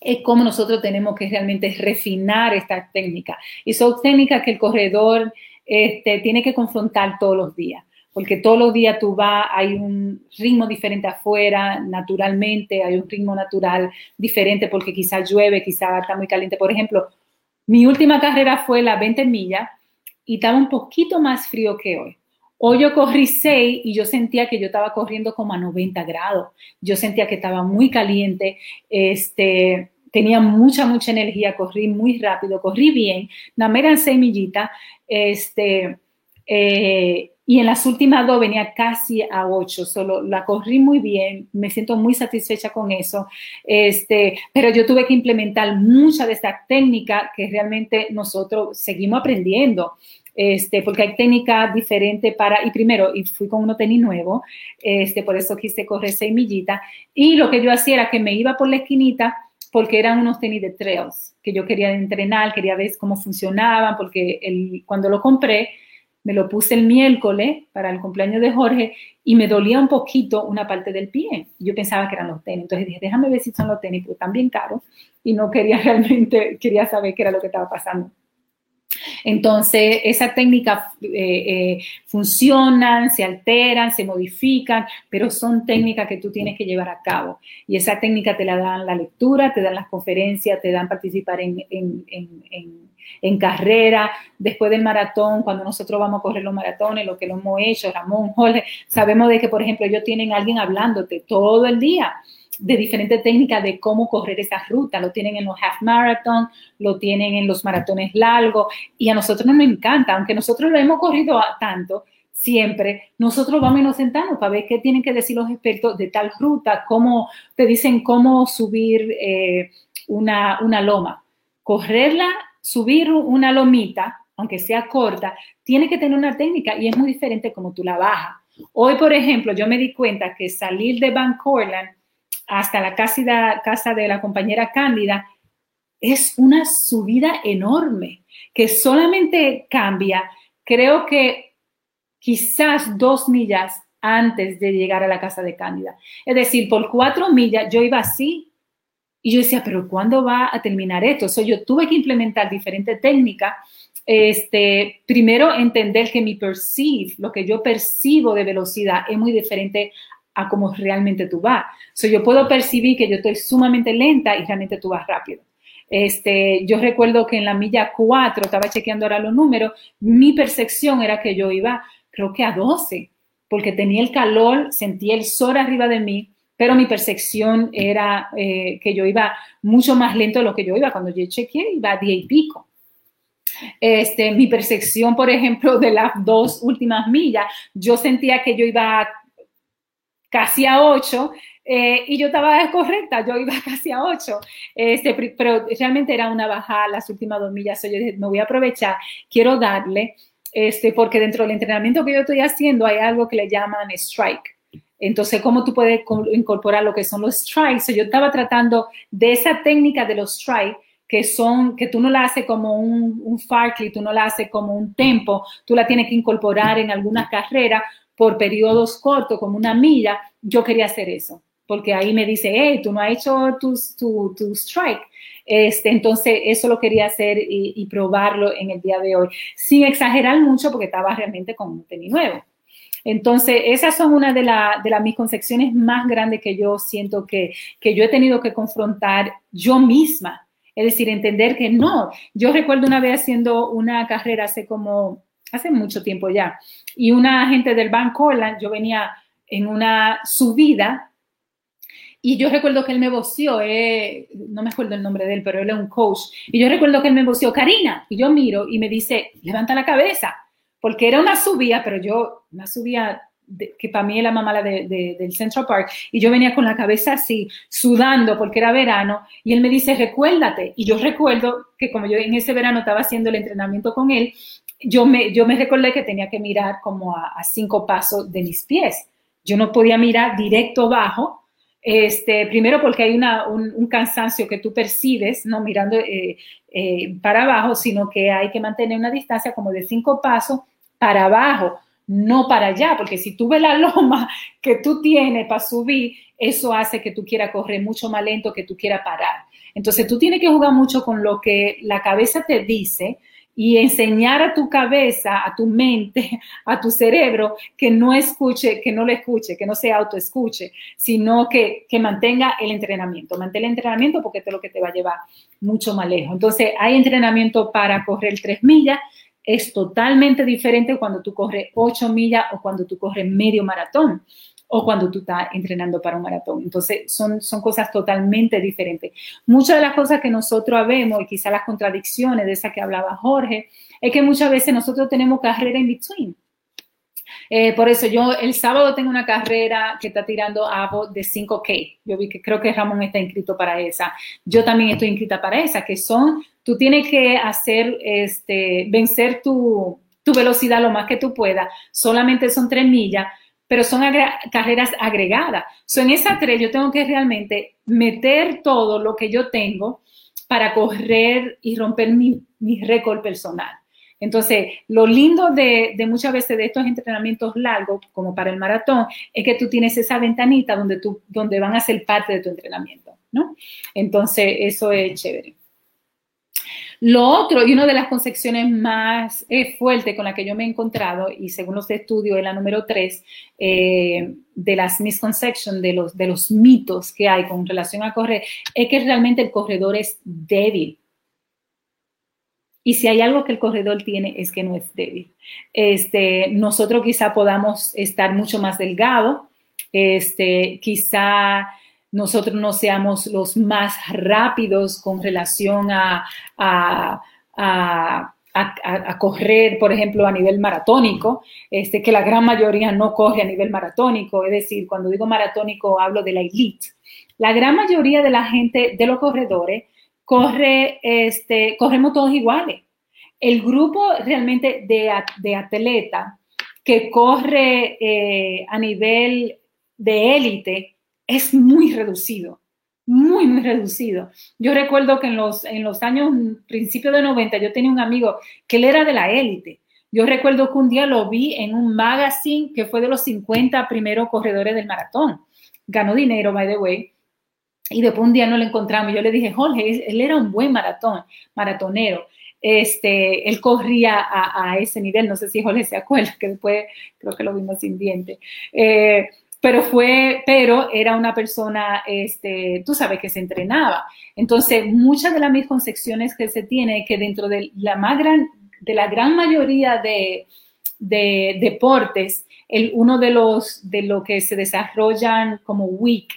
Speaker 3: es cómo nosotros tenemos que realmente refinar esta técnica. Y son técnicas que el corredor este, tiene que confrontar todos los días. porque todos los días tú vas, hay un ritmo diferente afuera, naturalmente, hay un ritmo natural diferente porque quizás llueve, quizás está muy caliente. Por ejemplo, mi última carrera fue la 20 millas y estaba un poquito más frío que hoy. Hoy yo corrí 6 y yo sentía que yo estaba corriendo como a 90 grados. Yo sentía que estaba muy caliente, este, tenía mucha, mucha energía, corrí muy rápido, corrí bien, nada eran 6 millitas, este, eh, y en las últimas dos venía casi a 8, solo la corrí muy bien, me siento muy satisfecha con eso, este, pero yo tuve que implementar mucha de esta técnica que realmente nosotros seguimos aprendiendo. Este, porque hay técnicas diferentes para, y primero, y fui con unos tenis nuevos, este, por eso quise correr seis millitas, y lo que yo hacía era que me iba por la esquinita, porque eran unos tenis de trails, que yo quería entrenar, quería ver cómo funcionaban, porque cuando lo compré, me lo puse el miércoles para el cumpleaños de Jorge y me dolía un poquito una parte del pie. Yo pensaba que eran los tenis. Entonces dije, déjame ver si son los tenis, porque están bien caros y no quería realmente, quería saber qué era lo que estaba pasando. Entonces, esa técnica eh, eh, funcionan, se alteran, se modifican, pero son técnicas que tú tienes que llevar a cabo. Y esa técnica te la dan la lectura, te dan las conferencias, te dan participar en, en, en en carrera, después del maratón, cuando nosotros vamos a correr los maratones, lo que lo hemos hecho, Ramón, Jorge, sabemos de que, por ejemplo, ellos tienen a alguien hablándote todo el día de diferentes técnicas de cómo correr esa ruta. Lo tienen en los half marathon, lo tienen en los maratones largos y a nosotros nos encanta, aunque nosotros lo hemos corrido tanto, siempre, nosotros vamos y nos sentamos para ver qué tienen que decir los expertos de tal ruta, cómo te dicen cómo subir eh, una, una loma. Correrla subir una lomita, aunque sea corta, tiene que tener una técnica y es muy diferente como tú la bajas. Hoy, por ejemplo, yo me di cuenta que salir de Van Corland hasta la casa, de la compañera Cándida es una subida enorme que solamente cambia, creo que quizás dos millas antes de llegar a la casa de Cándida. Es decir, por cuatro millas yo iba así y yo decía, pero ¿cuándo va a terminar esto? So, yo tuve que implementar diferentes técnicas. Este, primero, entender que mi perceive, lo que yo percibo de velocidad, es muy diferente a cómo realmente tú vas. So, yo puedo percibir que yo estoy sumamente lenta y realmente tú vas rápido. Este, yo recuerdo que en la milla 4, estaba chequeando ahora los números, mi percepción era que yo iba, creo que a 12, porque tenía el calor, sentía el sol arriba de mí, pero mi percepción era eh, que yo iba mucho más lento de lo que yo iba. Cuando yo chequeé, iba a 10 y pico. Este, mi percepción, por ejemplo, de las dos últimas millas, yo sentía que yo iba casi a 8 eh, y yo estaba correcta, yo iba casi a 8, este, pero realmente era una bajada las últimas dos millas. yo dije, me voy a aprovechar, quiero darle, este, porque dentro del entrenamiento que yo estoy haciendo hay algo que le llaman strike. Entonces, ¿cómo tú puedes incorporar lo que son los strikes? Yo estaba tratando de esa técnica de los strikes que son, que tú no la haces como un, un tú no la haces como un tempo, tú la tienes que incorporar en alguna carrera por periodos cortos, como una milla. Yo quería hacer eso, porque ahí me dice, hey, tú no has hecho tu, tu, strike. Este, entonces, eso lo quería hacer y, probarlo en el día de hoy, sin exagerar mucho, porque estaba realmente con un tenis nuevo. Entonces, esas son una de, de las mis concepciones más grandes que yo siento que, que yo he tenido que confrontar yo misma. Es decir, entender que no. Yo recuerdo una vez haciendo una carrera hace como, hace mucho tiempo ya, y una gente del Banco yo venía en una subida y yo recuerdo que él me voció, eh, no me acuerdo el nombre de él, pero él es un coach. Y yo recuerdo que él me voció, Karina, y yo miro y me dice, levanta la cabeza porque era una subida, pero yo, una subida que para mí es la mamá de, del Central Park, y yo venía con la cabeza así, sudando porque era verano, y él me dice, recuérdate, y yo recuerdo que como yo en ese verano estaba haciendo el entrenamiento con él, yo me, yo me recordé que tenía que mirar como a, cinco pasos de mis pies. Yo no podía mirar directo abajo, este, primero porque hay una, un, cansancio que tú percibes, no mirando eh, eh, para abajo, sino que hay que mantener una distancia como de cinco pasos para abajo, no para allá, porque si tú ves la loma que tú tienes para subir, eso hace que tú quieras correr mucho más lento, que tú quieras parar. Entonces tú tienes que jugar mucho con lo que la cabeza te dice y enseñar a tu cabeza, a tu mente, a tu cerebro que no escuche, que no le escuche, que no se autoescuche, sino que, que mantenga el entrenamiento. Mantén el entrenamiento porque esto es lo que te va a llevar mucho más lejos. Entonces, hay entrenamiento para correr tres millas. Es totalmente diferente cuando tú corres ocho millas o cuando tú corres medio maratón o cuando tú estás entrenando para un maratón. Entonces, son, son cosas totalmente diferentes. Muchas de las cosas que nosotros vemos y quizás las contradicciones de esa que hablaba Jorge, es que muchas veces nosotros tenemos carrera in between. Eh, por eso yo el sábado tengo una carrera que está tirando a de 5K. Yo vi que creo que Ramón está inscrito para esa. Yo también estoy inscrita para esa, que son, tú tienes que hacer, este, vencer tu, tu velocidad lo más que tú puedas. Solamente son tres millas, pero son carreras agregadas. So, en esa tres yo tengo que realmente meter todo lo que yo tengo para correr y romper mi, récord personal. Entonces, lo lindo de, de, muchas veces de estos entrenamientos largos, como para el maratón, es que tú tienes esa ventanita donde, tú, donde van a ser parte de tu entrenamiento, ¿no? Entonces, eso es chévere. Lo otro, y una de las concepciones más eh, fuertes con la que yo me he encontrado, y según los estudios, es la número tres, eh, de las misconceptions, de los, de los mitos que hay con relación a correr, es que realmente el corredor es débil. Y si hay algo que el corredor tiene es que no es débil. Este, nosotros quizá podamos estar mucho más delgado, este, quizá nosotros no seamos los más rápidos con relación a, a, a, correr, por ejemplo, a nivel maratónico, este, que la gran mayoría no corre a nivel maratónico, es decir, cuando digo maratónico hablo de la elite. La gran mayoría de la gente, de los corredores, corre, este, corremos todos iguales. El grupo realmente de, de atleta que corre eh, a nivel de élite es muy reducido, muy, muy reducido. Yo recuerdo que en los, en los años, principios de 90, yo tenía un amigo que él era de la élite. Yo recuerdo que un día lo vi en un magazine que fue de los 50 primeros corredores del maratón. Ganó dinero, by the way. Y después un día no lo encontramos. Yo le dije, Jorge, él era un buen maratón, maratonero. Este, él corría a, ese nivel. No sé si Jorge se acuerda, que después creo que lo vimos sin diente. Eh, pero fue, pero era una persona, este, tú sabes, que se entrenaba. Entonces, muchas de las misconcepciones que se tiene que dentro de la más gran, de la gran mayoría de, de deportes, el, uno de los, de lo que se desarrollan como weak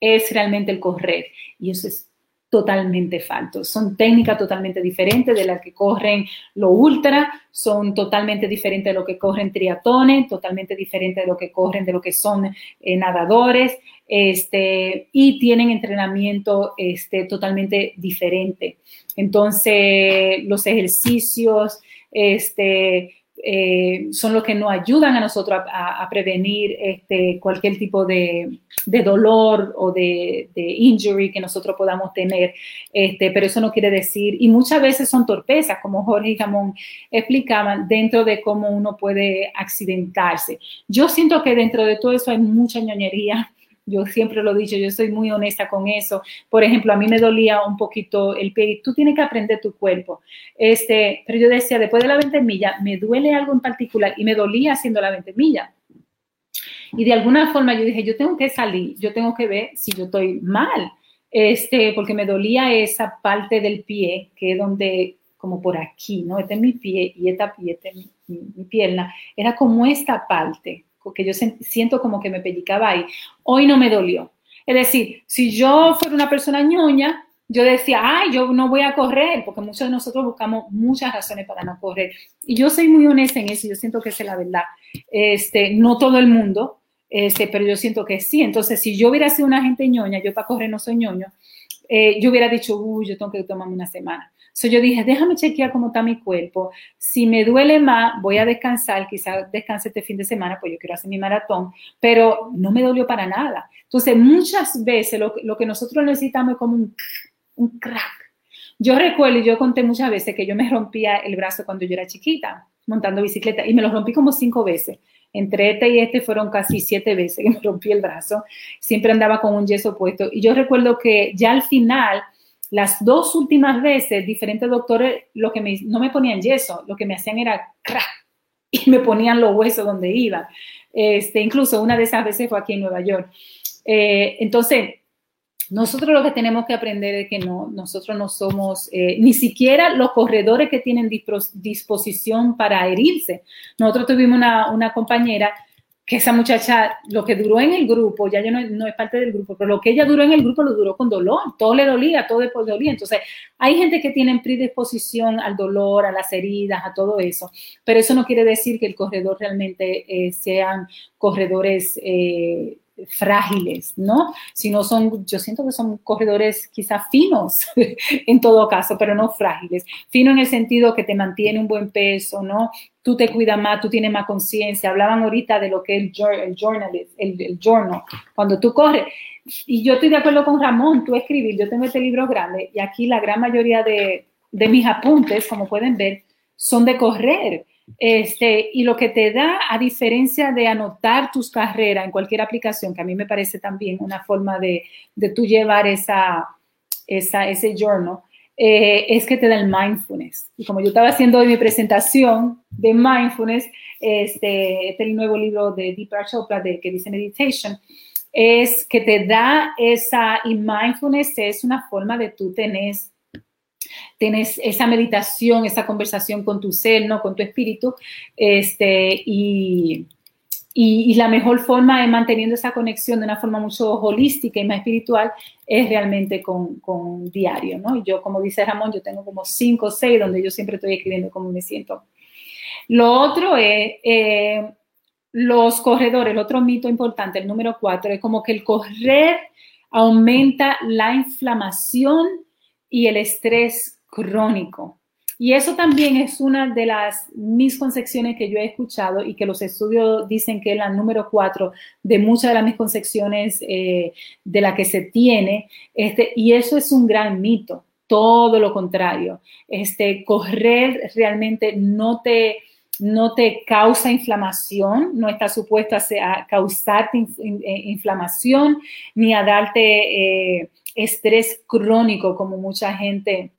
Speaker 3: es realmente el correr. Y eso es totalmente falso. Son técnicas totalmente diferentes de las que corren lo ultra, son totalmente diferentes de lo que corren triatones, totalmente diferentes de lo que corren de lo que son eh, nadadores, este, y tienen entrenamiento este, totalmente diferente. Entonces, los ejercicios, este, eh, son los que nos ayudan a nosotros a, prevenir este, cualquier tipo de, dolor o de, injury que nosotros podamos tener. Este, pero eso no quiere decir, y muchas veces son torpezas, como Jorge y Jamón explicaban, dentro de cómo uno puede accidentarse. Yo siento que dentro de todo eso hay mucha ñoñería yo siempre lo he dicho, yo soy muy honesta con eso. Por ejemplo, a mí me dolía un poquito el pie. Tú tienes que aprender tu cuerpo. Este, pero yo decía, después de la 20 millas, me duele algo en particular y me dolía haciendo la 20 millas. Y de alguna forma yo dije, yo tengo que salir, yo tengo que ver si yo estoy mal. Este, porque me dolía esa parte del pie, que es donde, como por aquí, ¿no? Este es mi pie y esta, pie, este mi, mi pierna. Era como esta parte, que yo siento como que me pellicaba ahí. Hoy no me dolió. Es decir, si yo fuera una persona ñoña, yo decía, ay, yo no voy a correr, porque muchos de nosotros buscamos muchas razones para no correr. Y yo soy muy honesta en eso, yo siento que es la verdad. Este, no todo el mundo, este, pero yo siento que sí. Entonces, si yo hubiera sido una gente ñoña, yo para correr no soy ñoño, eh, yo hubiera dicho, uy, yo tengo que tomarme una semana. So yo dije, déjame chequear cómo está mi cuerpo. Si me duele más, voy a descansar, quizás descanse este fin de semana, pues yo quiero hacer mi maratón, pero no me dolió para nada. Entonces, muchas veces lo, lo que nosotros necesitamos es como un, un crack. Yo recuerdo, y yo conté muchas veces que yo me rompía el brazo cuando yo era chiquita, montando bicicleta, y me lo rompí como cinco veces. Entre este y este fueron casi siete veces que me rompí el brazo. Siempre andaba con un yeso puesto. Y yo recuerdo que ya al final Las dos últimas veces, diferentes doctores, lo que no me ponían yeso, lo que me hacían era crack y me ponían los huesos donde iban. Este, incluso una de esas veces fue aquí en Nueva York. Eh, entonces, nosotros lo que tenemos que aprender es que no, nosotros no somos eh, ni siquiera los corredores que tienen disposición para herirse. Nosotros tuvimos una, compañera que esa muchacha, lo que duró en el grupo, ya yo no, no, es parte del grupo, pero lo que ella duró en el grupo lo duró con dolor, todo le dolía, todo le dolía. Entonces, hay gente que tiene predisposición al dolor, a las heridas, a todo eso, pero eso no quiere decir que el corredor realmente eh, sean corredores eh, frágiles, ¿no? Sino son, yo siento que son corredores quizás finos en todo caso, pero no frágiles. Fino en el sentido que te mantiene un buen peso, ¿no? Tú te cuidas más, tú tienes más conciencia. Hablaban ahorita de lo que es el, journal, el, el journal, cuando tú corres. Y yo estoy de acuerdo con Ramón, tú escribir, yo tengo este libro grande y aquí la gran mayoría de, de mis apuntes, como pueden ver, son de correr este, y lo que te da, a diferencia de anotar tus carreras en cualquier aplicación, que a mí me parece también una forma de, de tú llevar esa, esa, ese journal, eh, es que te da el mindfulness. Y como yo estaba haciendo mi presentación de mindfulness, este, este el nuevo libro de Deepak Chopra de, que dice Meditation, es que te da esa, y mindfulness es una forma de tú tener tienes esa meditación, esa conversación con tu ser, ¿no? Con tu espíritu, este, y, y, la mejor forma de manteniendo esa conexión de una forma mucho holística y más espiritual es realmente con, con diario, ¿no? Y yo, como dice Ramón, yo tengo como cinco o seis donde yo siempre estoy escribiendo cómo me siento. Lo otro es eh, los corredores, el otro mito importante, el número cuatro, es como que el correr aumenta la inflamación y el estrés crónico. Y eso también es una de las misconcepciones que yo he escuchado y que los estudios dicen que es la número cuatro de muchas de las misconcepciones eh, de la que se tiene. Este, y eso es un gran mito, todo lo contrario. Este, correr realmente no te, no te causa inflamación, no está supuesto a, causarte eh, inflamación ni a darte eh, estrés crónico como mucha gente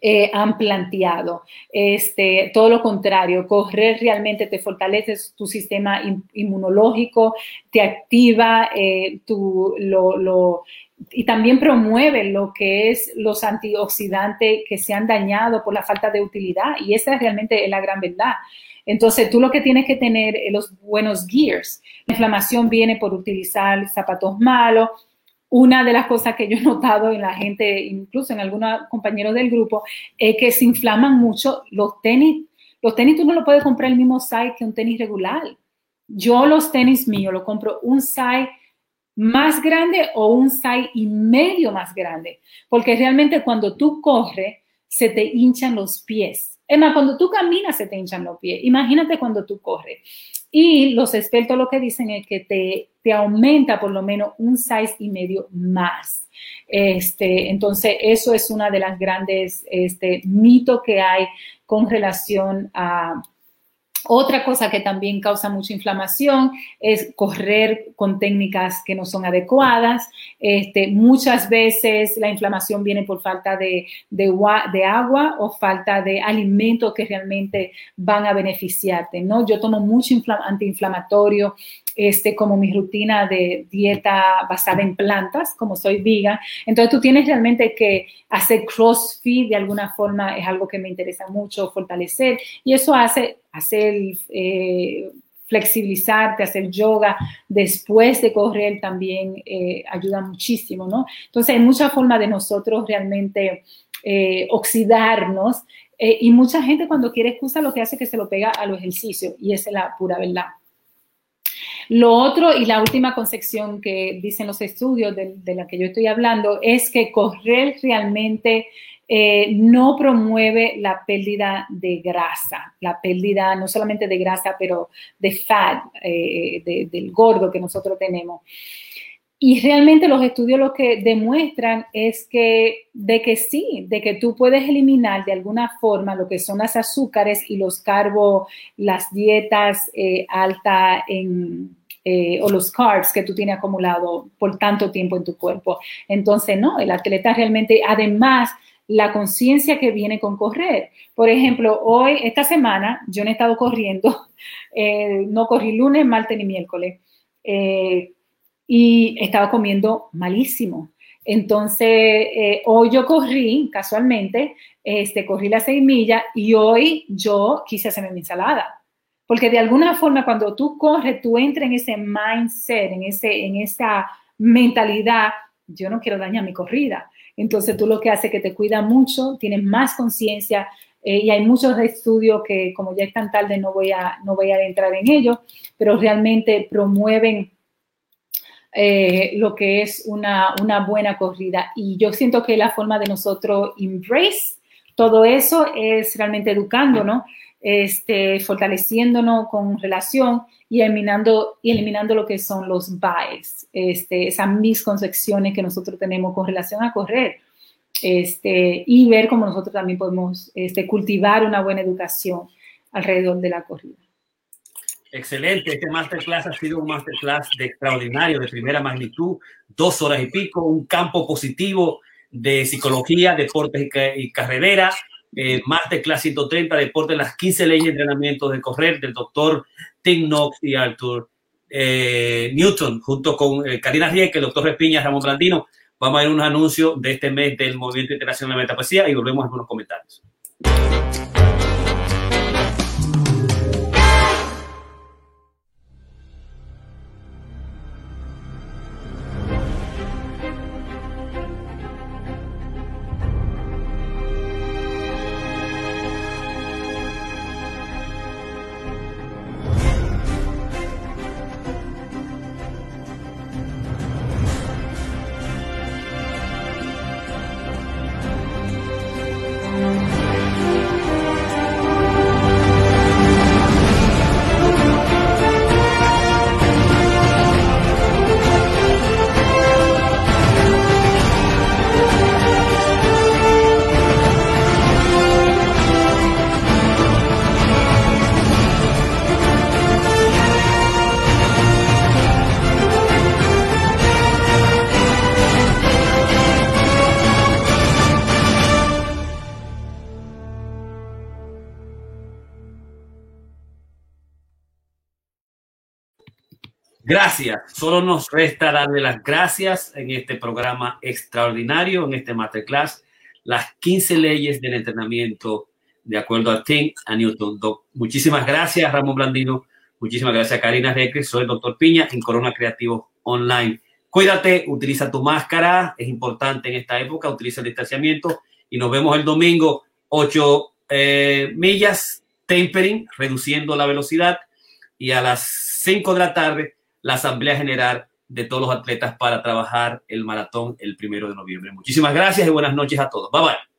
Speaker 3: eh, han planteado. Este, todo lo contrario, correr realmente te fortalece tu sistema inmunológico, te activa eh, tu, lo, y también promueve lo que es los antioxidantes que se han dañado por la falta de utilidad. Y esa es realmente la gran verdad. Entonces, tú lo que tienes que tener es los buenos gears. La inflamación viene por utilizar zapatos malos, una de las cosas que yo he notado en la gente, incluso en algunos compañeros del grupo, es que se inflaman mucho los tenis. Los tenis tú no lo puedes comprar el mismo size que un tenis regular. Yo los tenis míos lo compro un size más grande o un size y medio más grande, porque realmente cuando tú corres se te hinchan los pies. Es más, cuando tú caminas se te hinchan los pies. Imagínate cuando tú corres. Y los expertos lo que dicen es que te, te aumenta por lo menos un size y medio más. Este, entonces, eso es una de las grandes este, mitos que hay con relación a, otra cosa que también causa mucha inflamación es correr con técnicas que no son adecuadas. Este, muchas veces la inflamación viene por falta de, de, agua o falta de alimentos que realmente van a beneficiarte. ¿no? Yo tomo mucho antiinflamatorio este, como mi rutina de dieta basada en plantas, como soy vegan. Entonces tú tienes realmente que hacer CrossFit de alguna forma, es algo que me interesa mucho fortalecer y eso hace hacer eh, flexibilizarte, hacer yoga después de correr también eh, ayuda muchísimo, ¿no? Entonces hay muchas formas de nosotros realmente eh, oxidarnos y mucha gente cuando quiere excusa lo que hace es que se lo pega a los ejercicios y esa es la pura verdad. Lo otro y la última concepción que dicen los estudios de, la que yo estoy hablando es que correr realmente eh, no promueve la pérdida de grasa, la pérdida no solamente de grasa, pero de fat, eh, del gordo que nosotros tenemos. Y realmente los estudios lo que demuestran es que de que sí, de que tú puedes eliminar de alguna forma lo que son las azúcares y los carbos, las dietas eh, altas en eh, o los carbs que tú tienes acumulado por tanto tiempo en tu cuerpo. Entonces, no, el atleta realmente, además, la conciencia que viene con correr. Por ejemplo, hoy, esta semana, yo no he estado corriendo, eh, no corrí lunes, martes ni miércoles, eh, y he estado comiendo malísimo. Entonces, eh, hoy yo corrí, casualmente, este, corrí las seis millas y hoy yo quise hacerme mi ensalada. Porque de alguna forma, cuando tú corres, tú entras en ese mindset, en, ese, en esa mentalidad, yo no quiero dañar mi corrida. Entonces tú lo que hace es que te cuida mucho, tienes más conciencia eh, y hay muchos estudios que como ya es tan tarde no voy a, no voy a entrar en ello, pero realmente promueven eh, lo que es una, una buena corrida. Y yo siento que la forma de nosotros embrace todo eso es realmente educándonos, este, fortaleciéndonos con relación y eliminando, y eliminando lo que son los bias, este, esas misconcepciones que nosotros tenemos con relación a correr. Este, y ver cómo nosotros también podemos este, cultivar una buena educación alrededor de la corrida.
Speaker 1: Excelente, este masterclass ha sido un masterclass de extraordinario, de primera magnitud, dos horas y pico, un campo positivo de psicología, deportes y, carrera, eh, masterclass 130, deportes, las 15 leyes de entrenamiento de correr del doctor Tim Knox y Arthur eh, Newton, junto con eh, Karina Rieke, el doctor Repiña, Ramón Brandino. Vamos a ver un anuncio de este mes del Movimiento Internacional de Metapoesía y volvemos a algunos comentarios. Gracias. Solo nos resta darle las gracias en este programa extraordinario, en este masterclass, las 15 leyes del entrenamiento de acuerdo a Tim a Newton. muchísimas gracias, Ramón Blandino. Muchísimas gracias, Karina Recre. Soy el doctor Piña en Corona Creativo Online. Cuídate, utiliza tu máscara, es importante en esta época, utiliza el distanciamiento y nos vemos el domingo, 8 eh, millas, tempering, reduciendo la velocidad y a las 5 de la tarde la Asamblea General de todos los atletas para trabajar el maratón el primero de noviembre. Muchísimas gracias y buenas noches a todos. Bye bye.